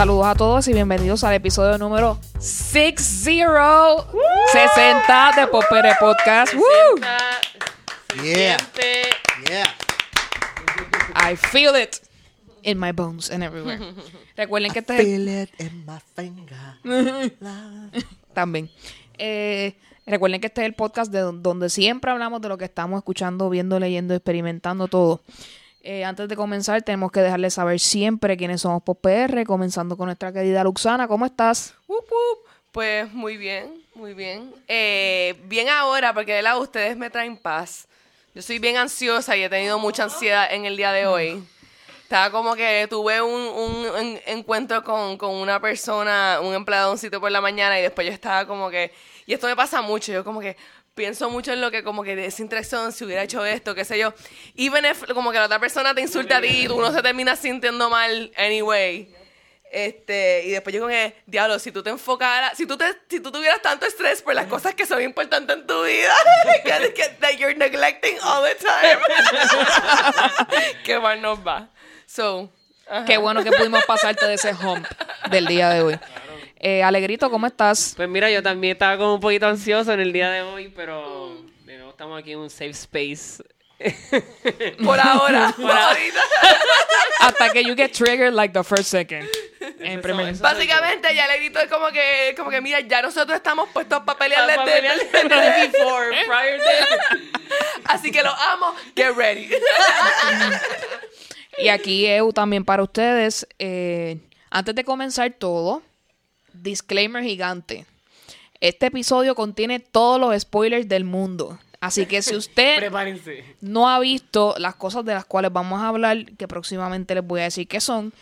Saludos a todos y bienvenidos al episodio número 60 60 de Popere Podcast. Woo. Yeah. I feel it in my bones and everywhere. Recuerden que este es el Feel it in my finger. también. Eh, recuerden que este es el podcast de don- donde siempre hablamos de lo que estamos escuchando, viendo, leyendo, experimentando todo. Eh, antes de comenzar, tenemos que dejarles saber siempre quiénes somos por PR, comenzando con nuestra querida Luxana. ¿Cómo estás? Pues muy bien, muy bien. Eh, bien ahora, porque de lado ustedes me traen paz. Yo soy bien ansiosa y he tenido mucha ansiedad en el día de hoy. Estaba como que tuve un, un en- encuentro con, con una persona, un empleado de un sitio por la mañana y después yo estaba como que... Y esto me pasa mucho, yo como que pienso mucho en lo que como que de esa interacción, si hubiera hecho esto, qué sé yo. Even if como que la otra persona te insulta a ti y uno se termina sintiendo mal anyway. Este, y después yo como que, diablo, si tú te enfocaras, si tú, te, si tú tuvieras tanto estrés por las cosas que son importantes en tu vida, que, que that you're neglecting all the time, qué mal nos va. So, ajá. Qué bueno que pudimos pasarte de ese hump del día de hoy. Eh, Alegrito, ¿cómo estás? Pues mira, yo también estaba como un poquito ansioso en el día de hoy, pero de nuevo estamos aquí en un safe space. por ahora, por ahorita. Hasta que you get triggered like the first second. En primer- eso. Básicamente ya le grito como que, como que, mira, ya nosotros estamos puestos para pelear de- de- before, prior to. Así que los amo, get ready. Y aquí EU también para ustedes. Eh, antes de comenzar todo, disclaimer gigante. Este episodio contiene todos los spoilers del mundo. Así que si usted Prepárense. no ha visto las cosas de las cuales vamos a hablar, que próximamente les voy a decir qué son,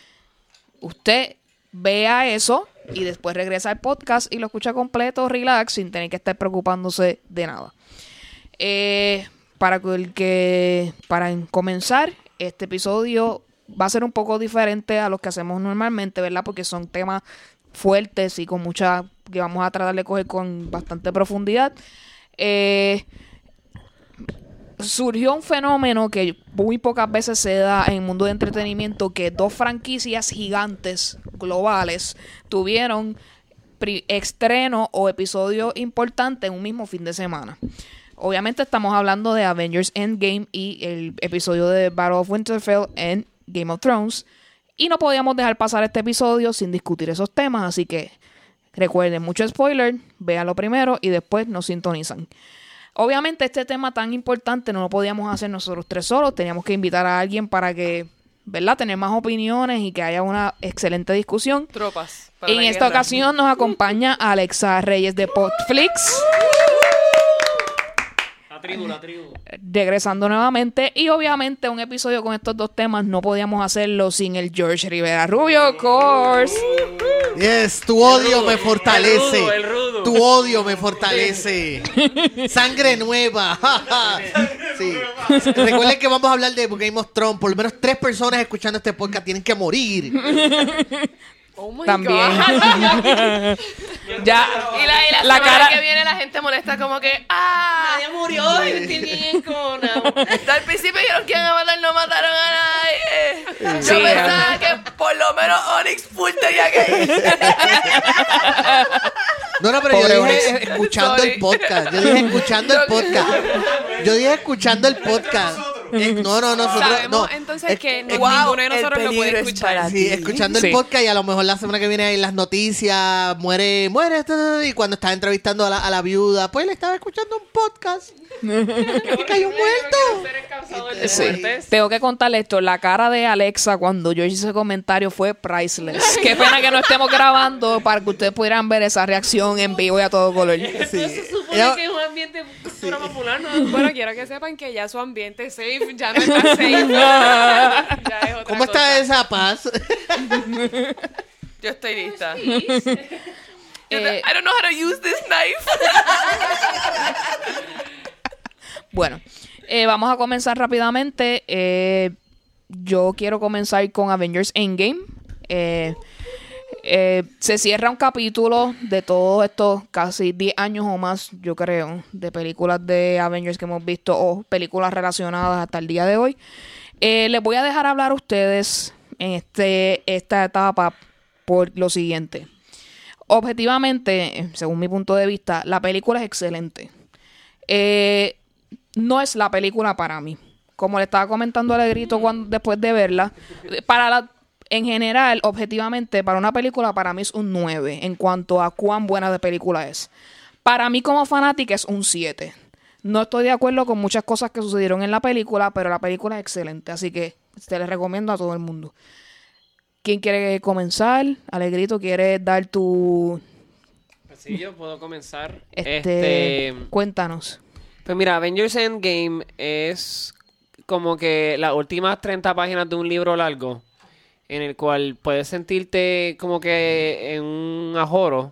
usted vea eso y después regresa al podcast y lo escucha completo, relax, sin tener que estar preocupándose de nada. Eh, para el que para comenzar este episodio va a ser un poco diferente a los que hacemos normalmente, ¿verdad? Porque son temas fuertes y con mucha que vamos a tratar de coger con bastante profundidad. Eh, surgió un fenómeno que muy pocas veces se da en el mundo de entretenimiento que dos franquicias gigantes globales tuvieron estreno o episodio importante en un mismo fin de semana. Obviamente estamos hablando de Avengers Endgame y el episodio de Battle of Winterfell en Game of Thrones. Y no podíamos dejar pasar este episodio sin discutir esos temas, así que recuerden, mucho spoiler, véanlo primero y después nos sintonizan. Obviamente este tema tan importante no lo podíamos hacer nosotros tres solos, teníamos que invitar a alguien para que, ¿verdad?, tener más opiniones y que haya una excelente discusión. Tropas. para En la esta guerra. ocasión nos acompaña Alexa Reyes de Podflix, La tribu, la tribu. regresando nuevamente. Y obviamente un episodio con estos dos temas no podíamos hacerlo sin el George Rivera Rubio, of course. Yes, tu odio me El fortalece. rudo, el rudo. Tu odio me fortalece. Sangre nueva. sí. Recuerden que vamos a hablar de Game of Thrones. Por lo menos tres personas escuchando este podcast tienen que morir. Oh my También. God. ya, Y la, y la, La semana cara- que viene la gente molesta como que, ah, Nadie murió, yo estoy bien con al principio dijeron que iban a matar, no mataron a nadie. Sí, Yo pensaba que por lo menos Onyx Full tenía que ir. No, no, pero Pobre yo Onyx. dije escuchando Sorry. el podcast. Yo dije escuchando el podcast. Yo dije escuchando el podcast. Eh, no, no, nosotros. Sabemos no. entonces Es- que es- no- ninguno de nosotros lo puede escuchar. Sí, escuchando Sí. el podcast y a lo mejor la semana que viene hay las noticias, muere, muere, y cuando estaba entrevistando a la, a la viuda, pues le estaba escuchando un podcast. y cayó muerto. Sí. Tengo que contarle esto. La cara de Alexa cuando yo hice ese comentario fue priceless. Qué pena que no estemos grabando para que ustedes pudieran ver esa reacción en vivo y a todo color. Sí. Se supone que es un ambiente cultura popular, ¿no? Bueno, quiero que sepan que ya su ambiente es safe, ya no está safe. ya es otra ¿Cómo está cosa. esa paz? Yo estoy lista. Eh, I don't know how to use this knife. Bueno, eh, vamos a comenzar rápidamente. Eh, yo quiero comenzar con Avengers Endgame. Eh, eh, se cierra un capítulo de todos estos casi 10 años o más, yo creo, de películas de Avengers que hemos visto o películas relacionadas hasta el día de hoy. Eh, les voy a dejar hablar a ustedes en este, esta etapa por lo siguiente. Objetivamente, según mi punto de vista, la película es excelente. Eh, no es la película para mí. Como le estaba comentando a Alegrito cuando, después de verla, para la, en general, objetivamente, para una película, para mí es un 9 en cuanto a cuán buena de película es. Para mí como fanática es un 7. No estoy de acuerdo con muchas cosas que sucedieron en la película, pero la película es excelente, así que te la recomiendo a todo el mundo. ¿Quién quiere comenzar? Alegrito, ¿quieres dar tu... Pues sí, yo puedo comenzar. Este, Este, Cuéntanos. Pues mira, Avengers Endgame es como que las últimas 30 páginas de un libro largo en el cual puedes sentirte como que en un ajoro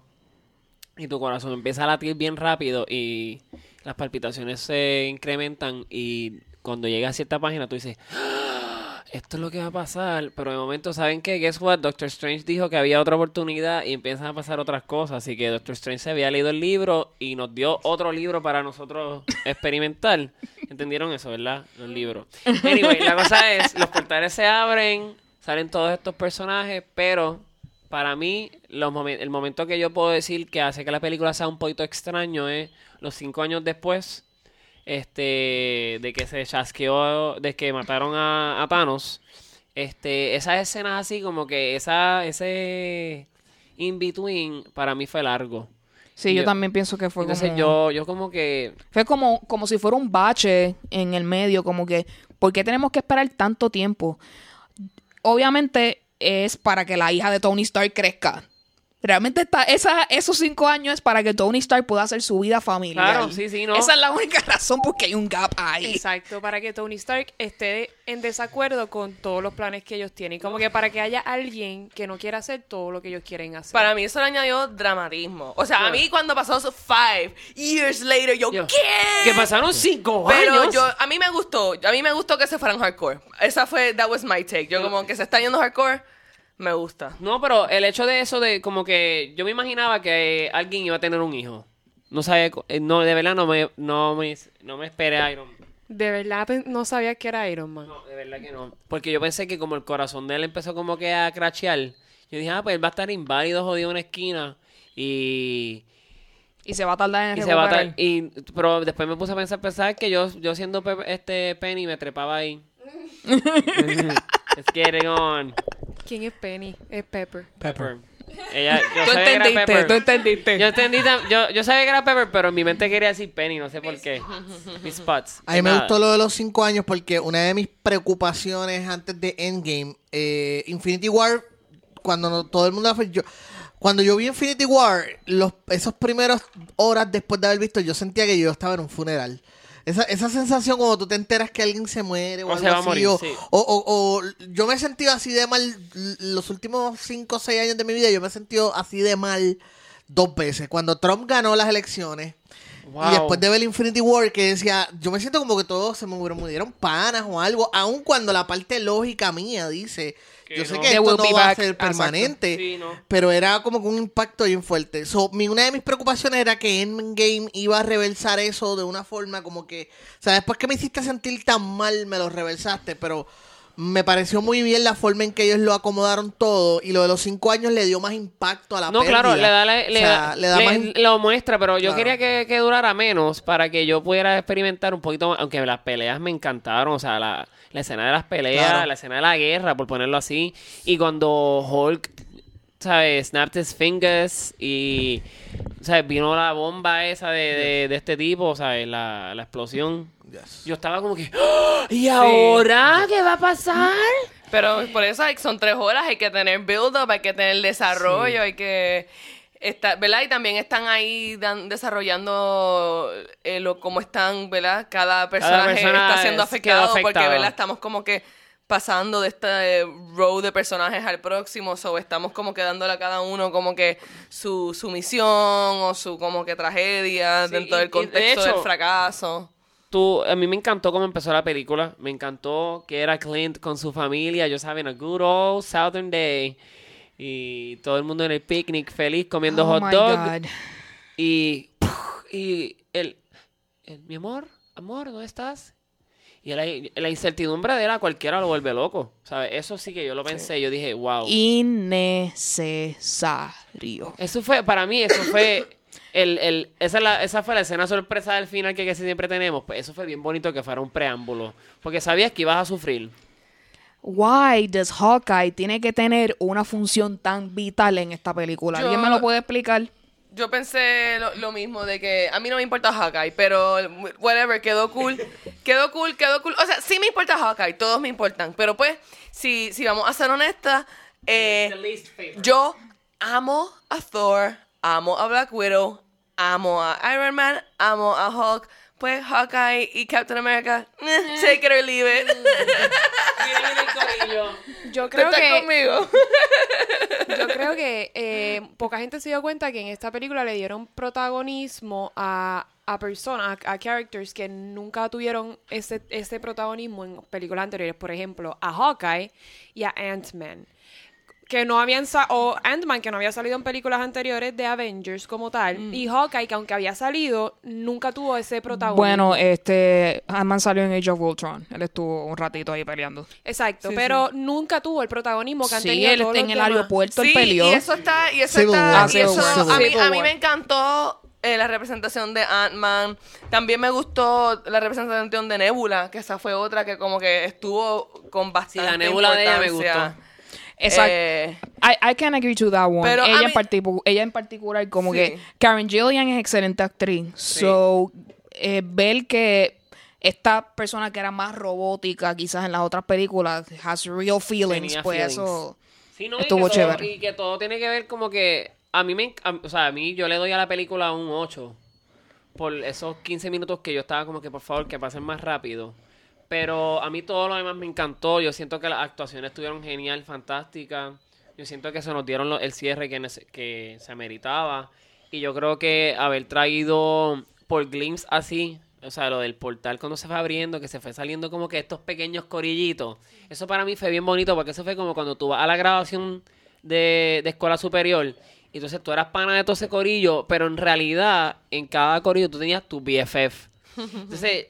y tu corazón empieza a latir bien rápido y las palpitaciones se incrementan y cuando llega a cierta página tú dices, "Ah, esto es lo que va a pasar, pero de momento saben que, guess what, Doctor Strange dijo que había otra oportunidad y empiezan a pasar otras cosas, así que Doctor Strange se había leído el libro y nos dio otro libro para nosotros experimentar. ¿Entendieron eso, verdad? Los libros. Anyway, la cosa es, los portales se abren, salen todos estos personajes, pero para mí, los momen- el momento que yo puedo decir que hace que la película sea un poquito extraño es los cinco años después este de que se chasqueó, de que mataron a, a Thanos. Este, esas escenas así como que esa, ese in between para mí fue largo. Sí, yo- también pienso que fue Entonces como... yo, yo como que Fue como, como si fuera un bache en el medio, como que, ¿por qué tenemos que esperar tanto tiempo? Obviamente es para que la hija de Tony Stark crezca. Realmente está, esa, esos cinco años es para que Tony Stark pueda hacer su vida familiar. Claro, sí, sí, ¿no? Esa es la única razón porque hay un gap ahí. Exacto, para que Tony Stark esté en desacuerdo con todos los planes que ellos tienen. Como que para que haya alguien que no quiera hacer todo lo que ellos quieren hacer. Para mí eso le añadió dramatismo. O sea, a mí cuando pasó eso five years later, yo, Yo, ¿qué? que pasaron cinco Pero años. yo, a mí me gustó, a mí me gustó que se fueran hardcore. Esa fue, that was my take. Yo como que se está yendo hardcore, me gusta. No, pero el hecho de eso de como que yo me imaginaba que alguien iba a tener un hijo. No sabía, eh, no, de verdad no me, no me, no me esperé a Iron Man. De verdad no sabía que era Iron Man. No, de verdad que no. Porque yo pensé que como el corazón de él empezó como que a crachear, yo dije, ah, pues él va a estar inválido, jodido en una esquina. Y, Y se va a tardar en y se va a y Pero después me puse a pensar, pensar que yo, yo siendo Pe- este Penny me trepaba ahí. Let's get it on. ¿Quién es Penny? Es Pepper. Pepper. Ella, yo Tú sabía que era entendiste, Pepper. tú entendiste. Yo entendí, yo, yo sabía que era Pepper, pero en mi mente quería decir Penny, no sé por qué. Mis spots. A mí me Nada. gustó lo de los cinco años porque una de mis preocupaciones antes de Endgame, eh, Infinity War, cuando no- todo el mundo la fue, yo, cuando yo vi Infinity War, los, esos primeros horas después de haber visto, yo sentía que yo estaba en un funeral. Esa, esa sensación cuando tú te enteras que alguien se muere o, O algo se va a así, morir, o, sí. o- o- yo me he sentido así de mal los últimos cinco o seis años de mi vida, yo me he sentido así de mal dos veces. Cuando Trump ganó las elecciones, Wow. y después de ver Infinity War, que decía, yo me siento como que todos se me murieron panas o algo, aun cuando la parte lógica mía dice, Que yo sé no. que esto will no va a ser permanente, Sí, no. pero era como que un impacto bien fuerte. So, mi, una de mis preocupaciones era que Endgame iba a reversar eso de una forma como que, o sea, después que me hiciste sentir tan mal, me lo reversaste, pero me pareció muy bien la forma en que ellos lo acomodaron todo y lo de los cinco años le dio más impacto a la No, claro, le da, O le, sea, da- le da le- más lo muestra, pero yo Claro. quería que, que durara menos para que yo pudiera experimentar un poquito más, aunque las peleas me encantaron, o sea, la, la escena de las peleas, Claro. la escena de la guerra, por ponerlo así, y cuando Hulk, ¿sabes? Snapped his fingers y, ¿sabes? Vino la bomba esa de, de, de este tipo, ¿sabes? La, la explosión. Yes. Yo estaba como que, ¡Ah! ¿y ahora qué va a pasar? Pero por eso son tres horas, hay que tener build-up, hay que tener desarrollo, hay que... Estar, ¿Verdad? Y también están ahí dan- desarrollando eh, lo, cómo están, ¿verdad? Cada personaje persona está siendo es- afectado porque. ¿verdad? Estamos como que pasando de este row de personajes al próximo, o estamos como que dándole a cada uno como que su, su misión o su como que tragedia Sí, dentro y- del y de contexto hecho- del fracaso. Tú, a mí me encantó cómo empezó la película. Me encantó que era Clint con su familia. Yo saben, a good old Southern Day. Y todo el mundo en el picnic feliz comiendo Oh hot dog. God. Y, y el, el, mi amor, amor, ¿dónde estás? Y la, la incertidumbre de él a cualquiera lo vuelve loco. ¿sabes? Eso sí que yo lo pensé. Yo dije, wow. Innecesario. Eso fue, para mí, eso fue. El, el, esa, es la- esa fue la escena sorpresa del final que casi siempre tenemos. Pues eso fue bien bonito que fuera un preámbulo. Porque sabías que ibas a sufrir. Why does Hawkeye tiene que tener una función tan vital en esta película? ¿Alguien Yo- me lo puede explicar? Yo pensé lo, lo mismo de que a mí no me importa Hawkeye, pero whatever, quedó cool. Quedó cool, quedó cool. O sea, sí me importa Hawkeye, todos me importan. Pero pues, si, si vamos a ser honestas, eh, yo amo a Thor, amo a Black Widow, amo a Iron Man, amo a Hulk. Pues Hawkeye y Captain America, eh, take it or leave it. Yo ¿Tú creo estás que conmigo? Yo creo que eh, poca gente se dio cuenta que en esta película le dieron protagonismo a, a personas, a, a characters que nunca tuvieron ese, ese protagonismo en películas anteriores. Por ejemplo, a Hawkeye y a Ant-Man. Que no habían o Ant-Man que no había salido en películas anteriores de Avengers como tal. Mm. Y Hawkeye que aunque había salido, nunca tuvo ese protagonismo. Bueno, este, Ant-Man salió en Age of Ultron. Él estuvo un ratito ahí peleando. Exacto, Sí, pero nunca tuvo el protagonismo que han Sí, tenido él todos en los el demás. aeropuerto, él Sí, peleó. y eso está, y eso Civil está, War. y eso, a mí, a me encantó eh, la representación de Ant-Man. También me gustó la representación de Nebula, que esa fue otra que como que estuvo con bastante la Nebula de ella me gustó. Exacto. Eh, I, I can agree to that one. Pero ella, en particu- ella en particular, como Sí. que Karen Gillian es excelente actriz. So, eh, ver que esta persona que era más robótica, quizás en las otras películas, has real feelings, Tenía pues feelings. eso. Sí, no, y Estuvo todo- chévere. y que todo tiene que ver como que a mí me a- o sea, a mí yo le doy a la película un 8 por esos 15 minutos que yo estaba como que por favor que pasen más rápido. Pero a mí todo lo demás me encantó. Yo siento que las actuaciones estuvieron genial, fantásticas. Yo siento que se nos dieron lo- el cierre que, que se meritaba. Y yo creo que haber traído por glimpse así, o sea, lo del portal cuando se fue abriendo, que se fue saliendo como que estos pequeños corillitos. Eso para mí fue bien bonito porque eso fue como cuando tú vas a la graduación de, de escuela superior. Y entonces tú eras pana de todo ese corillo, pero en realidad en cada corillo tú tenías tu BFF. Entonces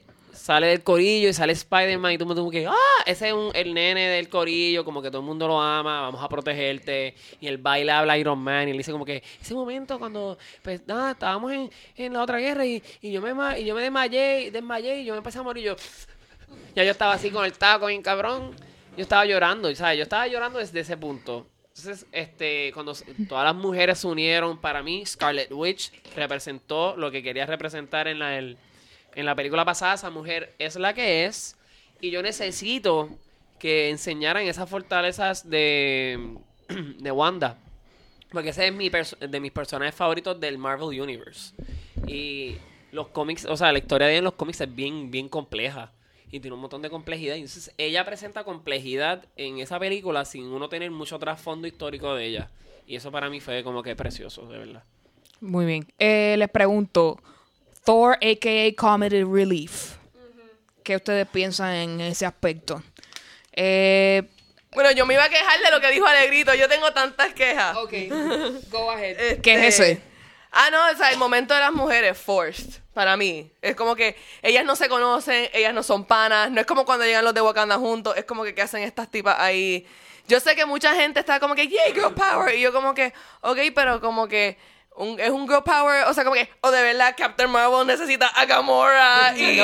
sale del corillo y sale Spider-Man y todo el mundo como que, ah, ese es un- el nene del corillo, como que todo el mundo lo ama, vamos a protegerte. Y el baile habla Iron Man y él dice como que, ese momento cuando, pues nada, estábamos en, en la otra guerra y, y yo me y yo me desmayé, desmayé y yo me empecé a morir y yo, ya yo estaba así con el taco bien cabrón. Yo estaba llorando, ¿sabes? Yo estaba llorando desde ese punto. Entonces, este, cuando todas las mujeres se unieron, para mí, Scarlet Witch representó lo que quería representar en la, el- en la película pasada. Esa mujer es la que es. Y yo necesito que enseñaran esas fortalezas de, de Wanda. Porque ese es mi de mis personajes favoritos del Marvel Universe. Y los cómics, o sea, la historia de ella en los cómics es bien, bien compleja. Y tiene un montón de complejidad. Entonces, ella presenta complejidad en esa película sin uno tener mucho trasfondo histórico de ella. Y eso para mí fue como que precioso, de verdad. Muy bien. Eh, les pregunto, Thor, a.k.a. Comedy Relief. ¿Qué ustedes piensan en ese aspecto? Eh, bueno, yo me iba a quejar de lo que dijo Alegrito. Yo tengo tantas quejas. ok, go ahead. Este- ¿Qué es ese? Ah, no, o sea, el momento de las mujeres, forced, para mí. Es como que ellas no se conocen, ellas no son panas, no es como cuando llegan los de Wakanda juntos, es como que ¿qué hacen estas tipas ahí? Yo sé que mucha gente está como que, yeah, girl power, y yo como que, ok, pero como que un- es un girl power, o sea, como que, o de verdad Captain Marvel necesita a Gamora y,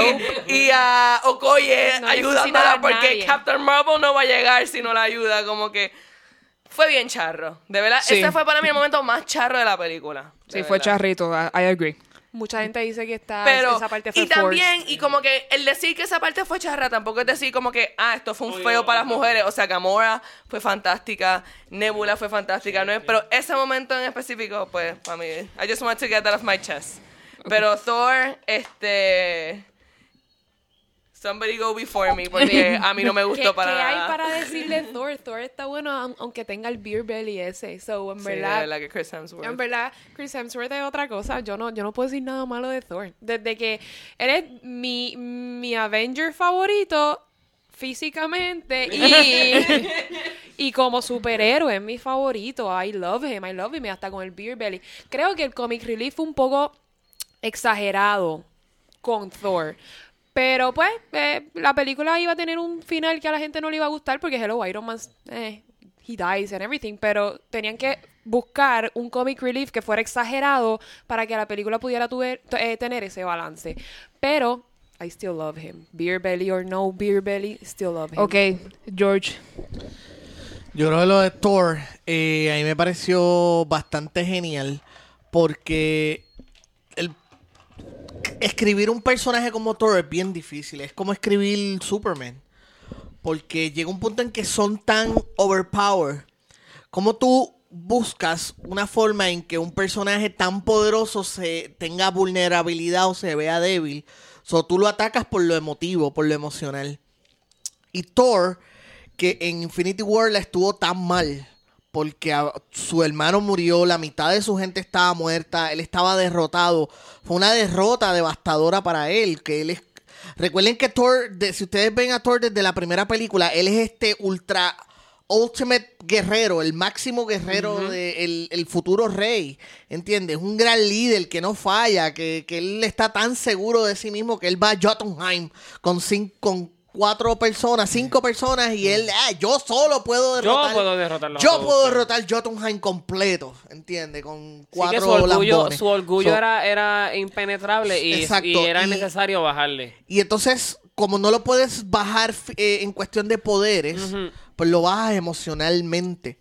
y a Okoye No ayudándola porque nadie. Captain Marvel no va a llegar si no la ayuda, como que... Fue bien charro, de verdad. Sí. Ese fue para mí el momento más charro de la película. de Sí, fue charrito, I agree. Mucha gente dice que está, Pero, esa parte fue y también, forced. y como que el decir que esa parte fue charra tampoco es decir como que, ah, esto fue un feo para las mujeres. O sea, Gamora fue fantástica, Nebula fue fantástica, ¿no? es? pero ese momento en específico, pues, para mí, I just want to get that off my chest. Pero Thor, este. Somebody go before me, porque a mí no me ¿Qué, gustó para qué nada. hay para decirle Thor? Thor está bueno aun- aunque tenga el beer belly ese. So, en Sí, verdad, verdad que Chris Hemsworth. en verdad, Chris Hemsworth es otra cosa. Yo no, yo no puedo decir nada malo de Thor. Desde que él es mi, mi Avenger favorito físicamente y, y como superhéroe es mi favorito. I love him, I love him. Hasta con el beer belly. Creo que el comic relief fue un poco exagerado con Thor. Pero pues, eh, la película iba a tener un final que a la gente no le iba a gustar porque Hello, Iron Man, eh, he dies and everything. Pero tenían que buscar un comic relief que fuera exagerado para que la película pudiera tuver- eh, tener ese balance. Pero, I still love him. Beer belly or no beer belly, still love him. Ok, George. Yo creo que lo de Thor eh, a mí me pareció bastante genial porque escribir un personaje como Thor es bien difícil. Es como escribir Superman. Porque llega un punto en que son tan overpowered. Como tú buscas una forma en que un personaje tan poderoso se tenga vulnerabilidad o se vea débil. So, tú lo atacas por lo emotivo, por lo emocional. Y Thor, que en Infinity War la estuvo tan mal, porque a- su hermano murió, la mitad de su gente estaba muerta, él estaba derrotado. Fue una derrota devastadora para él, que él es... Recuerden que Thor, de- si ustedes ven a Thor desde la primera película, él es este ultra ultimate guerrero, el máximo guerrero de el, el futuro rey, ¿entiendes? Un gran líder que no falla, que, que él está tan seguro de sí mismo que él va a Jotunheim con, cin- con cuatro personas, cinco personas y él, ah, yo solo puedo derrotar. puedo derrotarlos a Yo puedo derrotar Jotunheim completo, ¿entiendes? Con Sí cuatro que su orgullo, lambones. su orgullo So, era, era impenetrable y, Exacto, y era y- necesario bajarle. Y entonces, como no lo puedes bajar eh, en cuestión de poderes, pues lo bajas emocionalmente.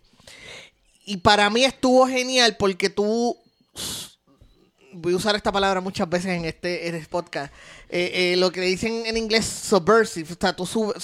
Y para mí estuvo genial porque tú. Voy a usar esta palabra muchas veces en este, en este podcast. Eh, eh, lo que le dicen en inglés subversive. O sea, tú sub-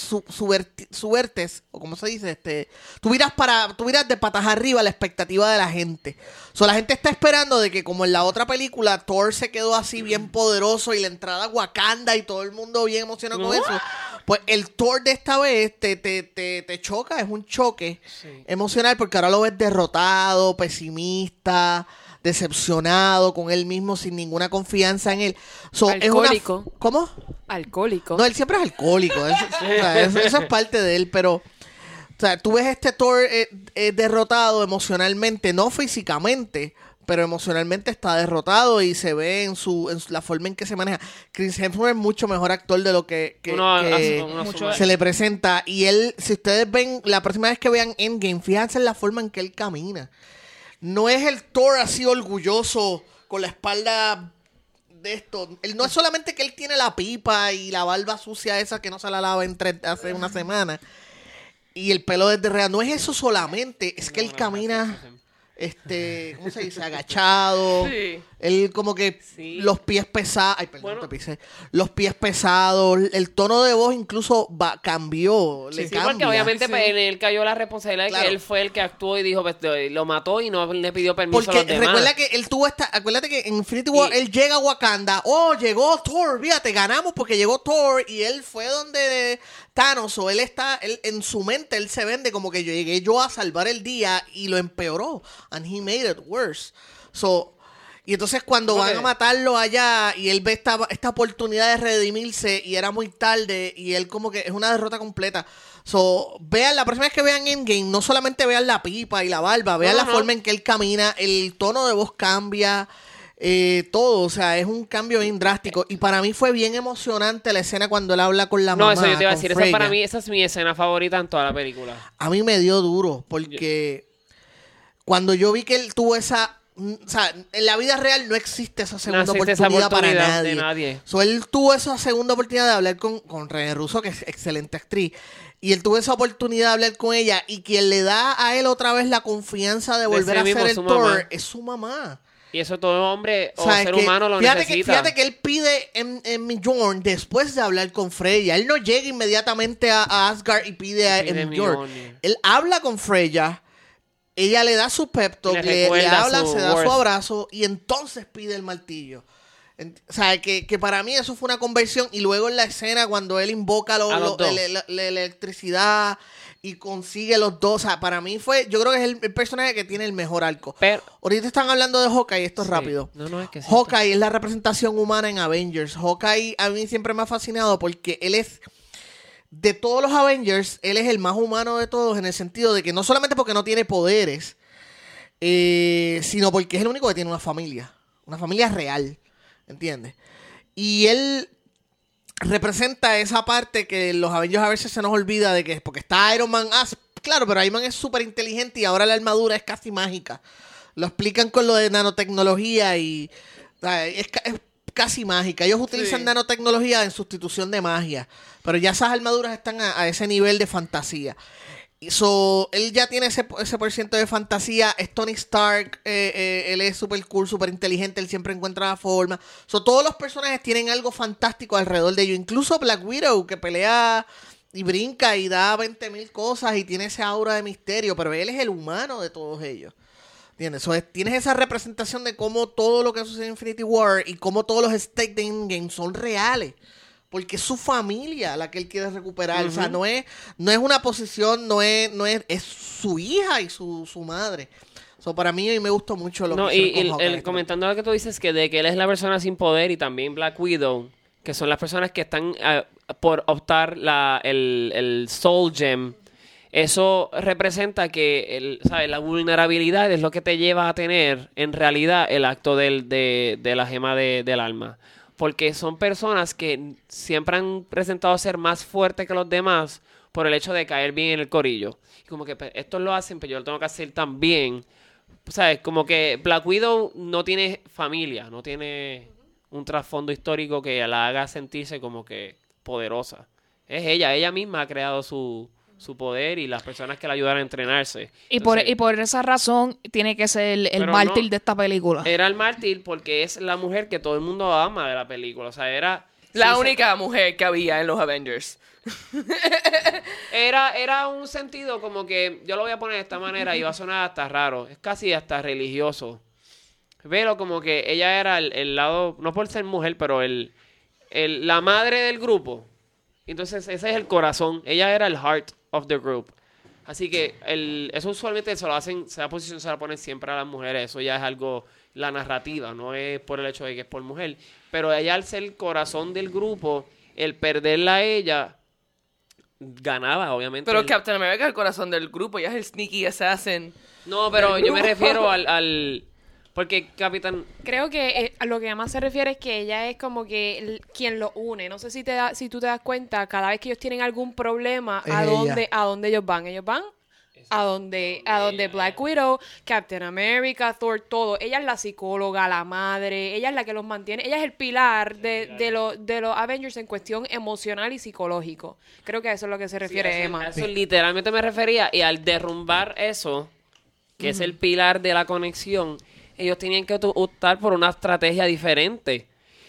subvertes, o como se dice, este, tú miras para, tú miras de patas arriba la expectativa de la gente. O sea, la gente está esperando de que como en la otra película Thor se quedó así bien poderoso y la entrada a Wakanda y todo el mundo bien emocionado con eso. Pues el Thor de esta vez te, te, te, te choca, es un choque emocional porque ahora lo ves derrotado, pesimista, decepcionado con él mismo, sin ninguna confianza en él. So, es una- Alcohólico. ¿Cómo? Alcohólico. No, él siempre es alcohólico. Eso, o sea, eso- eso es parte de él, pero. O sea, tú ves este Thor eh, eh, derrotado emocionalmente, no físicamente, pero emocionalmente está derrotado y se ve en su, en su- la forma en que se maneja. Chris Hemsworth es mucho mejor actor de lo que, que- Uno que hace- uno mucho- asume- se le presenta. Y él, si ustedes ven, la próxima vez que vean Endgame, fíjense en la forma en que él camina. No es el Thor así orgulloso con la espalda de esto. Él, no es solamente que él tiene la pipa y la barba sucia esa que no se la lava entre, hace una semana. Y el pelo desde real. No es eso solamente, es que él camina, este, ¿cómo se dice? Agachado. Sí. Él como que Sí. los pies pesados. Ay, perdón, Bueno. te pisé. Los pies pesados. El tono de voz incluso va, cambió. le Sí, cambia. porque obviamente Sí. pues, en él cayó la responsabilidad de que él fue el que actuó y dijo, pues, lo mató y no le pidió permiso a Porque los demás. recuerda que él tuvo esta. Acuérdate que en Infinity War Y- él llega a Wakanda. Oh, llegó Thor. Fíjate, ganamos porque llegó Thor. Y él fue donde Thanos. O él está. Él, en su mente, él se vende como que yo llegué yo a salvar el día y lo empeoró. And he made it worse. So. Y entonces cuando van a matarlo allá y él ve esta, esta oportunidad de redimirse y era muy tarde y él como que es una derrota completa. So, vean, la próxima vez que vean Endgame, no solamente vean la pipa y la barba, vean la forma en que él camina, el tono de voz cambia, eh, todo, o sea, es un cambio bien drástico. Y para mí fue bien emocionante la escena cuando él habla con la no, mamá. eso yo te iba a decir. Esa para mí, esa es mi escena favorita en toda la película. A mí me dio duro, porque cuando yo vi que él tuvo esa... mm, O sea, en la vida real no existe esa segunda existe esa oportunidad, para nadie. nadie. So, él tuvo esa segunda oportunidad de hablar con, con René Russo, que es excelente actriz. Y él tuvo esa oportunidad de hablar con ella. Y quien le da a él otra vez la confianza de volver a mismo, ser el mamá. es su mamá. Y eso todo hombre o ser que- humano lo fíjate Que, necesita. fíjate que él pide en, en Mjorn después de hablar con Freya. Él no llega inmediatamente a, a Asgard y pide a Mjorn. Él habla con Freya. Ella le da su pep talk, Le le, le recuerda habla, se da su abrazo y entonces pide el martillo. O sea, que, que para mí eso fue una conversión. Y luego en la escena, cuando él invoca lo- lo- el- la electricidad y consigue los dos. O sea, para mí fue, yo creo que es el, el personaje que tiene el mejor arco. Pero, Ahorita están hablando de Hawkeye, esto es Sí. rápido. No, no, es que sí. Hawkeye es la representación humana en Avengers. Hawkeye a mí siempre me ha fascinado porque él es, de todos los Avengers, él es el más humano de todos en el sentido de que no solamente porque no tiene poderes, eh, sino porque es el único que tiene una familia, una familia real, ¿entiendes? Y él representa esa parte que los Avengers a veces se nos olvida de que porque está Iron Man, ah, claro, pero Iron Man es súper inteligente y ahora la armadura es casi mágica. Lo explican con lo de nanotecnología y o sea, es, es casi mágica. Ellos utilizan Sí. nanotecnología en sustitución de magia, pero ya esas armaduras están a, a ese nivel de fantasía. So, él ya tiene ese, ese por ciento de fantasía. Es Tony Stark. eh, eh, él es súper cool, súper inteligente. Él siempre encuentra la forma. So, todos los personajes tienen algo fantástico alrededor de ellos. Incluso Black Widow, que pelea y brinca y da 20 mil cosas y tiene esa aura de misterio. Pero él es el humano de todos ellos. ¿Entiendes? So, es- tienes esa representación de cómo todo lo que sucede en Infinity War y cómo todos los stakes de Endgame son reales. Porque es su familia la que él quiere recuperar. O sea, no es, no es una posición, no es, no es, es su hija y su, su madre. So, para mí me gustó mucho lo No, que y, con el, comentando lo que tú dices, que de que él es la persona sin poder y también Black Widow, que son las personas que están ah, por optar la, el, el Soul Gem, eso representa que el, ¿sabes? la vulnerabilidad es lo que te lleva a tener en realidad el acto del, de, de la gema de- del alma. Porque son personas que siempre han presentado ser más fuertes que los demás por el hecho de caer bien en el corillo. Y como que pues, estos lo hacen, pero yo lo tengo que hacer también. ¿Sabes? Como que Black Widow no tiene familia, no tiene un trasfondo histórico que la haga sentirse como que poderosa. Es ella, ella misma ha creado su, su poder y las personas que la ayudaron a entrenarse. Y por, y por esa razón tiene que ser el, mártir no. de esta película. Era el mártir porque es la mujer que todo el mundo ama de la película. O sea, era... La sí, se- única mujer que había en los Avengers. Era, era un sentido como que yo lo voy a poner de esta manera y va a sonar hasta raro. Es casi hasta religioso. Pero como que ella era el, el lado, no por ser mujer, pero el, el- la madre del grupo. Entonces ese es el corazón. Ella era el heart of the group. Así que el, eso usualmente se lo hacen, esa posición se la ponen siempre a las mujeres. Eso ya es algo, la narrativa, no es por el hecho de que es por mujer. Pero ella al ser el corazón del grupo, el perderla a ella, ganaba, obviamente. Pero el- Captain America es el corazón del grupo, ella es el sneaky assassin. No, pero yo me refiero al, al... Porque Capitán... Creo que eh, a lo que más se refiere es que ella es como que el- quien lo une. No sé si te da- si tú te das cuenta, cada vez que ellos tienen algún problema, Es a ella. dónde, a dónde ellos van. Ellos van a donde, a donde Black Widow, Captain America, Thor, todo. Ella es la psicóloga, la madre, ella es la que los mantiene, ella es el pilar de, de, lo- de los Avengers en cuestión emocional y psicológico. Creo que a eso es lo que se refiere Sí, a eso- Emma. a Eso literalmente me refería. Y al derrumbar eso, que es el pilar de la conexión, ellos tenían que optar por una estrategia diferente.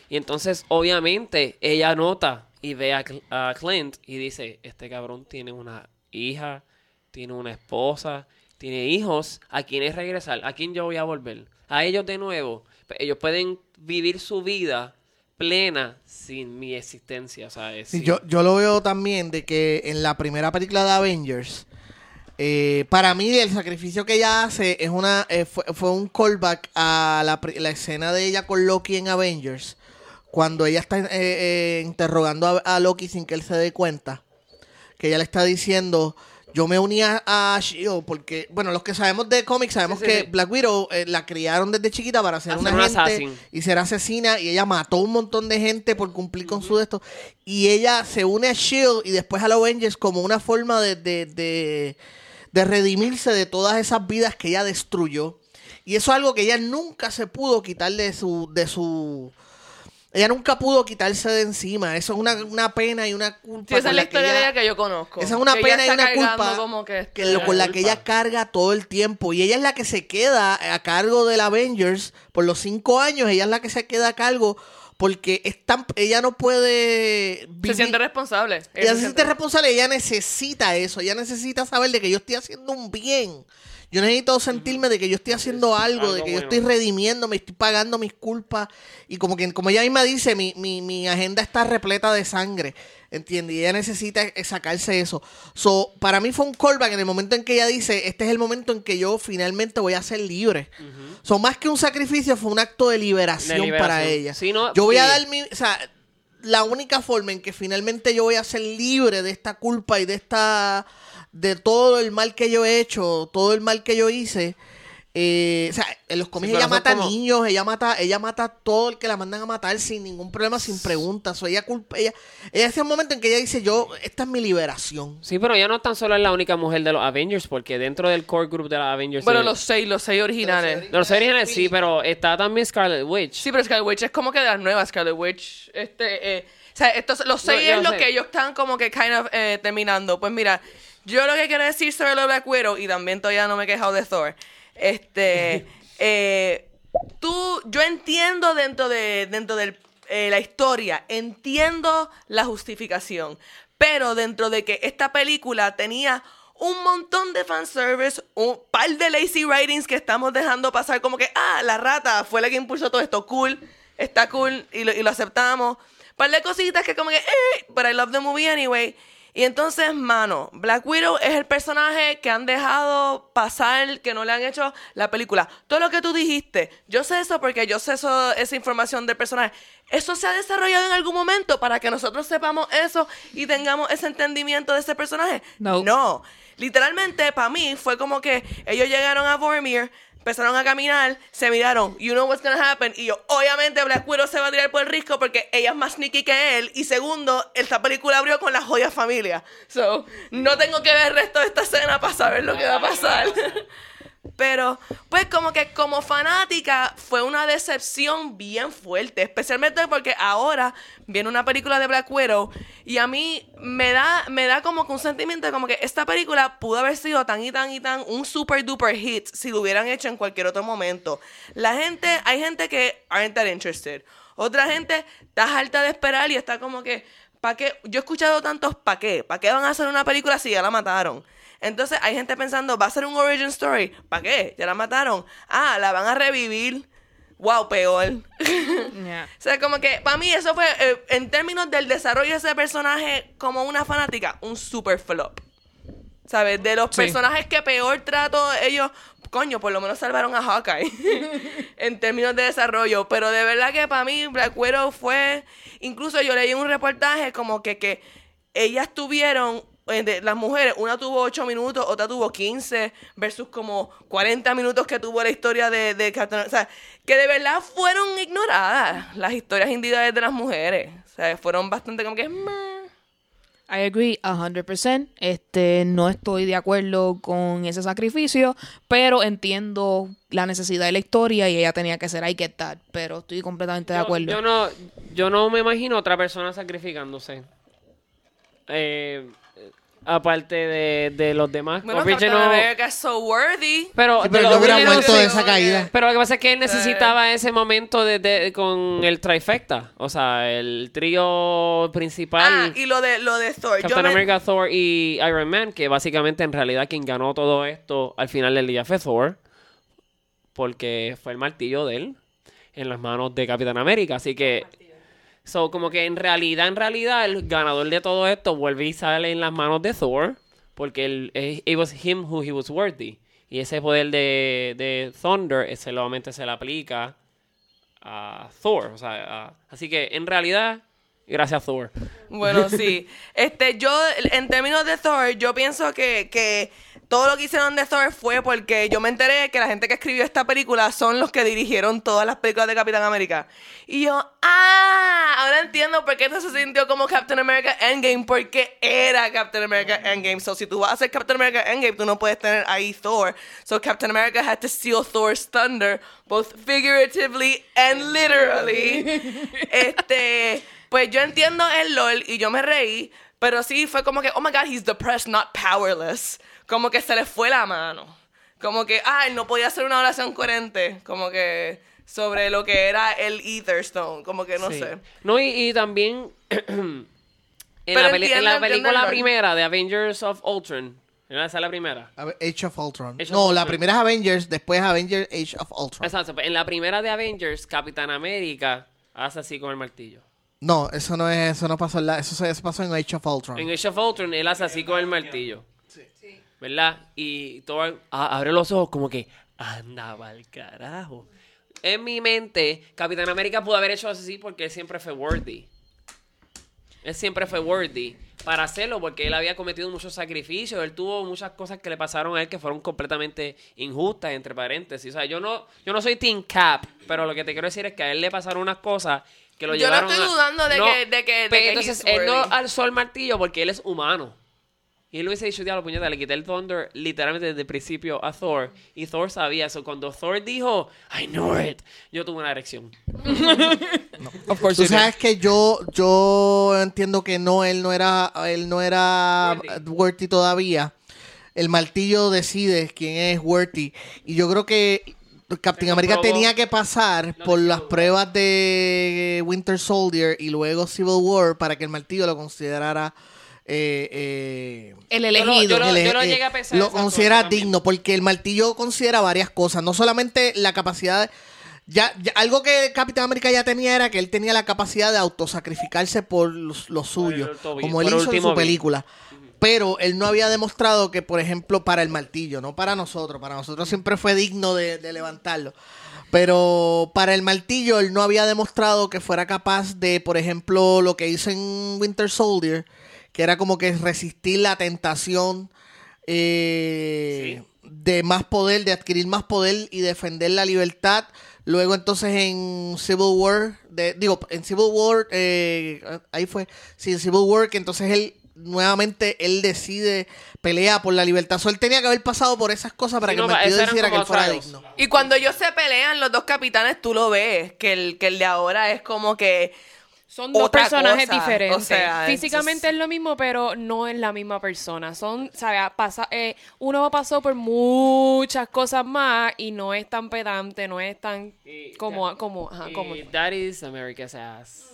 Y entonces, obviamente, ella nota y ve a, Cl- a Clint y dice, este cabrón tiene una hija, tiene una esposa, tiene hijos, ¿a quién es regresar? ¿A quién yo voy a volver? A ellos de nuevo. Ellos pueden vivir su vida plena sin mi existencia. Sí, Sin- yo, yo lo veo también de que en la primera película de Avengers, eh, para mí el sacrificio que ella hace es una eh, fue, fue un callback a la, la escena de ella con Loki en Avengers, cuando ella está eh, eh, interrogando a, a Loki sin que él se dé cuenta, que ella le está diciendo... Yo me uní a, Shield porque, bueno, los que sabemos de cómics sabemos Sí, sí, que sí. Black Widow eh, la criaron desde chiquita para ser una un assassin. y ser asesina y ella mató un montón de gente por cumplir con su de esto y ella se une a Shield y después a los Avengers como una forma de, de, de, de redimirse de todas esas vidas que ella destruyó y eso es algo que ella nunca se pudo quitar de su de su ella nunca pudo quitarse de encima eso es una, una pena y una culpa Sí, esa es la historia de ella- que yo conozco. esa es una Que pena y una culpa como que, que lo- con la que ella carga todo el tiempo. Y ella es la que se queda a cargo del Avengers por los cinco años. Ella es la que se queda a cargo porque es tan- ella no puede Se siente responsable. ella se siente responsable, ella necesita eso, ella necesita saber de que yo estoy haciendo un bien. Yo necesito sentirme de que yo estoy haciendo algo, algo de que yo estoy redimiéndome, estoy pagando mis culpas. Y como que, como ella misma dice, mi, mi, mi agenda está repleta de sangre. ¿Entiendes? Y ella necesita eh, sacarse eso. So, para mí fue un callback en el momento en que ella dice, este es el momento en que yo finalmente voy a ser libre. So, más que un sacrificio, fue un acto de liberación, De liberación. para ella. No, yo voy a dar mi... O sea, la única forma en que finalmente yo voy a ser libre de esta culpa y de esta de todo el mal que yo he hecho, todo el mal que yo hice, eh, o sea, en los cómics ella mata como- niños, ella mata, ella mata a todo el que la mandan a matar sin ningún problema, sin preguntas. O ella culpa, ella, ella hace un momento en que ella dice, yo, esta es mi liberación. Sí, pero ella no tan solo es la única mujer de los Avengers, porque dentro del core group de los Avengers... Bueno, los seis, los seis originales. Los originales sí, pero está también Scarlet Witch. Sí, pero Scarlet Witch es como que de las nuevas Scarlet Witch. Este, eh, o sea, estos, los seis es lo sé. que ellos están como que kind of eh, terminando. Pues mira, yo lo que quiero decir sobre lo de Black Widow, y también todavía no me he quejado de Thor, este, eh, tú, yo entiendo dentro de, dentro de la historia, entiendo la justificación, pero dentro de que esta película tenía un montón de fanservice, un par de lazy writings que estamos dejando pasar como que, ah, la rata fue la que impulsó todo esto, cool, está cool y lo, y lo aceptamos. Par de cositas que como que, eh, but I love the movie anyway. Y entonces, mano, Black Widow es el personaje que han dejado pasar, que no le han hecho la película. Todo lo que tú dijiste, yo sé eso porque yo sé eso, esa información del personaje. Eso se ha desarrollado en algún momento para que nosotros sepamos eso y tengamos ese entendimiento de ese personaje. No. No. Literalmente, para mí, fue como que ellos llegaron a Vormir, empezaron a caminar, se miraron, you know what's gonna happen, y yo, obviamente Black Widow se va a tirar por el risco porque ella es más sneaky que él, y segundo, esta película abrió con la joya familia. So, no tengo que ver el resto de esta escena para saber lo que va a pasar. Pero, pues como que como fanática fue una decepción bien fuerte, especialmente porque ahora viene una película de Black Widow y a mí me da, me da como que un sentimiento de como que esta película pudo haber sido tan y tan y tan un super duper hit si lo hubieran hecho en cualquier otro momento. La gente, hay gente que aren't that interested. Otra gente está harta de esperar y está como que, ¿para qué? Yo he escuchado tantos ¿para qué? ¿Para qué van a hacer una película si ya la mataron? Entonces hay gente pensando, ¿va a ser un origin story? ¿Para qué? Ya la mataron. Ah, la van a revivir. Wow, peor. Yeah. O sea, como que para mí eso fue, eh, en términos del desarrollo de ese personaje como una fanática, un super flop. ¿Sabes? De los Sí. personajes que peor trato ellos, coño, por lo menos salvaron a Hawkeye en términos de desarrollo. Pero de verdad que para mí Black Widow fue, incluso yo leí un reportaje como que, que ellas tuvieron, las mujeres, una tuvo 8 minutos, otra tuvo 15, versus como 40 minutos que tuvo la historia de, de Captain- O sea, que de verdad fueron ignoradas las historias individuales de las mujeres. O sea, fueron bastante como que... I agree 100%. Este, no estoy de acuerdo con ese sacrificio, pero entiendo la necesidad de la historia y ella tenía que ser I get that, pero estoy completamente de Yo- acuerdo. Yo, no, yo no me imagino otra persona sacrificándose. Eh, aparte de, de los demás. Bueno, Captain America es so worthy. pero, Sí, pero yo hubiera muerto de esa caída. Pero lo que pasa es que él necesitaba ese momento de, de- con el trifecta. O sea, el trío principal. Ah, y lo de, lo de Thor. Yo Captain me- America, Thor y Iron Man, que básicamente en realidad quien ganó todo esto al final del día fue Thor, porque fue el martillo de él en las manos de Capitán América. Así que, so, como que en realidad, en realidad, el ganador de todo esto vuelve y sale en las manos de Thor, porque él, eh, it was him who he was worthy. Y ese poder de, de Thunder eh, solamente se le aplica a Thor. O sea, a- así que en realidad, gracias a Thor. Bueno, sí. Este, yo, en términos de Thor, yo pienso que, que todo lo que hicieron de Thor fue porque yo me enteré que la gente que escribió esta película son los que dirigieron todas las películas de Capitán América. Y yo, ah, ahora entiendo por qué esto se sintió como Captain America Endgame, porque era Captain America Endgame. So, si tú vas a hacer Captain America Endgame, tú no puedes tener ahí Thor. So, Captain America had to steal Thor's thunder, both figuratively and literally. este, pues yo entiendo el LOL y yo me reí, pero sí fue como que, oh my god, he's depressed, not powerless. Como que se le fue la mano. Como que, ay, no podía hacer una oración coherente. Como que sobre lo que era el Ether Stone. Como que no Sí. sé. No, y, y también en, la, en entiendo, la película primera de Avengers of Ultron, ¿era esa la primera? Age of Ultron. Age of no, la primera es Avengers, después Avengers Age of Ultron. Exacto, en la primera de Avengers, Capitán América hace así con el martillo. No, eso no es, eso no pasó en la, eso, eso pasó en Age of Ultron. En Age of Ultron, él hace así con el martillo. ¿Verdad? Y a- abre los ojos como que andaba al carajo. En mi mente, Capitán América pudo haber hecho así porque él siempre fue worthy. Él siempre fue worthy para hacerlo porque él había cometido muchos sacrificios. Él tuvo muchas cosas que le pasaron a él que fueron completamente injustas, entre paréntesis. O sea, yo no, yo no soy Team Cap, pero lo que te quiero decir es que a él le pasaron unas cosas que lo Yo no llevaron estoy a- dudando de que- de que- de pero que entonces él no alzó el martillo porque él es humano. Y él hubiese dicho, diablo, puñeta, le quité el Thunder literalmente desde el principio a Thor. Y Thor sabía eso. Cuando Thor dijo, I know it, yo tuve una erección. Of course Tú sabes que yo yo entiendo que no él no era él no era Worthy. Worthy todavía. El martillo decide quién es Worthy y yo creo que Captain America tenía que pasar por las pruebas de Winter Soldier y luego Civil War para que el martillo lo considerara eh, eh, El Yo lo- elegido. yo lo- el- yo lo eh, llegué a pensar, lo exacto, considera digno porque el martillo considera varias cosas, no solamente la capacidad de- ya, ya- algo que Capitán América ya tenía era que él tenía la capacidad de autosacrificarse por lo, lo suyo, el tobillo, como él hizo en su bien. película. Pero él no había demostrado que, por ejemplo, para el martillo, no para nosotros, para nosotros siempre fue digno de, de levantarlo. Pero para el martillo él no había demostrado que fuera capaz de, por ejemplo, lo que hizo en Winter Soldier, que era como que resistir la tentación eh, de más poder, de adquirir más poder y defender la libertad. Luego entonces en Civil War, de, digo, en Civil War, eh, ahí fue, sí, en Civil War, que entonces él nuevamente él decide, pelea por la libertad. So, él tenía que haber pasado por esas cosas para Sí, que no, el decidiera que él fuera digno. Y cuando ellos se pelean, los dos capitanes, tú lo ves, que el, que el de ahora es como que... Son dos Otra personajes cosa, diferentes. o sea, Físicamente es lo mismo, pero no es la misma persona. Son, ¿sabes? Pasa, eh, uno pasó por muchas cosas más y no es tan pedante, no es tan Y- como, como, ajá, Y como. That is America's ass.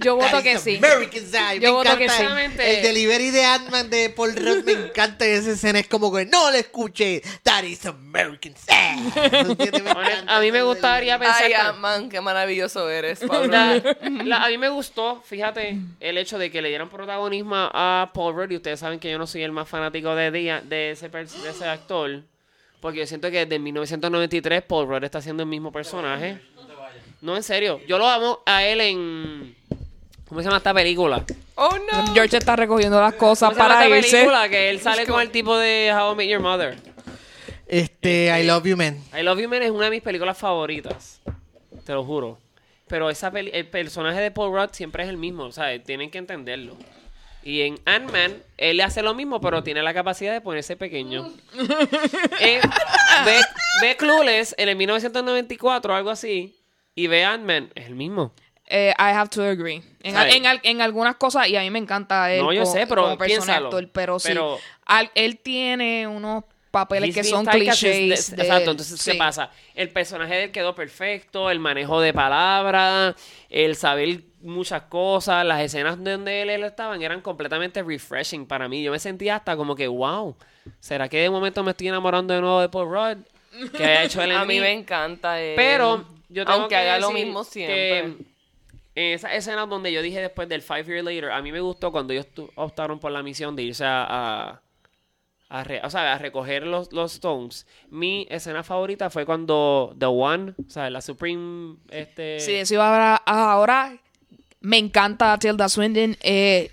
Yo voto That que sí. American Side. Yo Me voto que sí. el- El delivery de Ant-Man de Paul Rudd me encanta esa escena. Es como que no le escuché. That is American Side. A mí me gustaría delivery. pensar... Ay, que- man, qué maravilloso eres, Pablo. La- la- a mí me gustó, fíjate, el hecho de que le dieran protagonismo a Paul Rudd. Y ustedes saben que yo no soy el más fanático de, Dia- de, ese, pers- de ese actor. Porque yo siento que desde 1993 Paul Rudd está haciendo el mismo personaje. No, en serio. Yo lo amo a él en... ¿Cómo se llama esta película? Oh, no. George está recogiendo las ¿Cómo cosas se llama para esta irse. película? Que él sale con el tipo de How I Met Your Mother. Este, I love you, man. I Love You Man es una de mis películas favoritas. Te lo juro. Pero esa peli- el personaje de Paul Rudd siempre es el mismo, ¿sabes? Tienen que entenderlo. Y en Ant-Man, él hace lo mismo, pero tiene la capacidad de ponerse pequeño. Eh, ve, ve Clueless en el 1994 o algo así, y ve Ant-Man, es el mismo. Eh, I have to agree. En, al- en al- en algunas cosas, y a mí me encanta él No, yo como- sé, pero como persona actor, pero sí, al- él tiene unos papeles que son clichés. de- Exacto, entonces, ¿qué sí. pasa? El personaje de él quedó perfecto, el manejo de palabras, el saber muchas cosas, las escenas donde él, él estaban eran completamente refreshing para mí. Yo me sentía hasta como que, wow, ¿será que de momento me estoy enamorando de nuevo de Paul Rudd? Que ha hecho él en A mí mí? me encanta él. Pero yo tengo Aunque que haga lo decir mismo que siempre. en esa escena donde yo dije después del Five Year Later, a mí me gustó cuando ellos optaron por la misión de irse a, a, a re- o sea, a recoger los, los Stones. Mi escena favorita fue cuando The One, o sea, la Supreme, este... Sí, eso iba ahora, ahora me encanta Tilda Swinton. eh,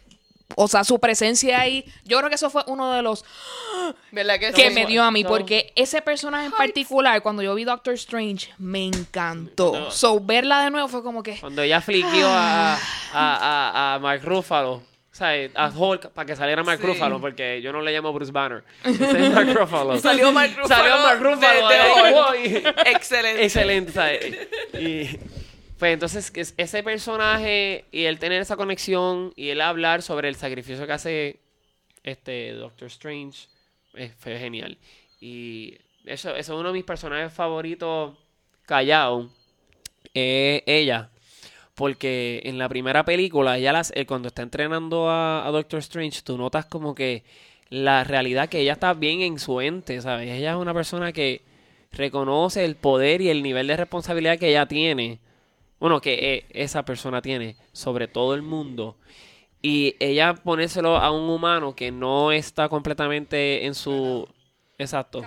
o sea, su presencia ahí. Yo creo que eso fue uno de los ¿Verdad que me dio a mí. no. Porque ese personaje en particular, cuando yo vi Doctor Strange, me encantó. No. So, verla de nuevo fue como que. Cuando ella fliqueó a, a, a, a Mark Ruffalo. O sea, a Hulk para que saliera Mark Sí. Ruffalo, porque yo no le llamo Bruce Banner. Es Mark Ruffalo. Salió Mark Ruffalo. Salió Mark Ruffalo. de- de Excelente. Excelente, ¿sabes? Y pues entonces ese personaje y él tener esa conexión y él hablar sobre el sacrificio que hace este Doctor Strange eh, fue genial. Y eso, eso es uno de mis personajes favoritos callado. Es ella. Porque en la primera película, ella las, eh, cuando está entrenando a, a Doctor Strange, tú notas como que la realidad que ella está bien en su ente, ¿sabes? Ella es una persona que reconoce el poder y el nivel de responsabilidad que ella tiene. Bueno, que eh, esa persona tiene sobre todo el mundo. Y ella ponérselo a un humano que no está completamente en su... Exacto.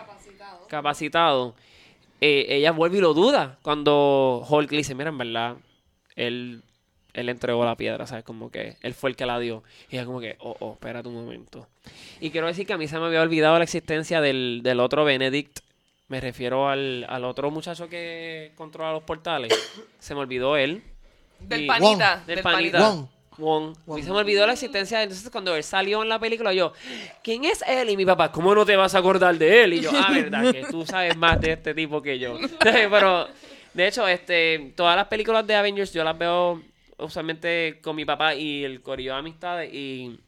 Capacitado. eh, ella vuelve y lo duda cuando Hulk le dice, mira, en verdad, él él entregó la piedra, ¿sabes? Como que él fue el que la dio. Y ella como que, oh, oh, espérate un momento. Y quiero decir que a mí se me había olvidado la existencia del, del otro Benedict. Me refiero al, al otro muchacho que controla los portales. se me olvidó él. Del Y- panita. Del Del panita. Wong. Wong. Mí se me olvidó la existencia. Entonces, cuando él salió en la película, yo, ¿quién es él? Y mi papá, ¿cómo no te vas a acordar de él? Y yo, ah, verdad, que tú sabes más de este tipo que yo. Pero, de hecho, este, todas las películas de Avengers yo las veo usualmente con mi papá y el corillo de amistades. Y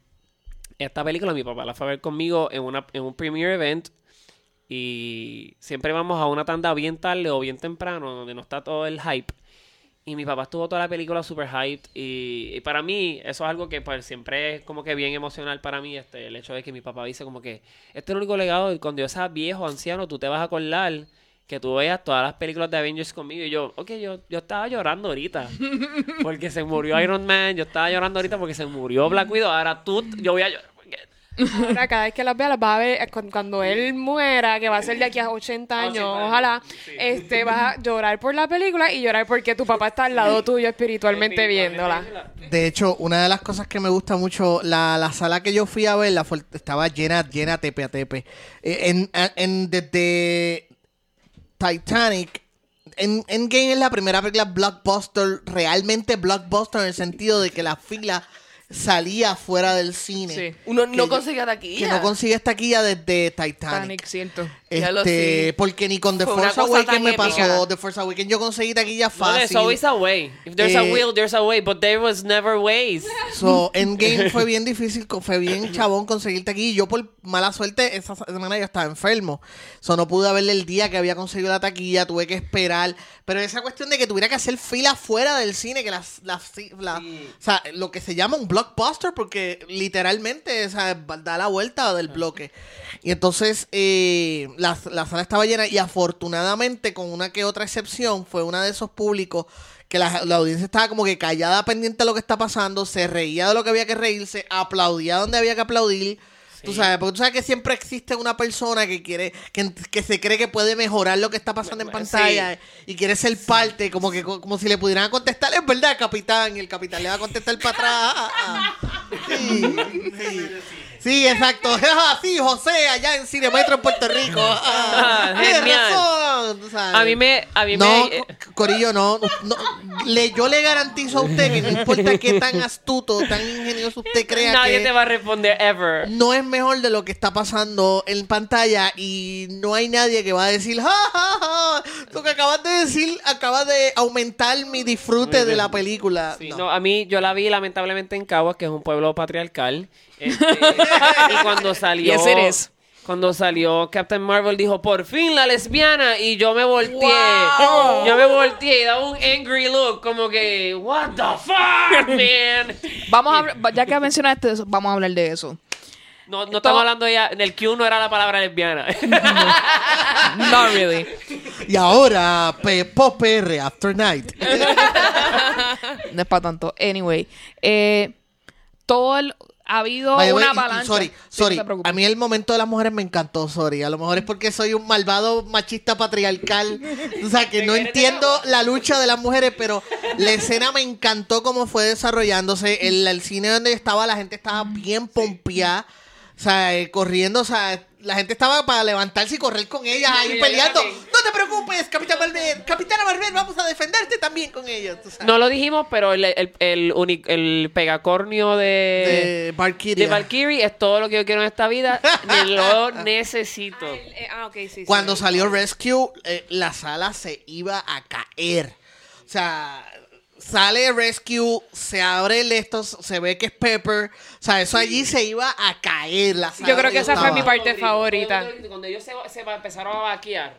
esta película mi papá la fue a ver conmigo en, una, en un premiere event. Y siempre vamos a una tanda bien tarde o bien temprano, donde no está todo el hype. Y mi papá estuvo toda la película super hyped. Y, y para mí, eso es algo que pues siempre es como que bien emocional para mí. Este, el hecho de que mi papá dice como que este es el único legado. Y cuando yo sea viejo, anciano, tú te vas a acordar que tú veas todas las películas de Avengers conmigo. Y yo, ok, yo, yo estaba llorando ahorita. Porque se murió Iron Man. Yo estaba llorando ahorita porque se murió Black Widow. Ahora tú, yo voy a llorar. Ahora, cada vez que las veas, las vas a ver eh, cu- cuando él muera, que va a ser de aquí a 80 años, 80 años, ojalá, sí. este, vas a llorar por la película y llorar porque tu papá está al lado tuyo espiritualmente viéndola. De hecho, una de las cosas que me gusta mucho, la, la sala que yo fui a ver la fue- estaba llena, llena tepe a tepe. Eh, En, en- desde Titanic, en Endgame es la primera película blockbuster, realmente blockbuster en el sentido de que la fila salía fuera del cine. Sí. Uno no consigue taquilla. Que no consigue esta taquilla desde Titanic. Titanic, cierto. Ya lo Este, sé. porque ni con The Fue una Force cosa Awakens tan me épica. pasó. The Force Awakens yo conseguí taquilla No, fácil. there's always a way. If there's a Eh, will, there's a way. But there was never ways. So, Endgame fue bien difícil, co- fue bien chabón conseguir taquilla. Y yo, por mala suerte, esa semana yo estaba enfermo. So, no pude verle el día que había conseguido la taquilla, tuve que esperar. Pero esa cuestión de que tuviera que hacer fila fuera del cine, que las, las, la- o sea, lo que se llama un blockbuster, porque literalmente o sea, da la vuelta del bloque. Y entonces, eh, la, la sala estaba llena y afortunadamente, con una que otra excepción, fue una de esos públicos que la, la audiencia estaba como que callada pendiente de lo que está pasando, se reía de lo que había que reírse, aplaudía donde había que aplaudir. Tú sabes, porque tú sabes que siempre existe una persona que quiere, que, que se cree que puede mejorar lo que está pasando en pantalla y quiere ser parte, como que como si le pudieran contestar, es verdad, capitán, y el capitán le va a contestar para atrás. Sí, sí. Exacto. Sí, José, allá en Cinemetro en Puerto Rico. Ah, Ah, genial. razón. A mí me, a mí No, me, Co- Corillo, no, no le, yo le garantizo a usted que no importa qué tan astuto, tan ingenioso usted crea nadie que te va a responder ever. no es mejor de lo que está pasando en pantalla y no hay nadie que va a decir, ja, ja, ja, lo que acabas de decir acaba de aumentar mi disfrute de la película. Sí, No. no, a mí yo la vi lamentablemente en Caguas, que es un pueblo patriarcal. Este, y cuando salió Yes, it is. cuando salió Captain Marvel dijo, "Por fin la lesbiana" y yo me volteé. Wow. Yo me volteé y daba un angry look como que, "What the fuck, man?" Vamos a ya que mencionaste eso, vamos a hablar de eso. No, no estamos hablando ya, en el Q no era la palabra lesbiana. Not really. Y ahora, Pop PR, After Night. No es para tanto. Anyway, eh, todo el, ha habido By way, una y- y avalancha. Sorry, Sí, no sorry. a mí el momento de las mujeres me encantó, sorry. A lo mejor es porque soy un malvado machista patriarcal. O sea, que no entiendo la lucha de las mujeres, pero la escena me encantó cómo fue desarrollándose. El, el cine donde estaba, la gente estaba bien pompeada. O sea, eh, corriendo, o sea, la gente estaba para levantarse y correr con ellas ahí peleando. No te preocupes, Capitán Marvel, Capitana Marvel, vamos a defenderte también con ellos. tú sabes. no lo dijimos, pero el, el, el, uni- el pegacornio de, de Valkyria. de Valkyrie es todo lo que yo quiero en esta vida. lo necesito. Eh, ah, ok, sí, sí. Cuando salió Rescue, eh, la sala se iba a caer. O sea, sale Rescue, se abre el esto, se ve que es Pepper. O sea, eso allí se iba a caer. La sala Yo creo que esa fue estaba. mi parte favorita. Cuando ellos se, se empezaron a vaquear.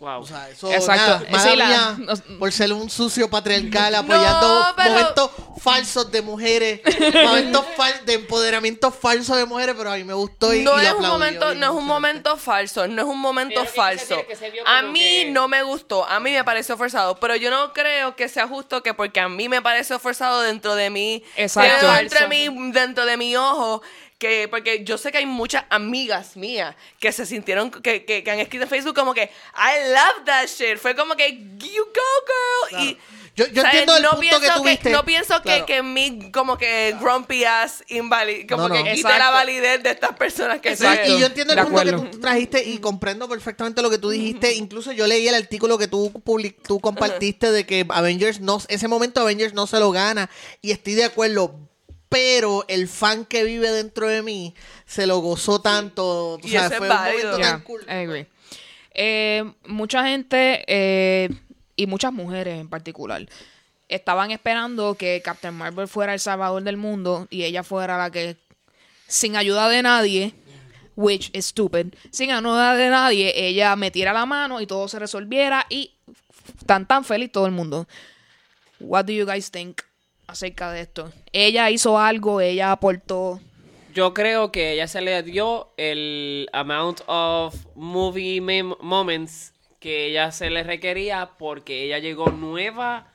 Wow. O sea, eso, Exacto. nada, mala Sí, la- mía, por ser un sucio patriarcal apoyando pero- momentos falsos de mujeres, momentos fal- de empoderamiento falso de mujeres, pero a mí me gustó y, no y lo es un momento, no es un momento falso, no es un momento Pero que se falso. que se A mí que- no me gustó, a mí me pareció forzado, pero yo no creo que sea justo que porque a mí me pareció forzado dentro de mí, Exacto. dentro de mí, dentro de mi ojo, que porque yo sé que hay muchas amigas mías que se sintieron que, que, que han escrito en Facebook como que I love that shit, fue como que you go girl y Yo, yo entiendo el no punto pienso que tuviste. no pienso que, Claro. que mi como que grumpy ass invalid, como No, no. que Exacto. la validez de estas personas que Exacto. y yo entiendo el De punto que acuerdo. tú trajiste y comprendo perfectamente lo que tú dijiste. Incluso yo leí el artículo que tú, public- tú compartiste de que Avengers no, ese momento Avengers no se lo gana. Y estoy de acuerdo. Pero el fan que vive dentro de mí se lo gozó tanto. eso es fue un momento Yeah, tan cool. I agree. Eh, mucha gente eh, y muchas mujeres en particular estaban esperando que Captain Marvel fuera el salvador del mundo y ella fuera la que, sin ayuda de nadie, which is stupid, sin ayuda de nadie, ella metiera la mano y todo se resolviera y tan tan feliz todo el mundo. What do you guys think acerca de esto? Ella hizo algo, ella aportó. Yo creo que ella se le dio el amount of movie moments que ella se le requería porque ella llegó nueva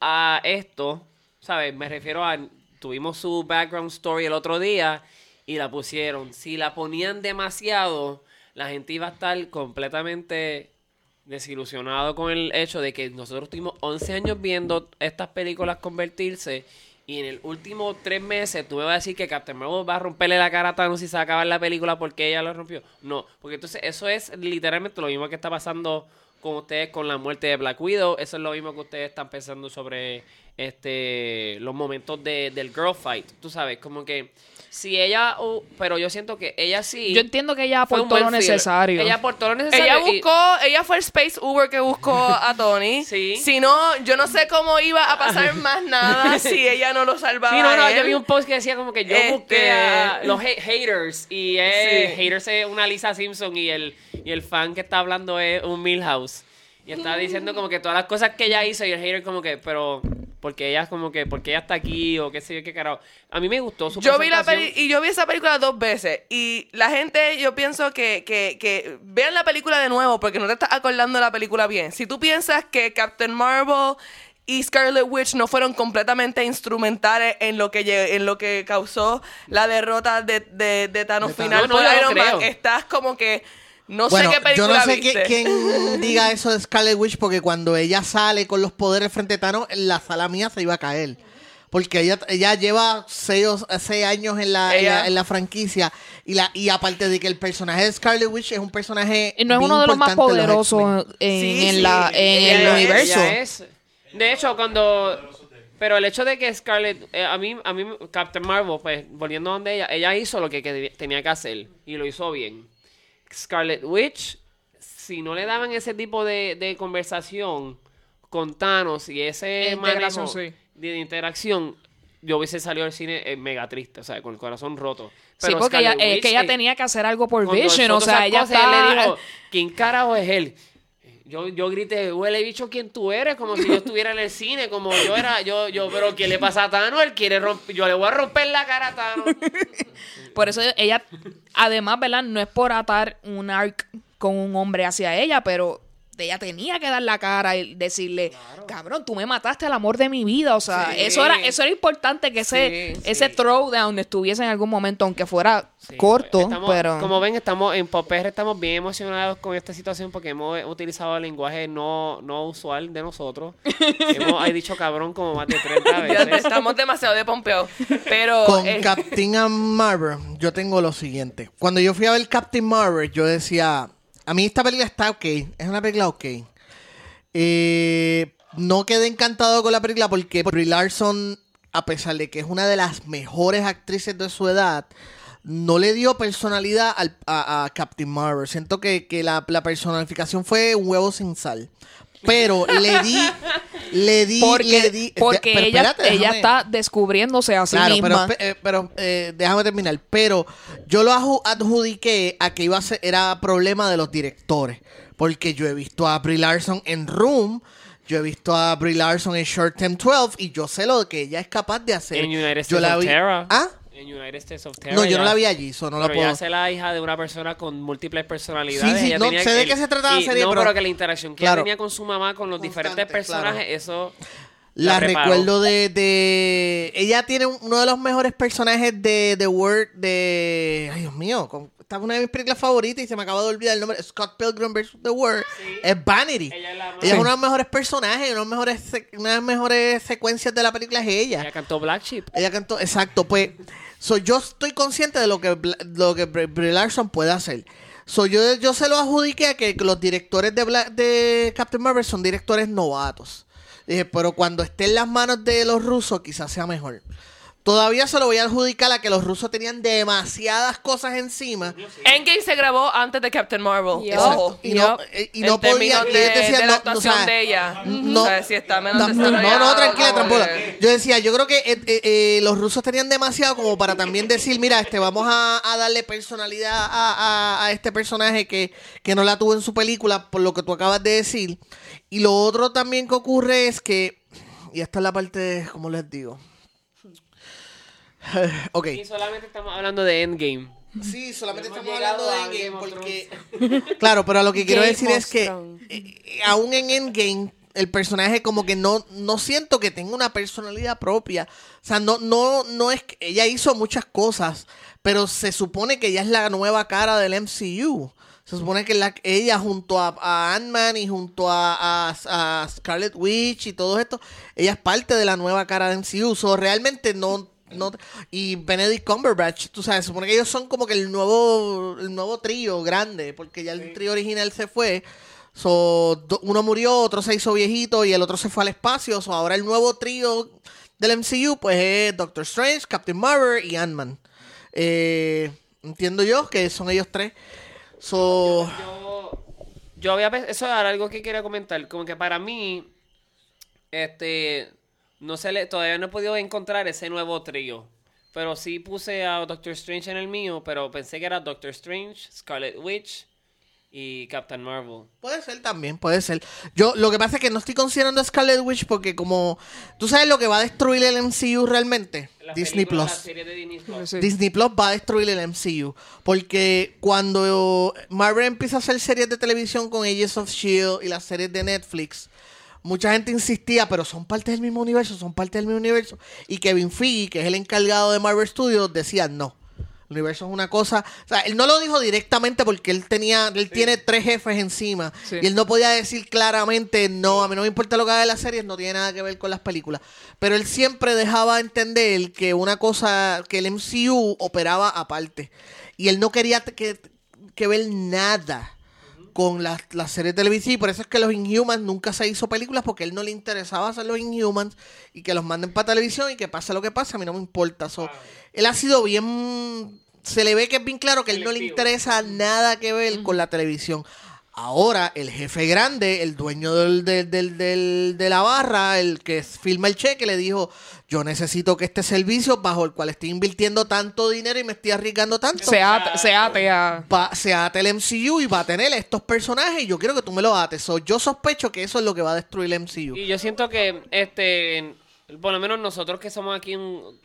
a esto, ¿sabes? Me refiero a tuvimos su background story el otro día y la pusieron. Si la ponían demasiado, la gente iba a estar completamente desilusionado con el hecho de que nosotros tuvimos 11 años viendo estas películas convertirse y en el último tres meses tú me vas a decir que Captain Marvel va a romperle la cara a Thanos si se acaba la película porque ella lo rompió. No, porque entonces eso es literalmente lo mismo que está pasando con ustedes con la muerte de Black Widow. Eso es lo mismo que ustedes están pensando sobre este los momentos de, del girl fight. Tú sabes, como que si ella, uh, pero yo siento que ella sí. Yo entiendo que ella aportó lo necesario. Ella aportó lo necesario. Ella y- buscó, ella fue el Space Uber que buscó a Tony. Sí. Si no, yo no sé cómo iba a pasar más nada si ella no lo salvaba. Sí, no, no, a él. yo vi un post que decía como que yo Este- busqué a los ha- haters y es, Sí. haters es una Lisa Simpson y el, y el fan que está hablando es un Milhouse. Y está diciendo como que todas las cosas que ella hizo y el hater como que, pero, porque ella es como que, porque ella está aquí o qué sé yo qué carajo. A mí me gustó su Yo vi la peli y yo vi esa película dos veces y la gente yo pienso que, que, que vean la película de nuevo porque no te estás acordando de la película bien. Si tú piensas que Captain Marvel y Scarlet Witch no fueron completamente instrumentales en lo que en lo que causó la derrota de, de, de Thanos De final No, no, por yo lo Iron Man, creo. estás como que no bueno, sé qué yo película no sé viste. qué- quién diga eso de Scarlet Witch porque cuando ella sale con los poderes frente a Thanos, en la sala mía se iba a caer. Porque ella, ella lleva seis, o- seis años en la, en la, en la franquicia. Y, la, y aparte de que el personaje de Scarlet Witch es un personaje. Y no es bien uno de los más los poderosos en, Sí, en sí. la, en Ella el es- universo. ella es- de hecho, cuando. Pero el hecho de que Scarlett. eh, a mí, a mí, Captain Marvel, pues, volviendo a donde ella, ella hizo lo que, que tenía que hacer. Y lo hizo bien. Scarlet Witch, si no le daban ese tipo de, de conversación con Thanos y ese manejo sí. de interacción, yo hubiese salido del cine eh, mega triste, o sea, con el corazón roto. Sí, Pero porque ella, es que ella eh, tenía que hacer algo por Vision, o sea, ella está... le dijo, ¿quién carajo es él? Yo, yo grité, huele bicho, ¿quién tú eres? Como si yo estuviera en el cine, como yo era, yo, yo, pero ¿qué le pasa a Thanos? Él quiere romper, yo le voy a romper la cara a Thanos. Por eso ella, además, ¿verdad? No es por atar un arc con un hombre hacia ella, pero ella tenía que dar la cara y decirle, cabrón, tú me mataste al amor de mi vida. O sea, Sí. eso era eso era importante que ese, Sí, ese sí. throwdown estuviese en algún momento, aunque fuera Sí, corto, estamos- pero... Como ven, estamos en Popr estamos bien emocionados con esta situación porque hemos utilizado el lenguaje no, no usual de nosotros. hemos hay dicho cabrón como más de 30 Ya veces. estamos demasiado de pompeo. Pero Con eh, Captain Marvel, yo tengo lo siguiente. Cuando yo fui a ver Captain Marvel, yo decía, a mí esta película está ok, es una película ok. Eh, no quedé encantado con la película porque Brie Larson, a pesar de que es una de las mejores actrices de su edad, no le dio personalidad al- a, Captain Marvel. Siento que, que la, la personificación fue un huevo sin sal. Pero le di, le di, porque le di- porque ella, espérate, ella déjame- está descubriéndose a sí Claro, pero, misma. eh, pero eh, déjame terminar. Pero yo lo adjudiqué a que iba a ser, era problema de los directores. Porque yo he visto a Brie Larson en Room, yo he visto a Brie Larson en Short Term 12 y yo sé lo que ella es capaz de hacer. En United yo States la of vi- Terror. ¿Ah? En United States of Terror. No, yo no la vi allí, eso no la pero puedo. ya hace la hija de una persona con múltiples personalidades. Sí, sí, Ella no, tenía sé de el- qué se trataba la y- serie, No, pero- pero que la interacción que Claro. ella tenía con su mamá, con los diferentes Constante, claro. personajes, eso... La preparó. recuerdo de, de- Ella tiene un- uno de los mejores personajes de The Word de... Ay, Dios mío, con esta es una de mis películas favoritas y se me acaba de olvidar el nombre, Scott Pilgrim vs. The World, es Vanity. Ella es la Ella es Sí. uno de los mejores personajes, una de las mejores, una de las mejores secuencias de la película es ella. Ella cantó Black Sheep. Ella cantó, exacto, pues, so, yo estoy consciente de lo que, lo que Brie puede hacer. So, yo, yo se lo adjudiqué a que los directores de, Bla- de Captain Marvel son directores novatos. Dije, pero cuando esté en las manos de los rusos, quizás sea mejor. Todavía se lo voy a adjudicar a que los rusos tenían demasiadas cosas encima. Endgame se grabó antes de Captain Marvel. Y no, Yep. eh, y no podía. de- decían, de la no, no, actuación o sea, de ella. No, O sea, si está menos no, no, tranquila, Yo decía, yo creo que eh, eh, eh, los rusos tenían demasiado como para también decir, mira, este, vamos a, a darle personalidad a, a- a este personaje que, que no la tuvo en su película, por lo que tú acabas de decir. Y lo otro también que ocurre es que, y esta es la parte, como les digo. ok. Y solamente estamos hablando de Endgame. Sí, solamente Hemos estamos hablando de Endgame porque... claro, pero lo que quiero Game decir es que Thrones. eh, aún en Endgame el personaje como que no, no siento que tenga una personalidad propia. O sea, no, no, no es que ella hizo muchas cosas, pero se supone que ella es la nueva cara del MCU. Se supone que la, ella junto a, a Ant-Man y junto a, a- a Scarlet Witch y todo esto, ella es parte de la nueva cara del MCU. So, realmente no, no y Benedict Cumberbatch, tú sabes, se supone que ellos son como que el nuevo el nuevo trío grande, porque ya el trío original se fue. So, do- uno murió, otro se hizo viejito y el otro se fue al espacio. So, ahora el nuevo trío del MCU pues es Doctor Strange, Captain Marvel y Ant-Man. Eh, entiendo yo que son ellos tres. So, Yo, yo había eso era algo que quería comentar, como que para mí, este, no sé, le- todavía no he podido encontrar ese nuevo trío, pero sí puse a Doctor Strange en el mío, pero pensé que era Doctor Strange, Scarlet Witch y Captain Marvel. Puede ser también, puede ser. Yo lo que pasa es que no estoy considerando a Scarlet Witch porque como tú sabes lo que va a destruir el MCU realmente, La Disney película, Plus. La serie de Disney Plus. Sí. Disney Plus va a destruir el MCU. Porque cuando Marvel empieza a hacer series de televisión con Agents of Shield y las series de Netflix, mucha gente insistía, pero son parte del mismo universo, son parte del mismo universo. Y Kevin Feige, que es el encargado de Marvel Studios, decía no. El universo es una cosa. O sea, él no lo dijo directamente porque él tenía, él tiene tres jefes encima. Sí. Y él no podía decir claramente, no, a mí no me importa lo que haga de las series, no tiene nada que ver con las películas. Pero él siempre dejaba entender que una cosa, que el MCU operaba aparte. Y él no quería que, que ver nada con las, las series televisivas. Y por eso es que los Inhumans nunca se hizo películas porque a él no le interesaba hacer los Inhumans y que los manden para televisión y que pase lo que pase, a mí no me importa. So, él ha sido bien. Se le ve que es bien claro que a él no le interesa nada que ver con la televisión. Ahora, el jefe grande, el dueño del, del- del- del- de la barra, el que firma el cheque, le dijo: Yo necesito que este servicio, bajo el cual estoy invirtiendo tanto dinero y me estoy arriesgando tanto, Se ate, se ate a... va, se ate el MCU y va a tener estos personajes y yo quiero que tú me los ates. So, yo sospecho que eso es lo que va a destruir el MCU. Y yo siento que, este, por lo menos nosotros que somos aquí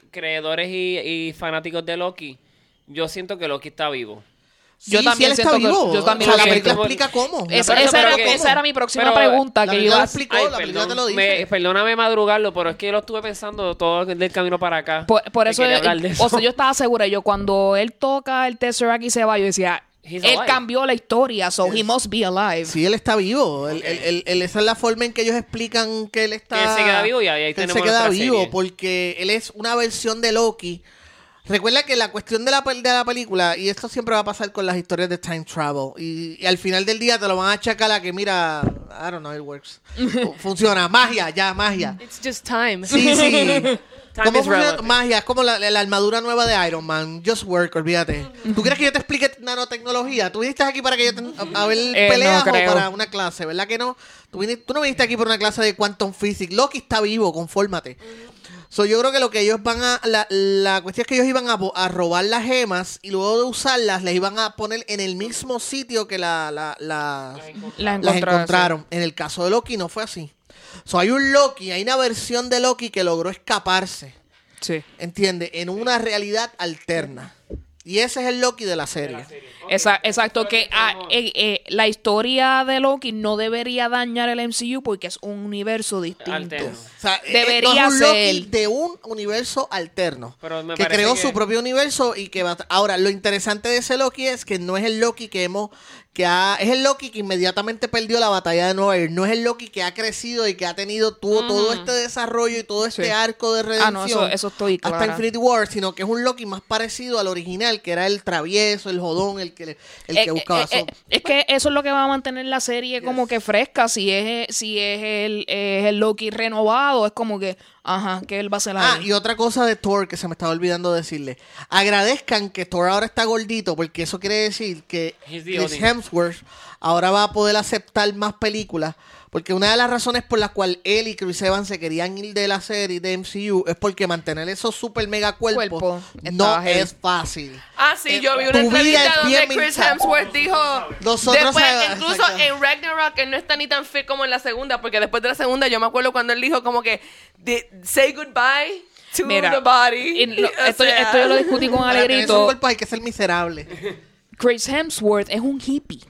creedores y, y fanáticos de Loki, yo siento que Loki está vivo. Yo Sí, también sí, él está siento que- vivo. yo también O sea, la película siento. explica cómo. Esa, esa era, cómo. esa era mi próxima Pero, pregunta. la que película iba, explica- Ay, la película te lo perdón, dice. me- perdóname madrugarlo, pero es que yo lo estuve pensando todo el camino para acá. por, por Que eso, eso. o sea, yo estaba segura. Yo cuando él toca el Tesseract y se va, yo decía, He's él alive. cambió la historia, so he must be alive. Sí, él está vivo. Él- él- él- él- esa es la forma en que ellos explican que él está. Que él se queda vivo y ahí- ahí que él tenemos se queda vivo serie. porque él es una versión de Loki. Recuerda que la cuestión de la, de la película, y esto siempre va a pasar con las historias de time travel, y, y al final del día te lo van a achacar a que, mira, I don't know, it works. Fu- Funciona, magia, ya, magia. It's just time. Sí, sí. ¿Cómo funciona? Magia, es como la, la armadura nueva de Iron Man. Just work, olvídate. ¿Tú quieres que yo te explique nanotecnología? ¿Tú viniste aquí para que yo te, a, a ver Eh, no peleas o para una clase? ¿Verdad que no? Tú, viniste- tú no viniste aquí para una clase de quantum physics. Loki está vivo, confórmate. So, yo creo que lo que ellos van a. La, la cuestión es que ellos iban a, robar las gemas y luego de usarlas, les iban a poner en el mismo sitio que la, la, la- La las encontraron, encontraron. En el caso de Loki no fue así. So, hay un Loki, hay una versión de Loki que logró escaparse. Sí. ¿Entiendes? En una realidad alterna. Y ese es el Loki de la serie. Esa- exacto, que ah, eh, eh, la historia de Loki no debería dañar el MCU porque es un universo distinto. Alterno. O sea, eh, Debería es un Loki ser. de un universo alterno. Pero me que creó que- su propio universo y que va a- Ahora, lo interesante de ese Loki es que no es el Loki que hemos... que ha- Es el Loki que inmediatamente perdió la batalla de Nueva York. No es el Loki que ha crecido y que ha tenido todo este desarrollo y todo este Sí. arco de redención. Ah, no, eso- eso estoy Hasta clara. Infinity War, sino que es un Loki más parecido al original, que era el travieso, el jodón, el que, el que Eh, buscaba... eh, eh, es que eso es lo que va a mantener la serie como que fresca. Si es, si es el, es el Loki renovado, es como que, ajá, que él va a hacer Ah, ahí. y otra cosa de Thor que se me estaba olvidando decirle. Agradezcan que Thor ahora está gordito, porque eso quiere decir que Chris. Hemsworth ahora va a poder aceptar más películas. Porque una de las razones por las cuales él y Chris Evans se querían ir de la serie de MCU es porque mantener esos super mega cuerpos Cuerpo, no estaba es fácil. Ah, sí, Eh, yo vi una tu vida entrevista donde Chris Hemsworth dijo. Nosotros después, sabemos- incluso exacto. en Ragnarok, él no está ni tan fit como en la segunda, porque después de la segunda, yo me acuerdo cuando él dijo como que, "Di- say goodbye to Mira, the body. lo- esto, sea, esto yo lo discutí con Para Alegrito. cuerpos hay que ser miserable. Chris Hemsworth es un hippie.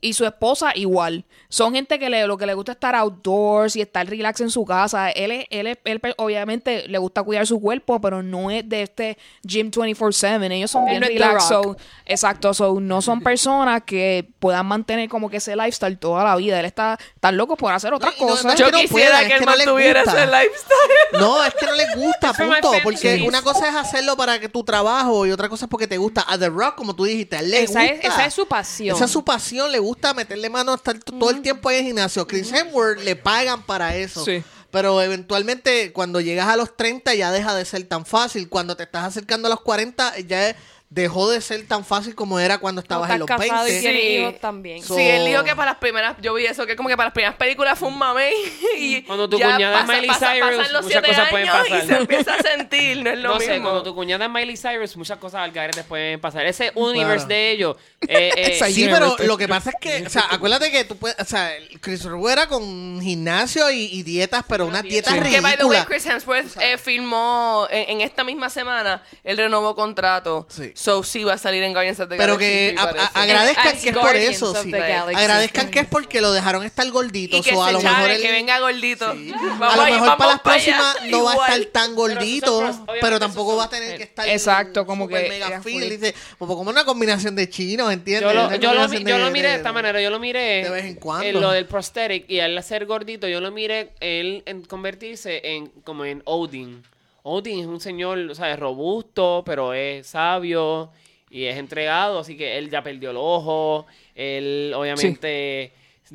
Y su esposa igual. Son gente que le, lo que le gusta es estar outdoors y estar relax en su casa. Él, es- él, es- él, obviamente le gusta cuidar su cuerpo, pero no es de este gym 24/7. Ellos son bien relax. So- exacto. So, no son personas que puedan mantener como que ese lifestyle toda la vida. Él está tan loco por hacer otras No, cosas. no es Yo que no quisiera que él que no le mantuviera gusta. ese lifestyle. No, es que no les gusta, punto. Porque una cosa es hacerlo para que tu trabajo y otra cosa es porque te gusta. A The Rock, como tú dijiste, a él le Esa gusta. es, esa es su pasión. Esa es su pasión, le gusta meterle mano hasta el- todo el tiempo ahí en gimnasio. Chris Hemsworth le pagan para eso. Sí. Pero eventualmente cuando llegas a los 30 ya deja de ser tan fácil. Cuando te estás acercando a los 40 ya dejó de ser tan fácil como era cuando estabas en los estás casado y 20. tienes Sí. hijos también. So- Sí, él dijo que para las primeras, yo vi eso, que como que para las primeras películas fue un mamey y Cuando tu ya cuñada es pasa- Miley pasa- Cyrus, pasan los muchas siete cosas pueden pasar. y se empieza a sentir, no es lo no mismo. sé, cuando tu cuñada es Miley Cyrus, muchas cosas al garete pueden pasar. Ese universe Claro. de ellos. eh, eh, Sí, pero lo que pasa es que, o sea, acuérdate que tú puedes, o sea, Chris Hemsworth era con gimnasio y, y dietas, pero unas dietas Sí. Que by the way, ridículas. Chris Hemsworth eh, filmó en, en esta misma semana, él renovó contrato. Sí. So sí va a salir en Guardians of the Pero Galaxy, que sí, a- agradezcan que es por eso, sí. Agradezcan que es porque lo dejaron estar gordito. y que so, a lo mejor que venga gordito. Sí. Vamos a lo mejor vamos para las próximas no va a estar tan gordito, Pero son- pero, tampoco va a tener que estar Exacto, como super que mega fit. full. Dice, como una combinación de chinos, ¿entiendes? Yo lo, yo lo, yo de- lo miré de de- esta manera, yo lo miré de vez en cuando. en lo del prosthetic y al ser gordito, yo lo miré él en convertirse en como en Odin. Odin es un señor, o sea, es robusto, pero es sabio y es entregado, así que él ya perdió el ojo, él obviamente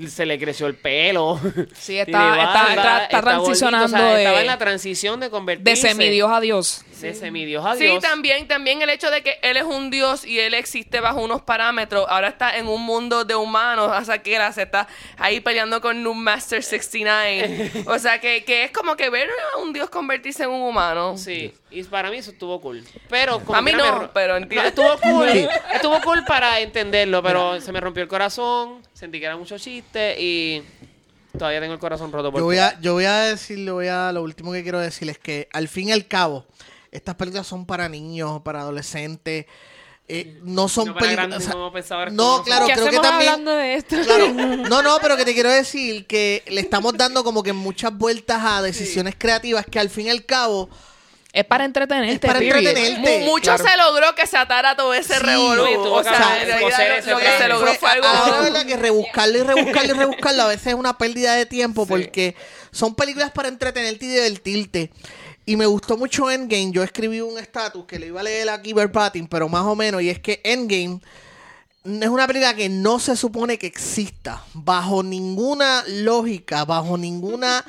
se le creció el pelo. Sí, está- de está- está- está gordito, transicionando o sea, de- estaba en la transición de convertirse De semidios a Dios. De semidios a Sí, Dios. también, también el hecho de que él es un dios y él existe bajo unos parámetros. Ahora está en un mundo de humanos. O sea, que él se está ahí peleando con Noob Master 69. O sea, que, que es como que ver a un dios convertirse en un humano. Sí, y para mí eso estuvo cool. Pero como A mí no, me pero entiendo. estuvo cool. Sí. Estuvo cool para entenderlo, pero se me rompió el corazón, sentí que era mucho chiste y todavía tengo el corazón roto por Yo voy a, yo voy a decirle, voy a, lo último que quiero decir es que al fin y al cabo, estas películas son para niños, para adolescentes, eh, no son No películas. o sea, como pensaba ahora no, claro, ¿Qué creo que también. hablando de esto? Claro, no, no, pero que te quiero decir que le estamos dando como que muchas vueltas a decisiones creativas que al fin y al cabo Es para entretenerte. Es para entretenerte. Mu- mucho Claro. se logró que se atara todo ese Sí. revolú. O sea, en realidad lo- que se logró fue algo. ahora, verdad que rebuscarlo y rebuscarlo y rebuscarlo a veces es una pérdida de tiempo porque son películas para entretenerte y divertirte. Y me gustó mucho Endgame. Yo escribí un estatus que le iba a leer aquí verbatim, pero más o menos. Y es que Endgame es una película que no se supone que exista. Bajo ninguna lógica, bajo ninguna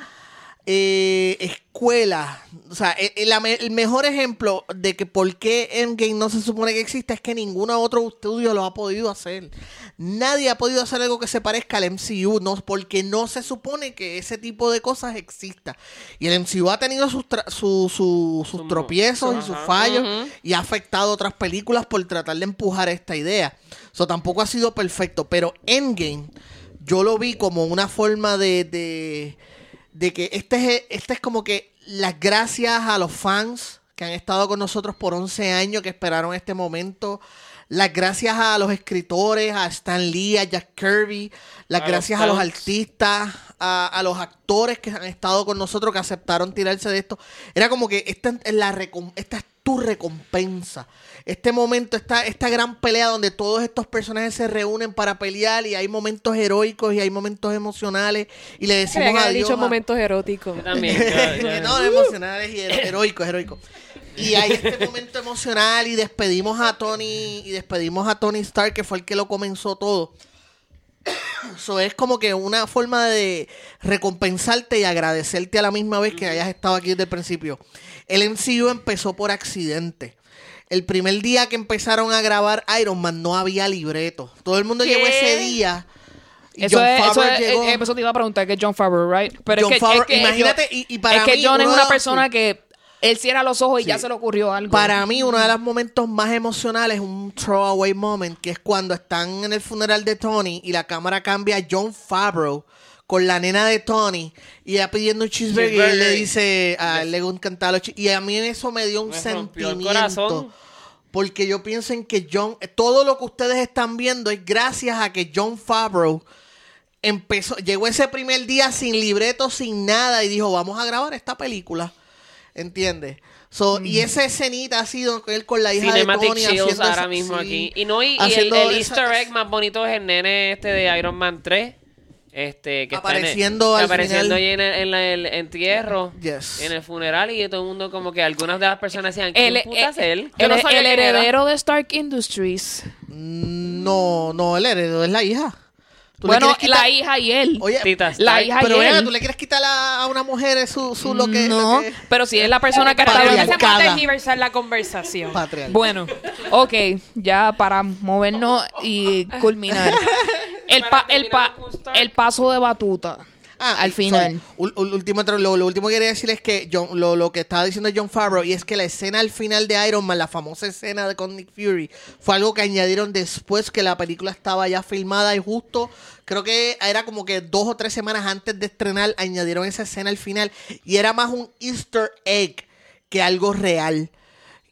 eh, escuela. O sea, el, el- la me- el mejor ejemplo de que por qué Endgame no se supone que exista es que ningún otro estudio lo ha podido hacer. Nadie ha podido hacer algo que se parezca al MCU, no, porque no se supone que ese tipo de cosas exista. Y el MCU ha tenido sus, tra- su- su- sus Su- tropiezos y sus ajá. fallos y ha afectado a otras películas por tratar de empujar esta idea. Eso tampoco ha sido perfecto, pero Endgame yo lo vi como una forma de, de, de que este es, este es como que las gracias a los fans que han estado con nosotros por 11 años, que esperaron este momento. Las gracias a los escritores, a Stan Lee, a Jack Kirby. Las A los gracias a los artistas, a, a los actores que han estado con nosotros, que aceptaron tirarse de esto. Era como que esta es, la esta es tu recompensa. Este momento, esta, esta gran pelea donde todos estos personajes se reúnen para pelear y hay momentos heroicos y hay momentos emocionales y le decimos que adiós dicho a- momentos eróticos. Yo también. yo- yo- no, emocionales y hero- heroicos, heroicos. Y hay este momento emocional y despedimos a Tony y despedimos a Tony Stark que fue el que lo comenzó todo. Eso es como que una forma de recompensarte y agradecerte a la misma vez que hayas estado aquí desde el principio. El MCU empezó por accidente. El primer día que empezaron a grabar Iron Man no había libreto. Todo el mundo ¿Qué? llegó ese día. y Eso Jon es, eso es, llegó- eh, eso te iba a preguntar, que es John Favreau, right? Pero Jon es que, Favreau, es que imagínate, yo- y- y para es que mí, John es una persona que él cierra los ojos y ya se le ocurrió algo. Para mí, uno de los momentos más emocionales es un throwaway moment, que es cuando están en el funeral de Tony y la cámara cambia a John Favreau con la nena de Tony y ella pidiendo un cheeseburger y él le dice, a él le encanta los Y a mí eso me dio un Me rompió el sentimiento. corazón. Porque yo pienso en que John, todo lo que ustedes están viendo es gracias a que John Favreau empezó, llegó ese primer día sin libreto, sin nada y dijo, vamos a grabar esta película. ¿Entiendes? So, Y esa escenita ha sido él con la hija Cinematic de Tony haciendo ahora mismo sí, aquí. Y no, y, y el, el easter egg más bonito es el nene este de Iron Man 3. Este, que Apareciendo está en el, al apareciendo final. ahí en el, en la- el entierro, Yes. en el funeral y todo el mundo como que algunas de las personas decían, el, ¿quién puta es el- él? No el- el heredero de Stark Industries. No, no, el heredero es la hija. ¿Tú le Bueno, la hija y él. Oye, Tita la hija pero y venga, él. ¿tú le quieres quitar a, a una mujer su, su lo que... no, lo que- pero si es la persona que está. Empecemos a Cada. tergiversar la conversación. Patriarcal. Bueno, ok, ya para movernos y culminar. El, pa- el, pa- el paso de batuta. Ah, al final. sorry. Último, lo, lo último que quería decir es que John- lo, lo que estaba diciendo John Favreau y es que la escena al final de Iron Man, la famosa escena de con Nick Fury, fue algo que añadieron después que la película estaba ya filmada y justo, creo que era como que dos o tres semanas antes de estrenar, añadieron esa escena al final y era más un easter egg que algo real.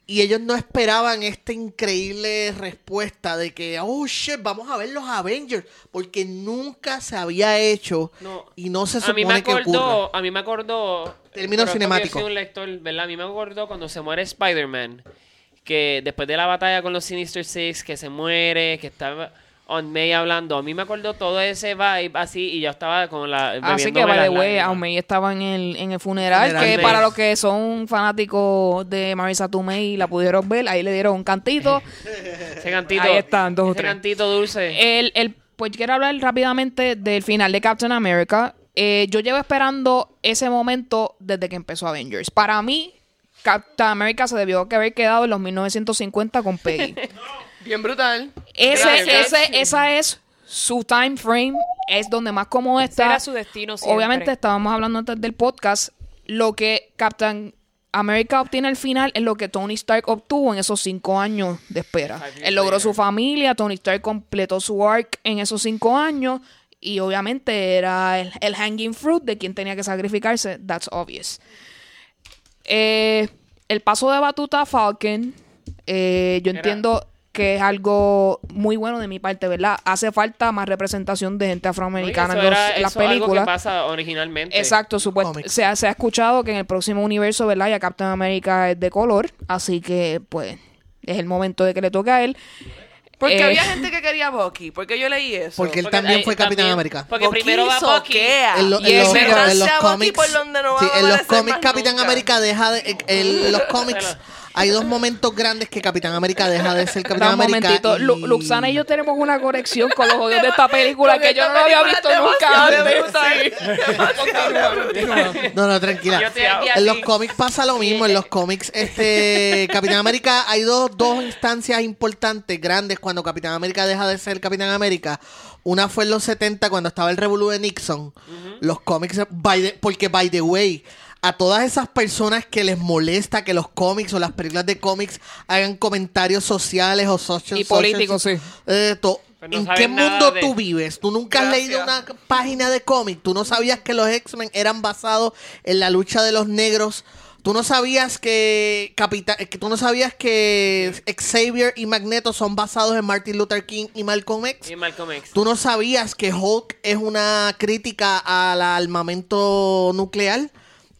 Y ellos no esperaban esta increíble respuesta de que, oh shit, vamos a ver los Avengers, porque nunca se había hecho No. y no se a supone mí me que ocurra. acordó, a mí me acordó Término pero cinemático. Yo soy un lector, ¿verdad? A mí me acordó cuando se muere Spider-Man, que después de la batalla con los Sinister Six, que se muere, que estaba on May hablando, a mí me acordó todo ese vibe así y yo estaba con la Así que, by the las way, lágrimas. Aumei estaba en el, en el funeral, Funeral que de- para los que son fanáticos de Marisa Tomei y la pudieron ver, ahí le dieron un cantito. Ese cantito, Ahí están, dos o tres. cantito dulce. El, el, pues quiero hablar rápidamente del final de Captain America. Eh, yo llevo esperando ese momento desde que empezó Avengers. Para mí, Captain America se debió que haber quedado en los 1950 con Peggy. Bien brutal. Ese, ese, esa es su time frame, es donde más cómodo está. Era su destino siempre. Obviamente estábamos hablando antes del podcast, lo que Captain America obtiene al final es lo que Tony Stark obtuvo en esos cinco años de espera. Él logró su familia, Tony Stark completó su arc en esos cinco años y obviamente era el, el hanging fruit de quien tenía que sacrificarse, that's obvious. Eh, el paso de batuta a Falcon, eh, yo Era- entiendo que es algo muy bueno de mi parte, ¿verdad? Hace falta más representación de gente afroamericana Oye, en, los- era- en las eso es algo que películas. pasa originalmente. Exacto, supuesto. Se ha, se ha escuchado que en el próximo universo, ¿verdad? Ya Captain America es de color, así que pues es el momento de que le toque a él. Porque Eh, había gente que quería a Bucky. Porque yo leí eso. Porque él Porque también fue Capitán también- América. Porque Bucky primero va Bucky. En, lo- Y en es los, en los cómics, por donde no va sí, a en los cómics Capitán nunca. América deja de, en los cómics hay dos momentos grandes que Capitán América deja de ser Capitán un América momentito. y- Lu- Luxana y yo tenemos una conexión con los odios de esta película que yo no lo había visto nunca antes. No, no, tranquila. En los cómics pasa lo mismo. En los cómics, este Capitán América, hay dos, dos instancias importantes, grandes, cuando Capitán América deja de ser Capitán América. Una fue en los 70, cuando estaba el revolú de Nixon. Los cómics, by the- porque, by the way, a todas esas personas que les molesta que los cómics o las películas de cómics hagan comentarios sociales o social Y políticos, sí. eh, no ¿En qué mundo de- tú vives? ¿Tú nunca has leído una página de cómic? ¿Tú no sabías que los X-Men eran basados en la lucha de los negros Tú no sabías que, Capita- que tú no sabías que Xavier y Magneto son basados en Martin Luther King y Malcolm X. Y Malcolm X. ¿Tú no sabías que Hulk es una crítica al armamento nuclear?